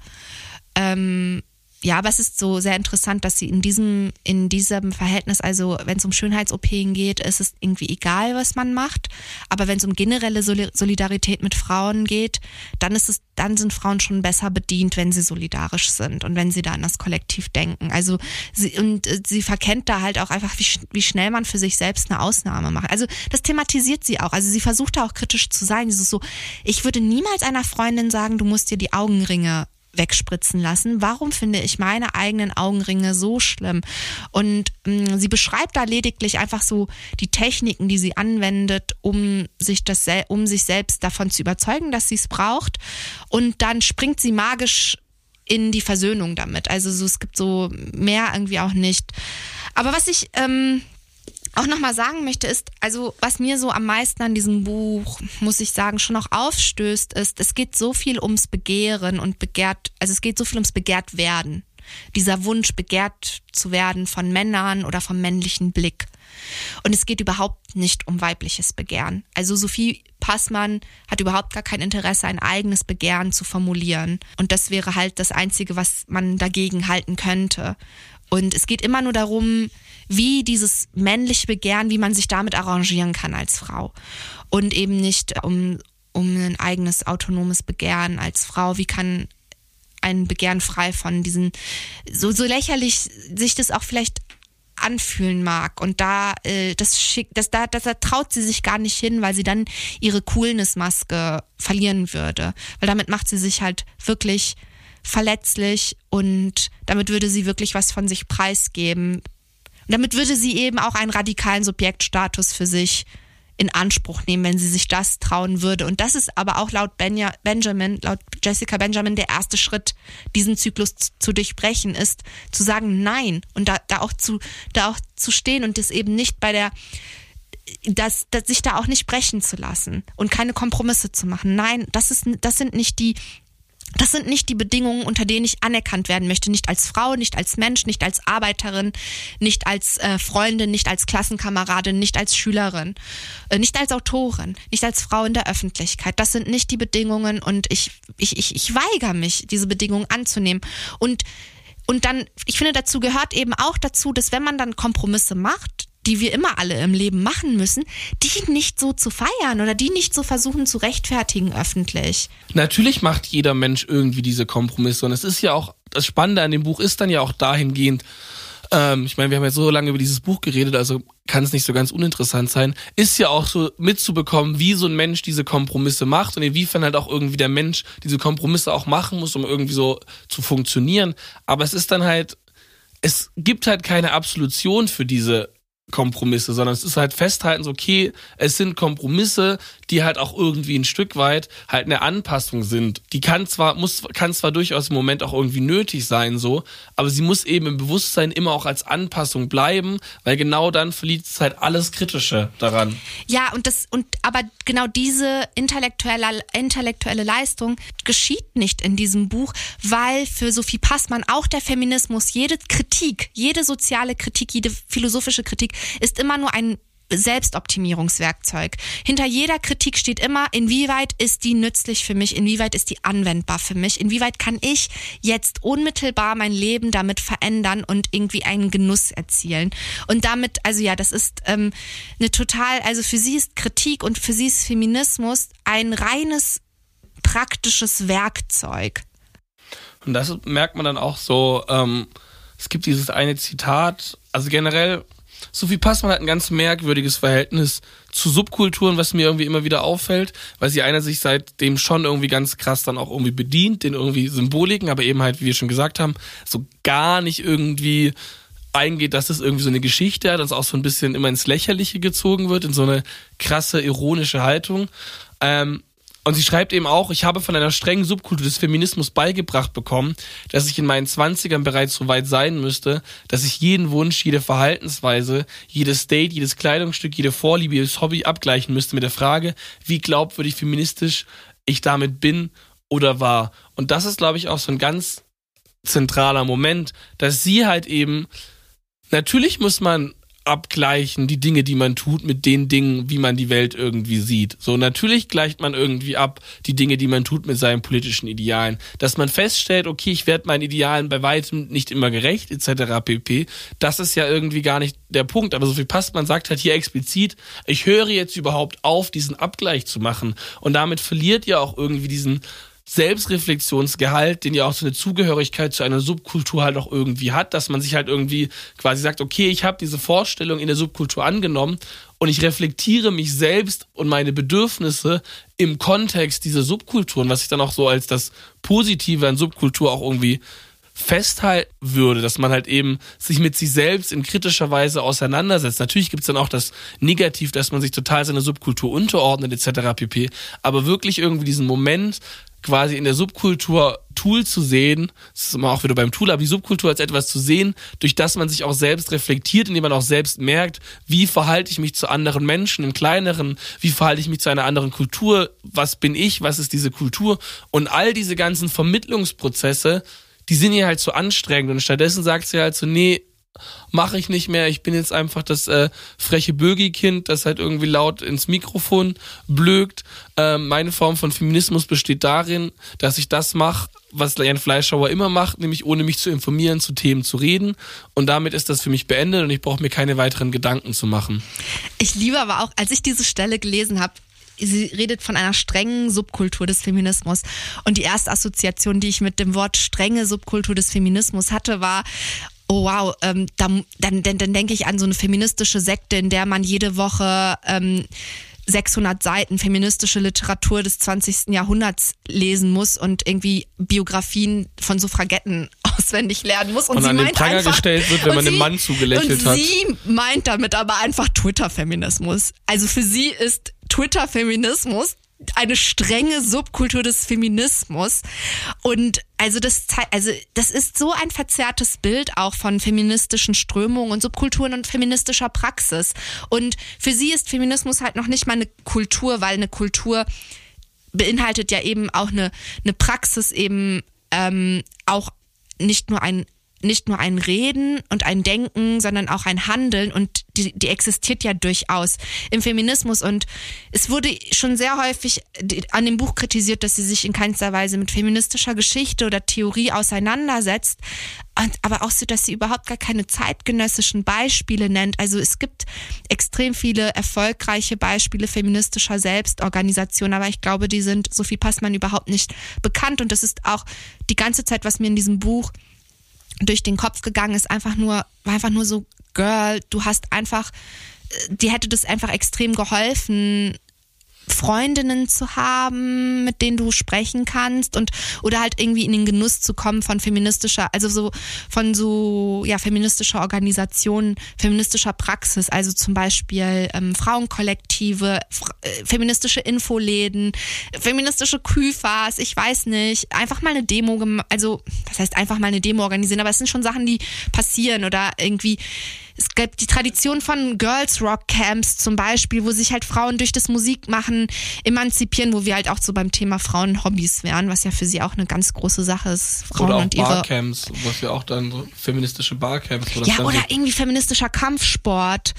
Ähm, ja, aber es ist so sehr interessant, dass sie in diesem, in diesem Verhältnis, also wenn es um Schönheits-OP geht, ist es irgendwie egal, was man macht. Aber wenn es um generelle Solidarität mit Frauen geht, dann ist es, dann sind Frauen schon besser bedient, wenn sie solidarisch sind und wenn sie da an das Kollektiv denken. Also sie, und äh, sie verkennt da halt auch einfach, wie, wie schnell man für sich selbst eine Ausnahme macht. Also das thematisiert sie auch. Also sie versucht da auch kritisch zu sein. Dieses so, ich würde niemals einer Freundin sagen, du musst dir die Augenringe wegspritzen lassen. Warum finde ich meine eigenen Augenringe so schlimm? Und mh, mm, sie beschreibt da lediglich einfach so die Techniken, die sie anwendet, um sich das, um sich selbst davon zu überzeugen, dass sie es braucht. Und dann springt sie magisch in die Versöhnung damit. Also so, es gibt so mehr irgendwie auch nicht. Aber was ich ähm, auch nochmal sagen möchte, ist, also was mir so am meisten an diesem Buch, muss ich sagen, schon noch aufstößt, ist, es geht so viel ums Begehren und begehrt, also es geht so viel ums begehrt werden. Dieser Wunsch, begehrt zu werden von Männern oder vom männlichen Blick. Und es geht überhaupt nicht um weibliches Begehren. Also Sophie Passmann hat überhaupt gar kein Interesse, ein eigenes Begehren zu formulieren. Und das wäre halt das Einzige, was man dagegen halten könnte. Und es geht immer nur darum, wie dieses männliche Begehren, wie man sich damit arrangieren kann als Frau. Und eben nicht um, um ein eigenes autonomes Begehren als Frau. Wie kann ein Begehren frei von diesen, so, so lächerlich sich das auch vielleicht anfühlen mag. Und da, äh, das schickt, das, da, das, da traut sie sich gar nicht hin, weil sie dann ihre Coolness-Maske verlieren würde. Weil damit macht sie sich halt wirklich verletzlich und damit würde sie wirklich was von sich preisgeben. Und damit würde sie eben auch einen radikalen Subjektstatus für sich in Anspruch nehmen, wenn sie sich das trauen würde. Und das ist aber auch laut Benja, Benjamin, laut Jessica Benjamin der erste Schritt, diesen Zyklus zu durchbrechen, ist zu sagen Nein und da, da auch zu, da auch zu stehen und das eben nicht bei der das, das sich da auch nicht brechen zu lassen und keine Kompromisse zu machen. Nein, das ist das sind nicht die das sind nicht die Bedingungen, unter denen ich anerkannt werden möchte. Nicht als Frau, nicht als Mensch, nicht als Arbeiterin, nicht als äh, Freundin, nicht als Klassenkameradin, nicht als Schülerin, äh, nicht als Autorin, nicht als Frau in der Öffentlichkeit. Das sind nicht die Bedingungen und ich, ich, ich, ich weigere mich, diese Bedingungen anzunehmen. Und und dann, ich finde, dazu gehört eben auch dazu, dass wenn man dann Kompromisse macht, die wir immer alle im Leben machen müssen, die nicht so zu feiern oder die nicht so versuchen zu rechtfertigen öffentlich. Natürlich macht jeder Mensch irgendwie diese Kompromisse und es ist ja auch, das Spannende an dem Buch ist dann ja auch dahingehend, ähm, ich meine, wir haben ja so lange über dieses Buch geredet, also kann es nicht so ganz uninteressant sein, ist ja auch so mitzubekommen, wie so ein Mensch diese Kompromisse macht und inwiefern halt auch irgendwie der Mensch diese Kompromisse auch machen muss, um irgendwie so zu funktionieren. Aber es ist dann halt, es gibt halt keine Absolution für diese Kompromisse, sondern es ist halt festhalten, so okay, es sind Kompromisse, die halt auch irgendwie ein Stück weit halt eine Anpassung sind. Die kann zwar, muss, kann zwar durchaus im Moment auch irgendwie nötig sein, so, aber sie muss eben im Bewusstsein immer auch als Anpassung bleiben, weil genau dann verliert es halt alles Kritische daran. Ja, und das, und aber genau diese intellektuelle, intellektuelle Leistung geschieht nicht in diesem Buch, weil für Sophie Passmann auch der Feminismus, jede Kritik, jede soziale Kritik, jede philosophische Kritik ist immer nur ein Selbstoptimierungswerkzeug. Hinter jeder Kritik steht immer, inwieweit ist die nützlich für mich, inwieweit ist die anwendbar für mich, inwieweit kann ich jetzt unmittelbar mein Leben damit verändern und irgendwie einen Genuss erzielen. Und damit, also ja, das ist ähm, eine total, also für sie ist Kritik und für sie ist Feminismus ein reines praktisches Werkzeug. Und das merkt man dann auch so, ähm, es gibt dieses eine Zitat, also generell Sophie Passmann hat ein ganz merkwürdiges Verhältnis zu Subkulturen, was mir irgendwie immer wieder auffällt, weil sie einer sich seitdem schon irgendwie ganz krass dann auch irgendwie bedient, den irgendwie Symboliken, aber eben halt, wie wir schon gesagt haben, so gar nicht irgendwie eingeht, dass es irgendwie so eine Geschichte hat, das auch so ein bisschen immer ins Lächerliche gezogen wird, in so eine krasse, ironische Haltung. Ähm, und sie schreibt eben auch, ich habe von einer strengen Subkultur des Feminismus beigebracht bekommen, dass ich in meinen Zwanzigern bereits so weit sein müsste, dass ich jeden Wunsch, jede Verhaltensweise, jedes Date, jedes Kleidungsstück, jede Vorliebe, jedes Hobby abgleichen müsste mit der Frage, wie glaubwürdig feministisch ich damit bin oder war. Und das ist, glaube ich, auch so ein ganz zentraler Moment, dass sie halt eben, natürlich muss man abgleichen, die Dinge, die man tut, mit den Dingen, wie man die Welt irgendwie sieht. So, natürlich gleicht man irgendwie ab die Dinge, die man tut, mit seinen politischen Idealen. Dass man feststellt, okay, ich werde meinen Idealen bei weitem nicht immer gerecht, etc. pp. Das ist ja irgendwie gar nicht der Punkt. Aber so viel passt, man sagt halt hier explizit, ich höre jetzt überhaupt auf, diesen Abgleich zu machen. Und damit verliert ja auch irgendwie diesen Selbstreflexionsgehalt, den ja auch so eine Zugehörigkeit zu einer Subkultur halt auch irgendwie hat, dass man sich halt irgendwie quasi sagt, okay, ich habe diese Vorstellung in der Subkultur angenommen und ich reflektiere mich selbst und meine Bedürfnisse im Kontext dieser Subkulturen, was ich dann auch so als das Positive an Subkultur auch irgendwie festhalten würde, dass man halt eben sich mit sich selbst in kritischer Weise auseinandersetzt. Natürlich gibt's dann auch das Negativ, dass man sich total seiner Subkultur unterordnet etc. pp. Aber wirklich irgendwie diesen Moment quasi in der Subkultur Tool zu sehen, das ist immer auch wieder beim Tool, aber die Subkultur als etwas zu sehen, durch das man sich auch selbst reflektiert, indem man auch selbst merkt, wie verhalte ich mich zu anderen Menschen im Kleineren, wie verhalte ich mich zu einer anderen Kultur, was bin ich, was ist diese Kultur? Und all diese ganzen Vermittlungsprozesse, die sind ihr halt so anstrengend. Und stattdessen sagt sie halt so, nee, mache ich nicht mehr. Ich bin jetzt einfach das äh, freche Bögi-Kind, das halt irgendwie laut ins Mikrofon blökt. Äh, meine Form von Feminismus besteht darin, dass ich das mache, was Jan Fleischhauer immer macht, nämlich ohne mich zu informieren, zu Themen zu reden. Und damit ist das für mich beendet und ich brauche mir keine weiteren Gedanken zu machen. Ich liebe aber auch, als ich diese Stelle gelesen habe, sie redet von einer strengen Subkultur des Feminismus. Und die erste Assoziation, die ich mit dem Wort strenge Subkultur des Feminismus hatte, war, oh wow, ähm, dann, dann, dann, denke ich an so eine feministische Sekte, in der man jede Woche ähm, 600 Seiten feministische Literatur des 20. Jahrhunderts lesen muss und irgendwie Biografien von Suffragetten auswendig lernen muss. Und, und sie an den meint Pranger einfach, gestellt wird, wenn man sie, dem Mann zugelächelt und hat. Sie meint damit aber einfach Twitter-Feminismus. Also für sie ist Twitter-Feminismus eine strenge Subkultur des Feminismus. Und also das also das ist so ein verzerrtes Bild auch von feministischen Strömungen und Subkulturen und feministischer Praxis. Und für sie ist Feminismus halt noch nicht mal eine Kultur, weil eine Kultur beinhaltet ja eben auch eine eine Praxis eben ähm, auch nicht nur ein nicht nur ein Reden und ein Denken, sondern auch ein Handeln und die, die existiert ja durchaus im Feminismus und es wurde schon sehr häufig an dem Buch kritisiert, dass sie sich in keinster Weise mit feministischer Geschichte oder Theorie auseinandersetzt, und, aber auch so, dass sie überhaupt gar keine zeitgenössischen Beispiele nennt. Also es gibt extrem viele erfolgreiche Beispiele feministischer Selbstorganisation, aber ich glaube, die sind Sophie Passmann überhaupt nicht bekannt und das ist auch die ganze Zeit, was mir in diesem Buch durch den Kopf gegangen ist, einfach nur, war einfach nur so, Girl, du hast einfach, äh, dir hätte das einfach extrem geholfen, Freundinnen zu haben, mit denen du sprechen kannst und oder halt irgendwie in den Genuss zu kommen von feministischer, also so von so ja feministischer Organisation, feministischer Praxis, also zum Beispiel ähm, Frauenkollektive, äh, feministische Infoläden, feministische Küfers, ich weiß nicht, einfach mal eine Demo, also das heißt einfach mal eine Demo organisieren, aber es sind schon Sachen, die passieren oder irgendwie es gibt die Tradition von Girls Rock Camps zum Beispiel, wo sich halt Frauen durch das Musikmachen emanzipieren, wo wir halt auch so beim Thema Frauenhobbys wären, was ja für sie auch eine ganz große Sache ist. Frauen oder auch und ihre Barcamps, was ja auch dann so feministische Barcamps. Ja, oder so irgendwie feministischer Kampfsport.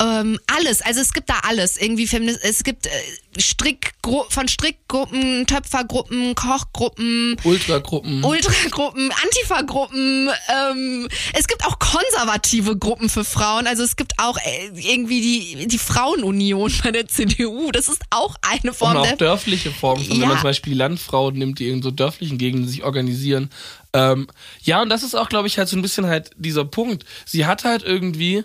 Ähm, alles, also es gibt da alles. Irgendwie Feminist es gibt äh, Strickgru von Strickgruppen, Töpfergruppen, Kochgruppen, Ultragruppen, Ultragruppen, Antifa-Gruppen. Ähm, es gibt auch konservative Gruppen für Frauen. Also es gibt auch äh, irgendwie die, die Frauenunion bei der CDU. Das ist auch eine Form. Und auch der dörfliche Formen. Ja. Wenn man zum Beispiel die Landfrauen nimmt, die in so dörflichen Gegenden sich organisieren. Ähm, ja, und das ist auch, glaube ich, halt so ein bisschen halt dieser Punkt. Sie hat halt irgendwie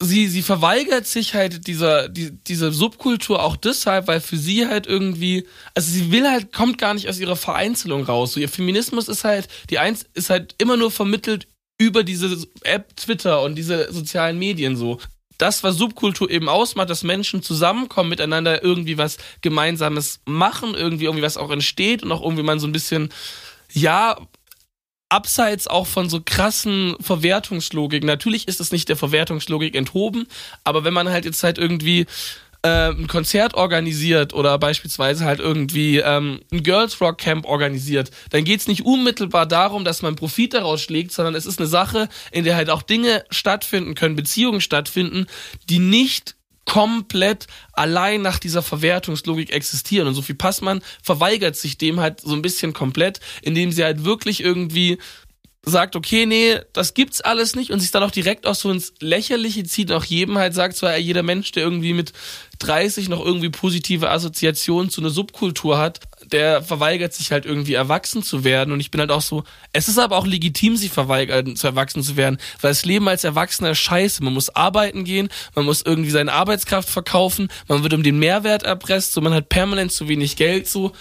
sie, sie verweigert sich halt dieser, die, dieser Subkultur auch deshalb, weil für sie halt irgendwie, also sie will halt, kommt gar nicht aus ihrer Vereinzelung raus. So ihr Feminismus ist halt, die eins ist halt immer nur vermittelt über diese App Twitter und diese sozialen Medien so. Das, was Subkultur eben ausmacht, dass Menschen zusammenkommen, miteinander irgendwie was Gemeinsames machen, irgendwie irgendwie was auch entsteht und auch irgendwie man so ein bisschen, ja, abseits auch von so krassen Verwertungslogik. Natürlich ist es nicht der Verwertungslogik enthoben, aber wenn man halt jetzt halt irgendwie äh, ein Konzert organisiert oder beispielsweise halt irgendwie ähm, ein Girls Rock Camp organisiert, dann geht's nicht unmittelbar darum, dass man Profit daraus schlägt, sondern es ist eine Sache, in der halt auch Dinge stattfinden können, Beziehungen stattfinden, die nicht komplett allein nach dieser Verwertungslogik existieren. Und Sophie Passmann verweigert sich dem halt so ein bisschen komplett, indem sie halt wirklich irgendwie sagt, okay, nee, das gibt's alles nicht und sich dann auch direkt auch so ins Lächerliche zieht und auch jedem halt sagt, zwar jeder Mensch, der irgendwie mit 30 noch irgendwie positive Assoziationen zu einer Subkultur hat, der verweigert sich halt irgendwie erwachsen zu werden. Und ich bin halt auch so, es ist aber auch legitim, sich verweigern, zu erwachsen zu werden, weil das Leben als Erwachsener ist scheiße. Man muss arbeiten gehen, man muss irgendwie seine Arbeitskraft verkaufen, man wird um den Mehrwert erpresst, so man hat permanent zu wenig Geld, so.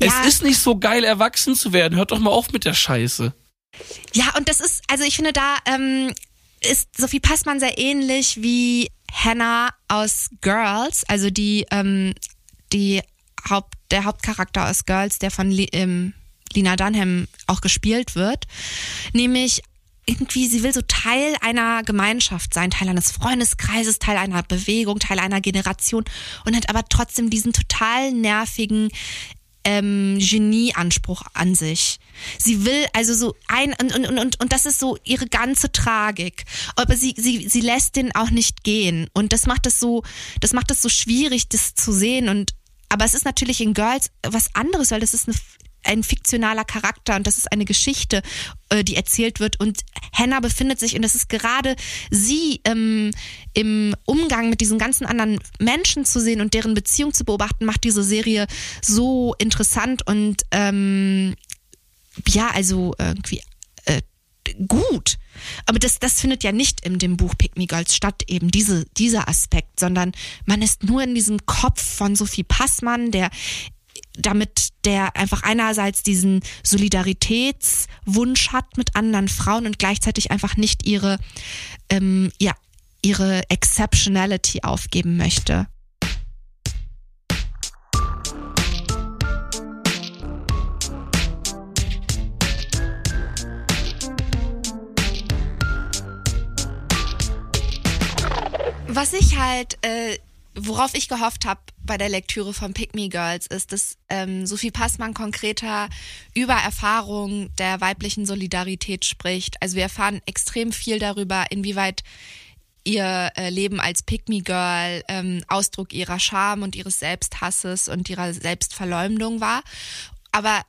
Ja. Es ist nicht so geil, erwachsen zu werden. Hört doch mal auf mit der Scheiße. Ja, und das ist, also ich finde, da ähm, ist Sophie Passmann sehr ähnlich wie Hannah aus Girls, also die, ähm, die Haupt, der Hauptcharakter aus Girls, der von ähm, Lina Dunham auch gespielt wird. Nämlich irgendwie, sie will so Teil einer Gemeinschaft sein, Teil eines Freundeskreises, Teil einer Bewegung, Teil einer Generation und hat aber trotzdem diesen total nervigen ähm, Genieanspruch an sich. Sie will also so ein und, und, und, und das ist so ihre ganze Tragik. Aber sie, sie, sie lässt den auch nicht gehen. Und das macht es so, das macht es so schwierig, das zu sehen. Und aber es ist natürlich in Girls was anderes, weil das ist eine ein fiktionaler Charakter und das ist eine Geschichte, äh, die erzählt wird. Und Hannah befindet sich, und das ist gerade sie ähm, im Umgang mit diesen ganzen anderen Menschen zu sehen und deren Beziehung zu beobachten, macht diese Serie so interessant und ähm, ja, also irgendwie äh, gut. Aber das, das findet ja nicht in dem Buch Pick Me Girls statt, eben diese, dieser Aspekt, sondern man ist nur in diesem Kopf von Sophie Passmann, der damit der einfach einerseits diesen Solidaritätswunsch hat mit anderen Frauen und gleichzeitig einfach nicht ihre, ähm, ja, ihre Exceptionality aufgeben möchte. Was ich halt, äh, worauf ich gehofft habe bei der Lektüre von Pick Me Girls, ist, dass ähm, Sophie Passmann konkreter über Erfahrungen der weiblichen Solidarität spricht. Also wir erfahren extrem viel darüber, inwieweit ihr äh, Leben als Pick Girl ähm, Ausdruck ihrer Scham und ihres Selbsthasses und ihrer Selbstverleumdung war. Aber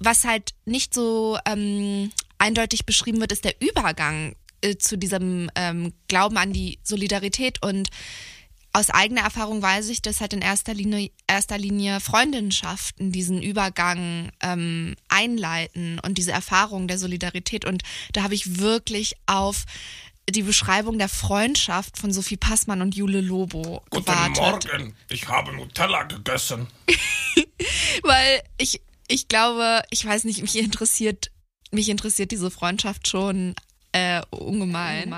was halt nicht so ähm, eindeutig beschrieben wird, ist der Übergang äh, zu diesem ähm, Glauben an die Solidarität und aus eigener Erfahrung weiß ich, dass halt in erster Linie, erster Linie Freundschaften diesen Übergang ähm, einleiten und diese Erfahrung der Solidarität. Und da habe ich wirklich auf die Beschreibung der Freundschaft von Sophie Passmann und Jule Lobo Guten gewartet. Morgen, ich habe Nutella gegessen. Weil ich, ich glaube, ich weiß nicht, mich interessiert, mich interessiert diese Freundschaft schon äh, ungemein.